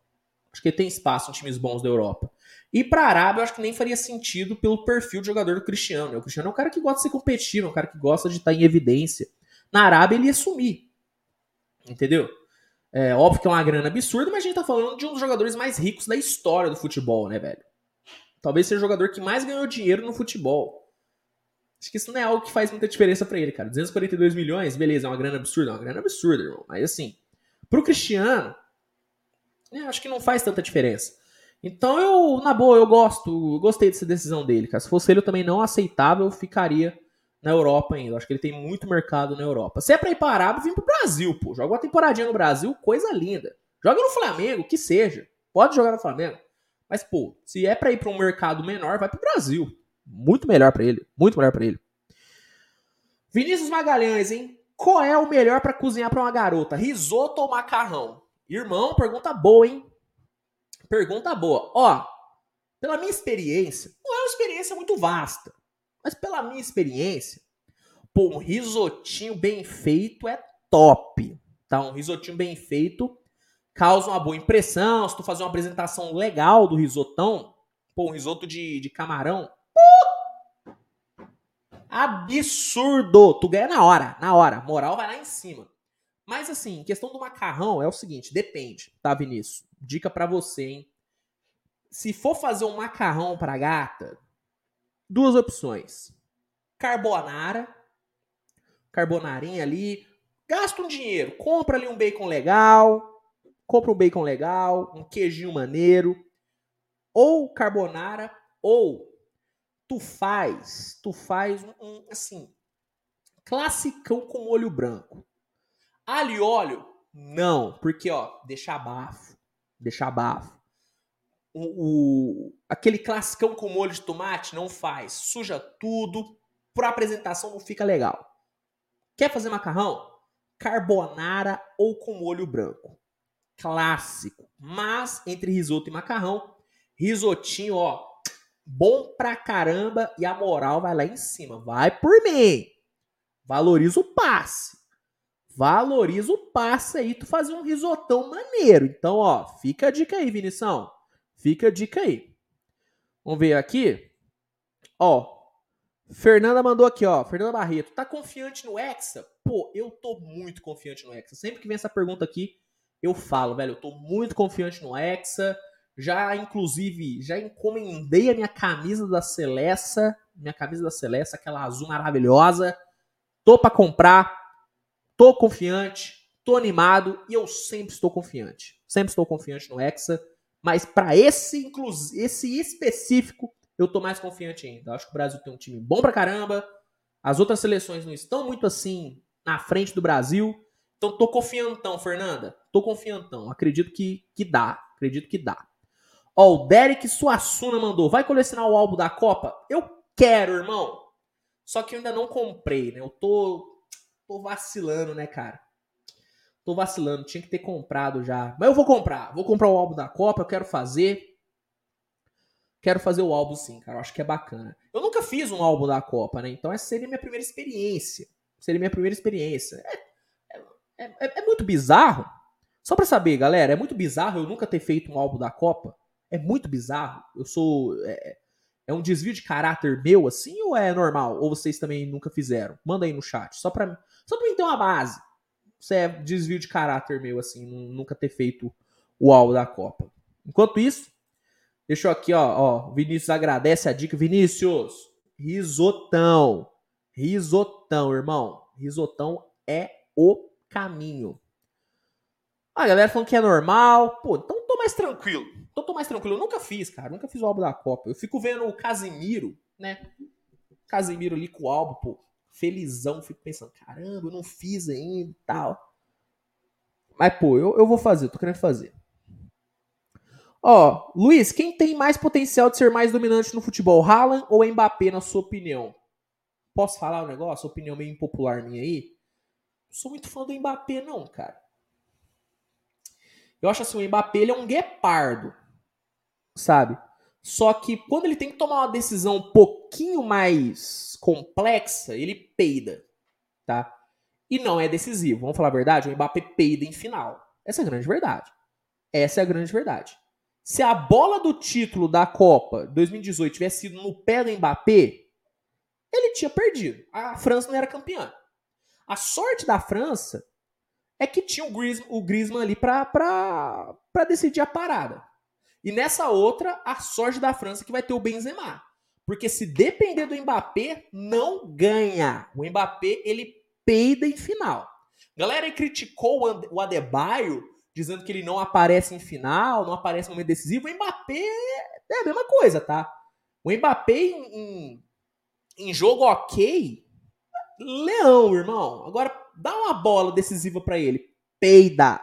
Acho que ele tem espaço em times bons da Europa. E para a Arábia, eu acho que nem faria sentido pelo perfil de jogador do Cristiano. O Cristiano é um cara que gosta de ser competitivo, é um cara que gosta de estar em evidência. Na Arábia, ele ia sumir. Entendeu? É óbvio que é uma grana absurda, mas a gente tá falando de um dos jogadores mais ricos da história do futebol, né, velho? Talvez seja o jogador que mais ganhou dinheiro no futebol. Acho que isso não é algo que faz muita diferença para ele, cara. 242 milhões, beleza, é uma grana absurda, é uma grana absurda, irmão. Mas assim, pro Cristiano, né, acho que não faz tanta diferença. Então eu, na boa, eu gosto, eu gostei dessa decisão dele, cara. Se fosse ele, eu também não aceitava, eu ficaria na Europa ainda. Eu acho que ele tem muito mercado na Europa. Se é pra ir para a Arábia, vem pro Brasil, pô. Joga uma temporadinha no Brasil, coisa linda. Joga no Flamengo, que seja. Pode jogar no Flamengo. Mas, pô, se é pra ir pra um mercado menor, vai pro Brasil. Muito melhor para ele. Muito melhor para ele. Vinícius Magalhães, hein? Qual é o melhor para cozinhar para uma garota? Risoto ou macarrão? Irmão, pergunta boa, hein? Pergunta boa. Ó, pela minha experiência, não é uma experiência muito vasta, mas pela minha experiência, pô, um risotinho bem feito é top. Tá? Um risotinho bem feito causa uma boa impressão. Se tu fazer uma apresentação legal do risotão, pô, um risoto de, de camarão, absurdo! Tu ganha na hora, na hora. Moral vai lá em cima. Mas assim, questão do macarrão é o seguinte, depende, tá, Vinícius? Dica para você, hein? Se for fazer um macarrão pra gata, duas opções. Carbonara, carbonarinha ali, gasta um dinheiro, compra ali um bacon legal, compra um bacon legal, um queijinho maneiro, ou carbonara, ou tu faz, tu faz um, um assim, classicão com molho branco. Alho e óleo? Não, porque ó, deixa bafo, deixa bafo. O, o, aquele classicão com molho de tomate não faz, suja tudo, para apresentação não fica legal. Quer fazer macarrão? Carbonara ou com molho branco. Clássico. Mas entre risoto e macarrão, risotinho, ó, bom pra caramba e a moral vai lá em cima. Vai por mim. Valoriza o passe. Valoriza o passe aí, tu fazer um risotão maneiro. Então, ó, fica a dica aí, Vinição. Fica a dica aí. Vamos ver aqui. Ó, Fernanda mandou aqui, ó. Fernanda Barreto, tá confiante no Hexa? Pô, eu tô muito confiante no Hexa. Sempre que vem essa pergunta aqui, eu falo, velho, eu tô muito confiante no Hexa. Já, inclusive, já encomendei a minha camisa da Celesta, minha camisa da Celeste, aquela azul maravilhosa. Tô para comprar, tô confiante, tô animado e eu sempre estou confiante. Sempre estou confiante no Hexa, mas para esse, esse específico, eu tô mais confiante ainda. Acho que o Brasil tem um time bom pra caramba. As outras seleções não estão muito assim na frente do Brasil. Então tô confiantão, Fernanda. Tô confiantão. Acredito que, que dá. Acredito que dá. Ó, o Derek Suassuna mandou. Vai colecionar o álbum da Copa? Eu quero, irmão. Só que eu ainda não comprei, né? Eu tô, tô vacilando, né, cara? Tô vacilando. Tinha que ter comprado já. Mas eu vou comprar. Vou comprar o álbum da Copa. Eu quero fazer. Quero fazer o álbum sim, cara. Eu acho que é bacana. Eu nunca fiz um álbum da Copa, né? Então essa seria minha primeira experiência. Seria minha primeira experiência. É, é, é, é muito bizarro. Só pra saber, galera, é muito bizarro eu nunca ter feito um álbum da Copa. É muito bizarro. Eu sou. É, é, um desvio de caráter meu, assim, ou é normal? Ou vocês também nunca fizeram? Manda aí no chat. Só pra, só pra mim ter uma base. Se é desvio de caráter meu, assim, nunca ter feito o álbum da Copa. Enquanto isso, deixa eu aqui, ó, ó. Vinícius agradece a dica. Vinícius, risotão. Risotão, irmão. Risotão é o caminho. A galera falando que é normal. Pô, então tô mais tranquilo. Então tô mais tranquilo. Eu nunca fiz, cara. Nunca fiz o álbum da Copa. Eu fico vendo o Casimiro, né? Casimiro ali com o álbum, pô. Felizão. Fico pensando, caramba, eu não fiz ainda e tal. Mas, pô, eu, eu vou fazer. Tô querendo fazer. Ó, Luiz, quem tem mais potencial de ser mais dominante no futebol? Haaland ou Mbappé, na sua opinião? Posso falar um negócio? Opinião meio impopular minha aí? Não sou muito fã do Mbappé, não, cara. Eu acho assim, o Mbappé ele é um guepardo sabe? Só que quando ele tem que tomar uma decisão um pouquinho mais complexa, ele peida, tá? E não é decisivo. Vamos falar a verdade? O Mbappé peida em final. Essa é a grande verdade. Essa é a grande verdade. Se a bola do título da Copa 2018 tivesse sido no pé do Mbappé, ele tinha perdido. A França não era campeã. A sorte da França é que tinha o Griezmann, o Griezmann ali para decidir a parada. E nessa outra, a sorte da França que vai ter o Benzema. Porque se depender do Mbappé, não ganha. O Mbappé, ele peida em final. Galera criticou o Adebayo dizendo que ele não aparece em final, não aparece no momento decisivo. O Mbappé é a mesma coisa, tá? O Mbappé em, em, em jogo ok, leão, irmão. Agora, dá uma bola decisiva para ele. Peida.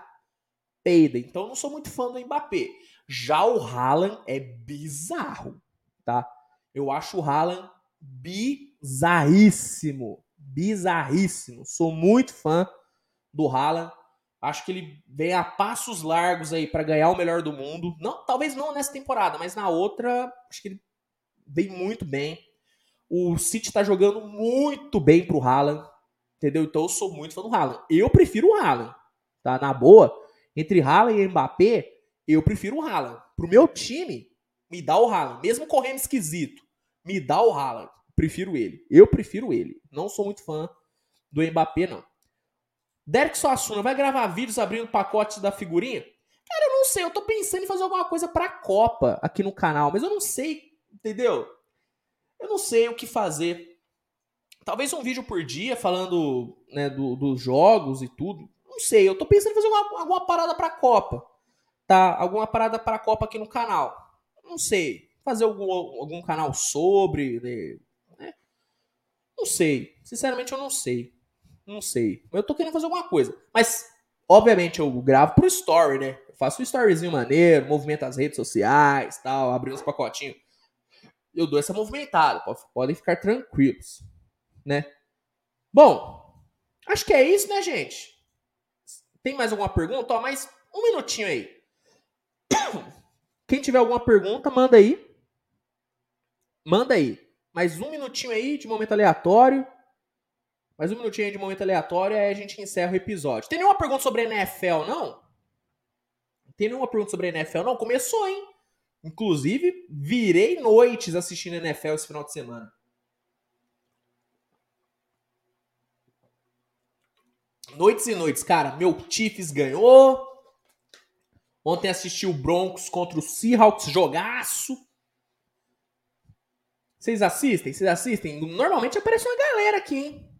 Peida. Então, eu não sou muito fã do Mbappé. Já o Haaland é bizarro, tá? Eu acho o Haaland bizarríssimo. Bizarríssimo. Sou muito fã do Haaland. Acho que ele vem a passos largos aí para ganhar o melhor do mundo. Não, talvez não nessa temporada, mas na outra, acho que ele vem muito bem. O City tá jogando muito bem pro Haaland, entendeu? Então eu sou muito fã do Haaland. Eu prefiro o Haaland, tá? Na boa, entre Haaland e Mbappé, eu prefiro o Haaland. Pro meu time, me dá o Haaland. Mesmo correndo esquisito, me dá o Haaland. Prefiro ele. Eu prefiro ele. Não sou muito fã do Mbappé, não. Derek Suassuna vai gravar vídeos abrindo pacotes da figurinha? Cara, eu não sei. Eu tô pensando em fazer alguma coisa pra Copa aqui no canal, mas eu não sei, entendeu? Eu não sei o que fazer. Talvez um vídeo por dia falando né, do, dos jogos e tudo. Não sei. Eu tô pensando em fazer alguma, alguma parada pra Copa. Tá? Alguma parada pra Copa aqui no canal. Não sei. Fazer algum, algum canal sobre. Né? Não sei. Sinceramente, eu não sei. Não sei. Eu tô querendo fazer alguma coisa. Mas, obviamente, eu gravo pro story, né? Eu faço um storyzinho maneiro, movimento as redes sociais tal, abrir uns pacotinhos. Eu dou essa movimentada. Podem ficar tranquilos, né? Bom, acho que é isso, né, gente? Tem mais alguma pergunta? Ó, mais um minutinho aí. Quem tiver alguma pergunta, manda aí. Manda aí. Mais um minutinho aí de momento aleatório. Mais um minutinho aí de momento aleatório e aí a gente encerra o episódio. Tem nenhuma pergunta sobre NFL, não? Tem nenhuma pergunta sobre NFL, não? Começou, hein? Inclusive, virei noites assistindo NFL esse final de semana. Noites e noites, cara. Meu Chiefs ganhou. Ontem assisti o Broncos contra o Seahawks, jogaço. Vocês assistem? Vocês assistem? Normalmente aparece uma galera aqui, hein?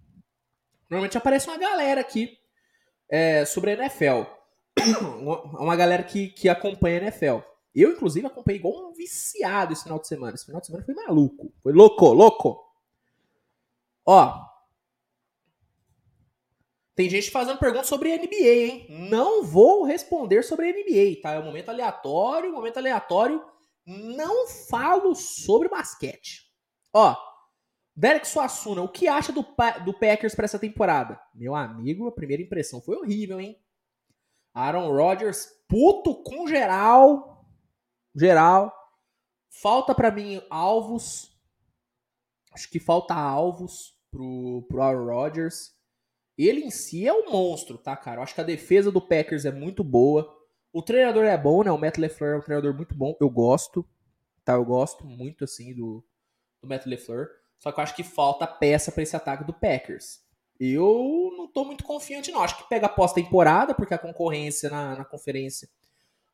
Normalmente aparece uma galera aqui é, sobre a NFL. uma galera que, que acompanha a NFL. Eu, inclusive, acompanhei igual um viciado esse final de semana. Esse final de semana foi maluco. Foi louco, louco. Ó. Tem gente fazendo perguntas sobre NBA, hein? Não vou responder sobre NBA, tá? É um momento aleatório, um momento aleatório. Não falo sobre basquete. Ó, Derek Suassuna, o que acha do, do Packers para essa temporada? Meu amigo, a primeira impressão foi horrível, hein? Aaron Rodgers, puto com geral. Geral. Falta para mim alvos. Acho que falta alvos pro, pro Aaron Rodgers. Ele em si é um monstro, tá, cara? Eu acho que a defesa do Packers é muito boa. O treinador é bom, né? O Matt LeFleur é um treinador muito bom. Eu gosto, tá? Eu gosto muito, assim, do, do Matt LeFleur. Só que eu acho que falta peça para esse ataque do Packers. Eu não tô muito confiante, não. Acho que pega pós-temporada, porque a concorrência na, na conferência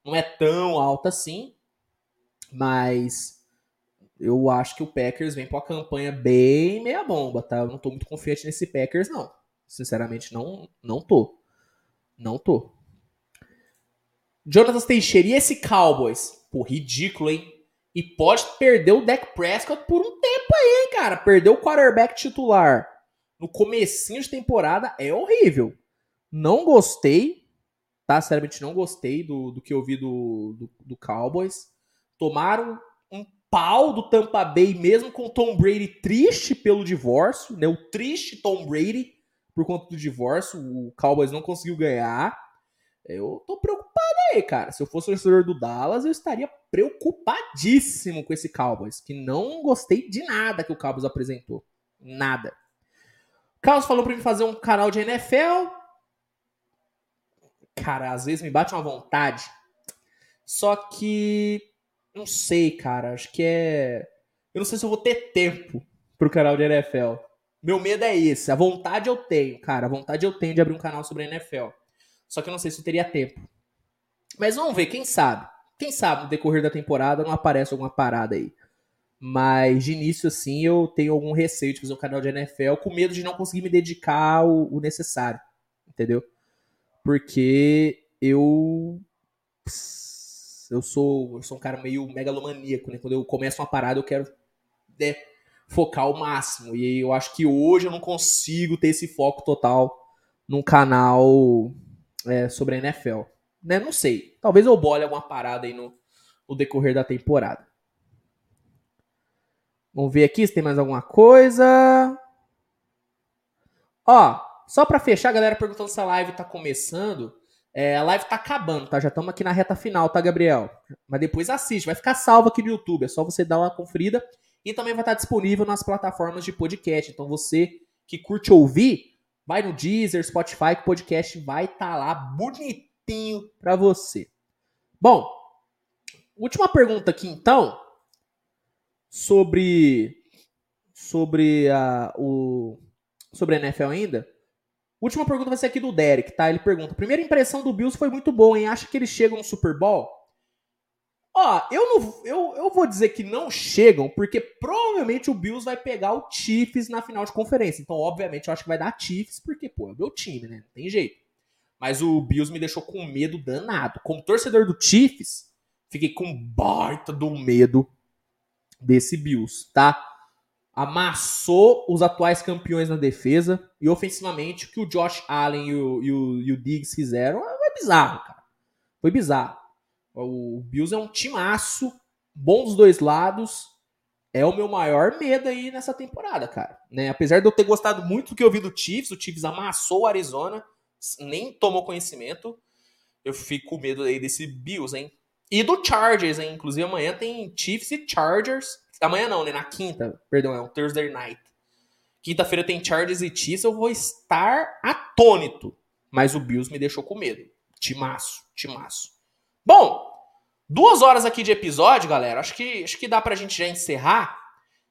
não é tão alta assim. Mas eu acho que o Packers vem com a campanha bem meia bomba, tá? Eu não tô muito confiante nesse Packers, não. Sinceramente, não, não tô. Não tô. Jonathan Teixeira, e esse Cowboys? Pô, ridículo, hein? E pode perder o Dak Prescott por um tempo aí, hein, cara. Perder o quarterback titular no comecinho de temporada é horrível. Não gostei, tá? Seriamente não gostei do, do que eu vi do, do, do Cowboys. Tomaram um pau do Tampa Bay, mesmo com o Tom Brady triste pelo divórcio, né? O triste Tom Brady por conta do divórcio. O Cowboys não conseguiu ganhar. Eu tô preocupado aí, cara. Se eu fosse o torcedor do Dallas, eu estaria preocupadíssimo com esse Cowboys, que não gostei de nada que o Cowboys apresentou. Nada. O Carlos falou pra mim fazer um canal de NFL. Cara, às vezes me bate uma vontade. Só que. Não sei, cara. Acho que é. Eu não sei se eu vou ter tempo pro canal de NFL. Meu medo é esse. A vontade eu tenho, cara. A vontade eu tenho de abrir um canal sobre NFL. Só que eu não sei se eu teria tempo. Mas vamos ver, quem sabe? Quem sabe no decorrer da temporada não aparece alguma parada aí. Mas de início, assim, eu tenho algum receio de fazer um canal de NFL com medo de não conseguir me dedicar o, necessário. Entendeu? Porque eu. Eu sou, eu sou um cara meio megalomaníaco, né? Quando eu começo uma parada, eu quero né, focar ao máximo. E eu acho que hoje eu não consigo ter esse foco total num canal é, sobre a NFL. Né? Não sei. Talvez eu bole alguma parada aí no, no decorrer da temporada. Vamos ver aqui se tem mais alguma coisa. Ó, só para fechar, a galera perguntando se a live tá começando. É, a live tá acabando, tá? Já estamos aqui na reta final, tá, Gabriel? Mas depois assiste, vai ficar salvo aqui no YouTube. É só você dar uma conferida. E também vai estar disponível nas plataformas de podcast. Então você que curte ouvir, vai no Deezer, Spotify, que o podcast vai estar tá lá bonitinho para você. Bom, última pergunta aqui então sobre sobre a o sobre a NFL ainda. Última pergunta vai ser aqui do Derek, tá? Ele pergunta: primeira impressão do Bills foi muito boa, hein? Acha que eles chegam no Super Bowl? Ó, eu não eu, eu vou dizer que não chegam, porque provavelmente o Bills vai pegar o Chiefs na final de conferência. Então, obviamente, eu acho que vai dar Chiefs, porque, pô, é o meu time, né? Não tem jeito. Mas o Bills me deixou com medo danado. Como torcedor do Chiefs, fiquei com baita do medo desse Bills, tá? amassou os atuais campeões na defesa e ofensivamente o que o Josh Allen e o, e o, e o Diggs fizeram é bizarro, cara. Foi bizarro. O Bills é um timaço, bom dos dois lados. É o meu maior medo aí nessa temporada, cara. Né? Apesar de eu ter gostado muito do que eu vi do Chiefs, o Chiefs amassou o Arizona, nem tomou conhecimento. Eu fico com medo aí desse Bills, hein? E do Chargers, hein? Inclusive amanhã tem Chiefs e Chargers. Amanhã não, né? Na quinta, perdão, é um Thursday night. Quinta-feira tem Chargers e Chiefs, eu vou estar atônito. Mas o Bills me deixou com medo. Timaço, timaço. Bom, duas horas aqui de episódio, galera. Acho que, acho que dá pra gente já encerrar.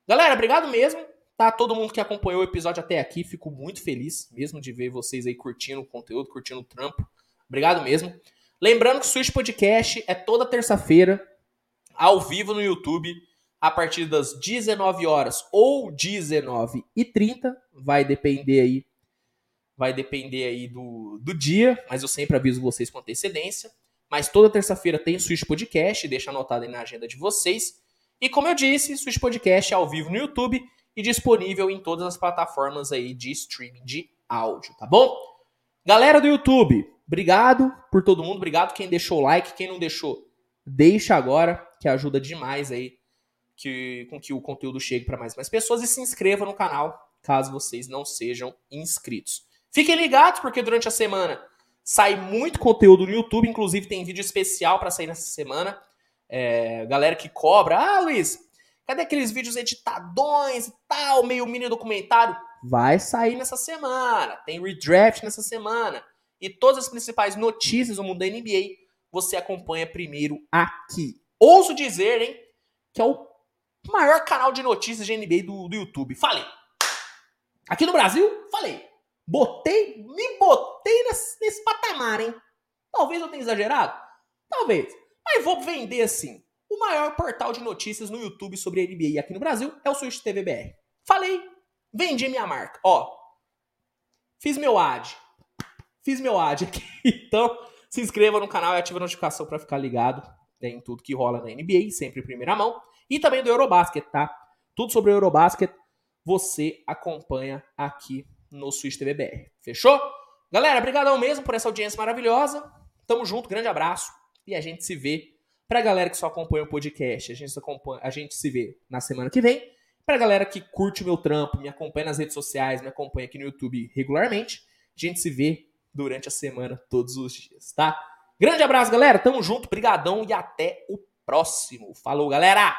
Galera, obrigado mesmo. Tá, todo mundo que acompanhou o episódio até aqui, fico muito feliz mesmo de ver vocês aí curtindo o conteúdo, curtindo o trampo. Obrigado mesmo. Lembrando que o Switch Podcast é toda terça-feira, ao vivo no YouTube a partir das 19 horas ou 19 e 30, vai depender aí vai depender aí do, do dia, mas eu sempre aviso vocês com antecedência. Mas toda terça-feira tem Switch Podcast, deixa anotado aí na agenda de vocês. E como eu disse, Switch Podcast é ao vivo no YouTube e disponível em todas as plataformas aí de streaming de áudio, tá bom? Galera do YouTube, obrigado por todo mundo, obrigado quem deixou o like, quem não deixou, deixa agora, que ajuda demais aí que, com que o conteúdo chegue para mais mais pessoas e se inscreva no canal caso vocês não sejam inscritos. Fiquem ligados porque durante a semana sai muito conteúdo no YouTube, inclusive tem vídeo especial para sair nessa semana. É, galera que cobra, ah, Luiz, cadê aqueles vídeos editadões e tal, meio mini documentário? Vai sair nessa semana. Tem redraft nessa semana. E todas as principais notícias do mundo da NBA você acompanha primeiro aqui. Ouso dizer, hein, que é o maior canal de notícias de NBA do, do YouTube. Falei. Aqui no Brasil, falei. Botei, me botei nesse, nesse patamar, hein? Talvez eu tenha exagerado. Talvez. Mas vou vender assim. O maior portal de notícias no YouTube sobre a NBA aqui no Brasil é o Switch TV BR. Falei, vendi minha marca. Ó, fiz meu ad. Fiz meu ad aqui. Então, se inscreva no canal e ative a notificação para ficar ligado né, em tudo que rola na NBA, sempre em primeira mão e também do Eurobasket, tá? Tudo sobre o Eurobasket você acompanha aqui no Switch TV BR. Fechou? Galera, obrigadão mesmo por essa audiência maravilhosa. Tamo junto, grande abraço e a gente se vê. Pra galera que só acompanha o podcast, a gente, acompanha, a gente se vê na semana que vem. Pra galera que curte o meu trampo, me acompanha nas redes sociais, me acompanha aqui no YouTube regularmente, a gente se vê durante a semana, todos os dias, tá? Grande abraço, galera. Tamo junto, brigadão e até o próximo. Falou, galera!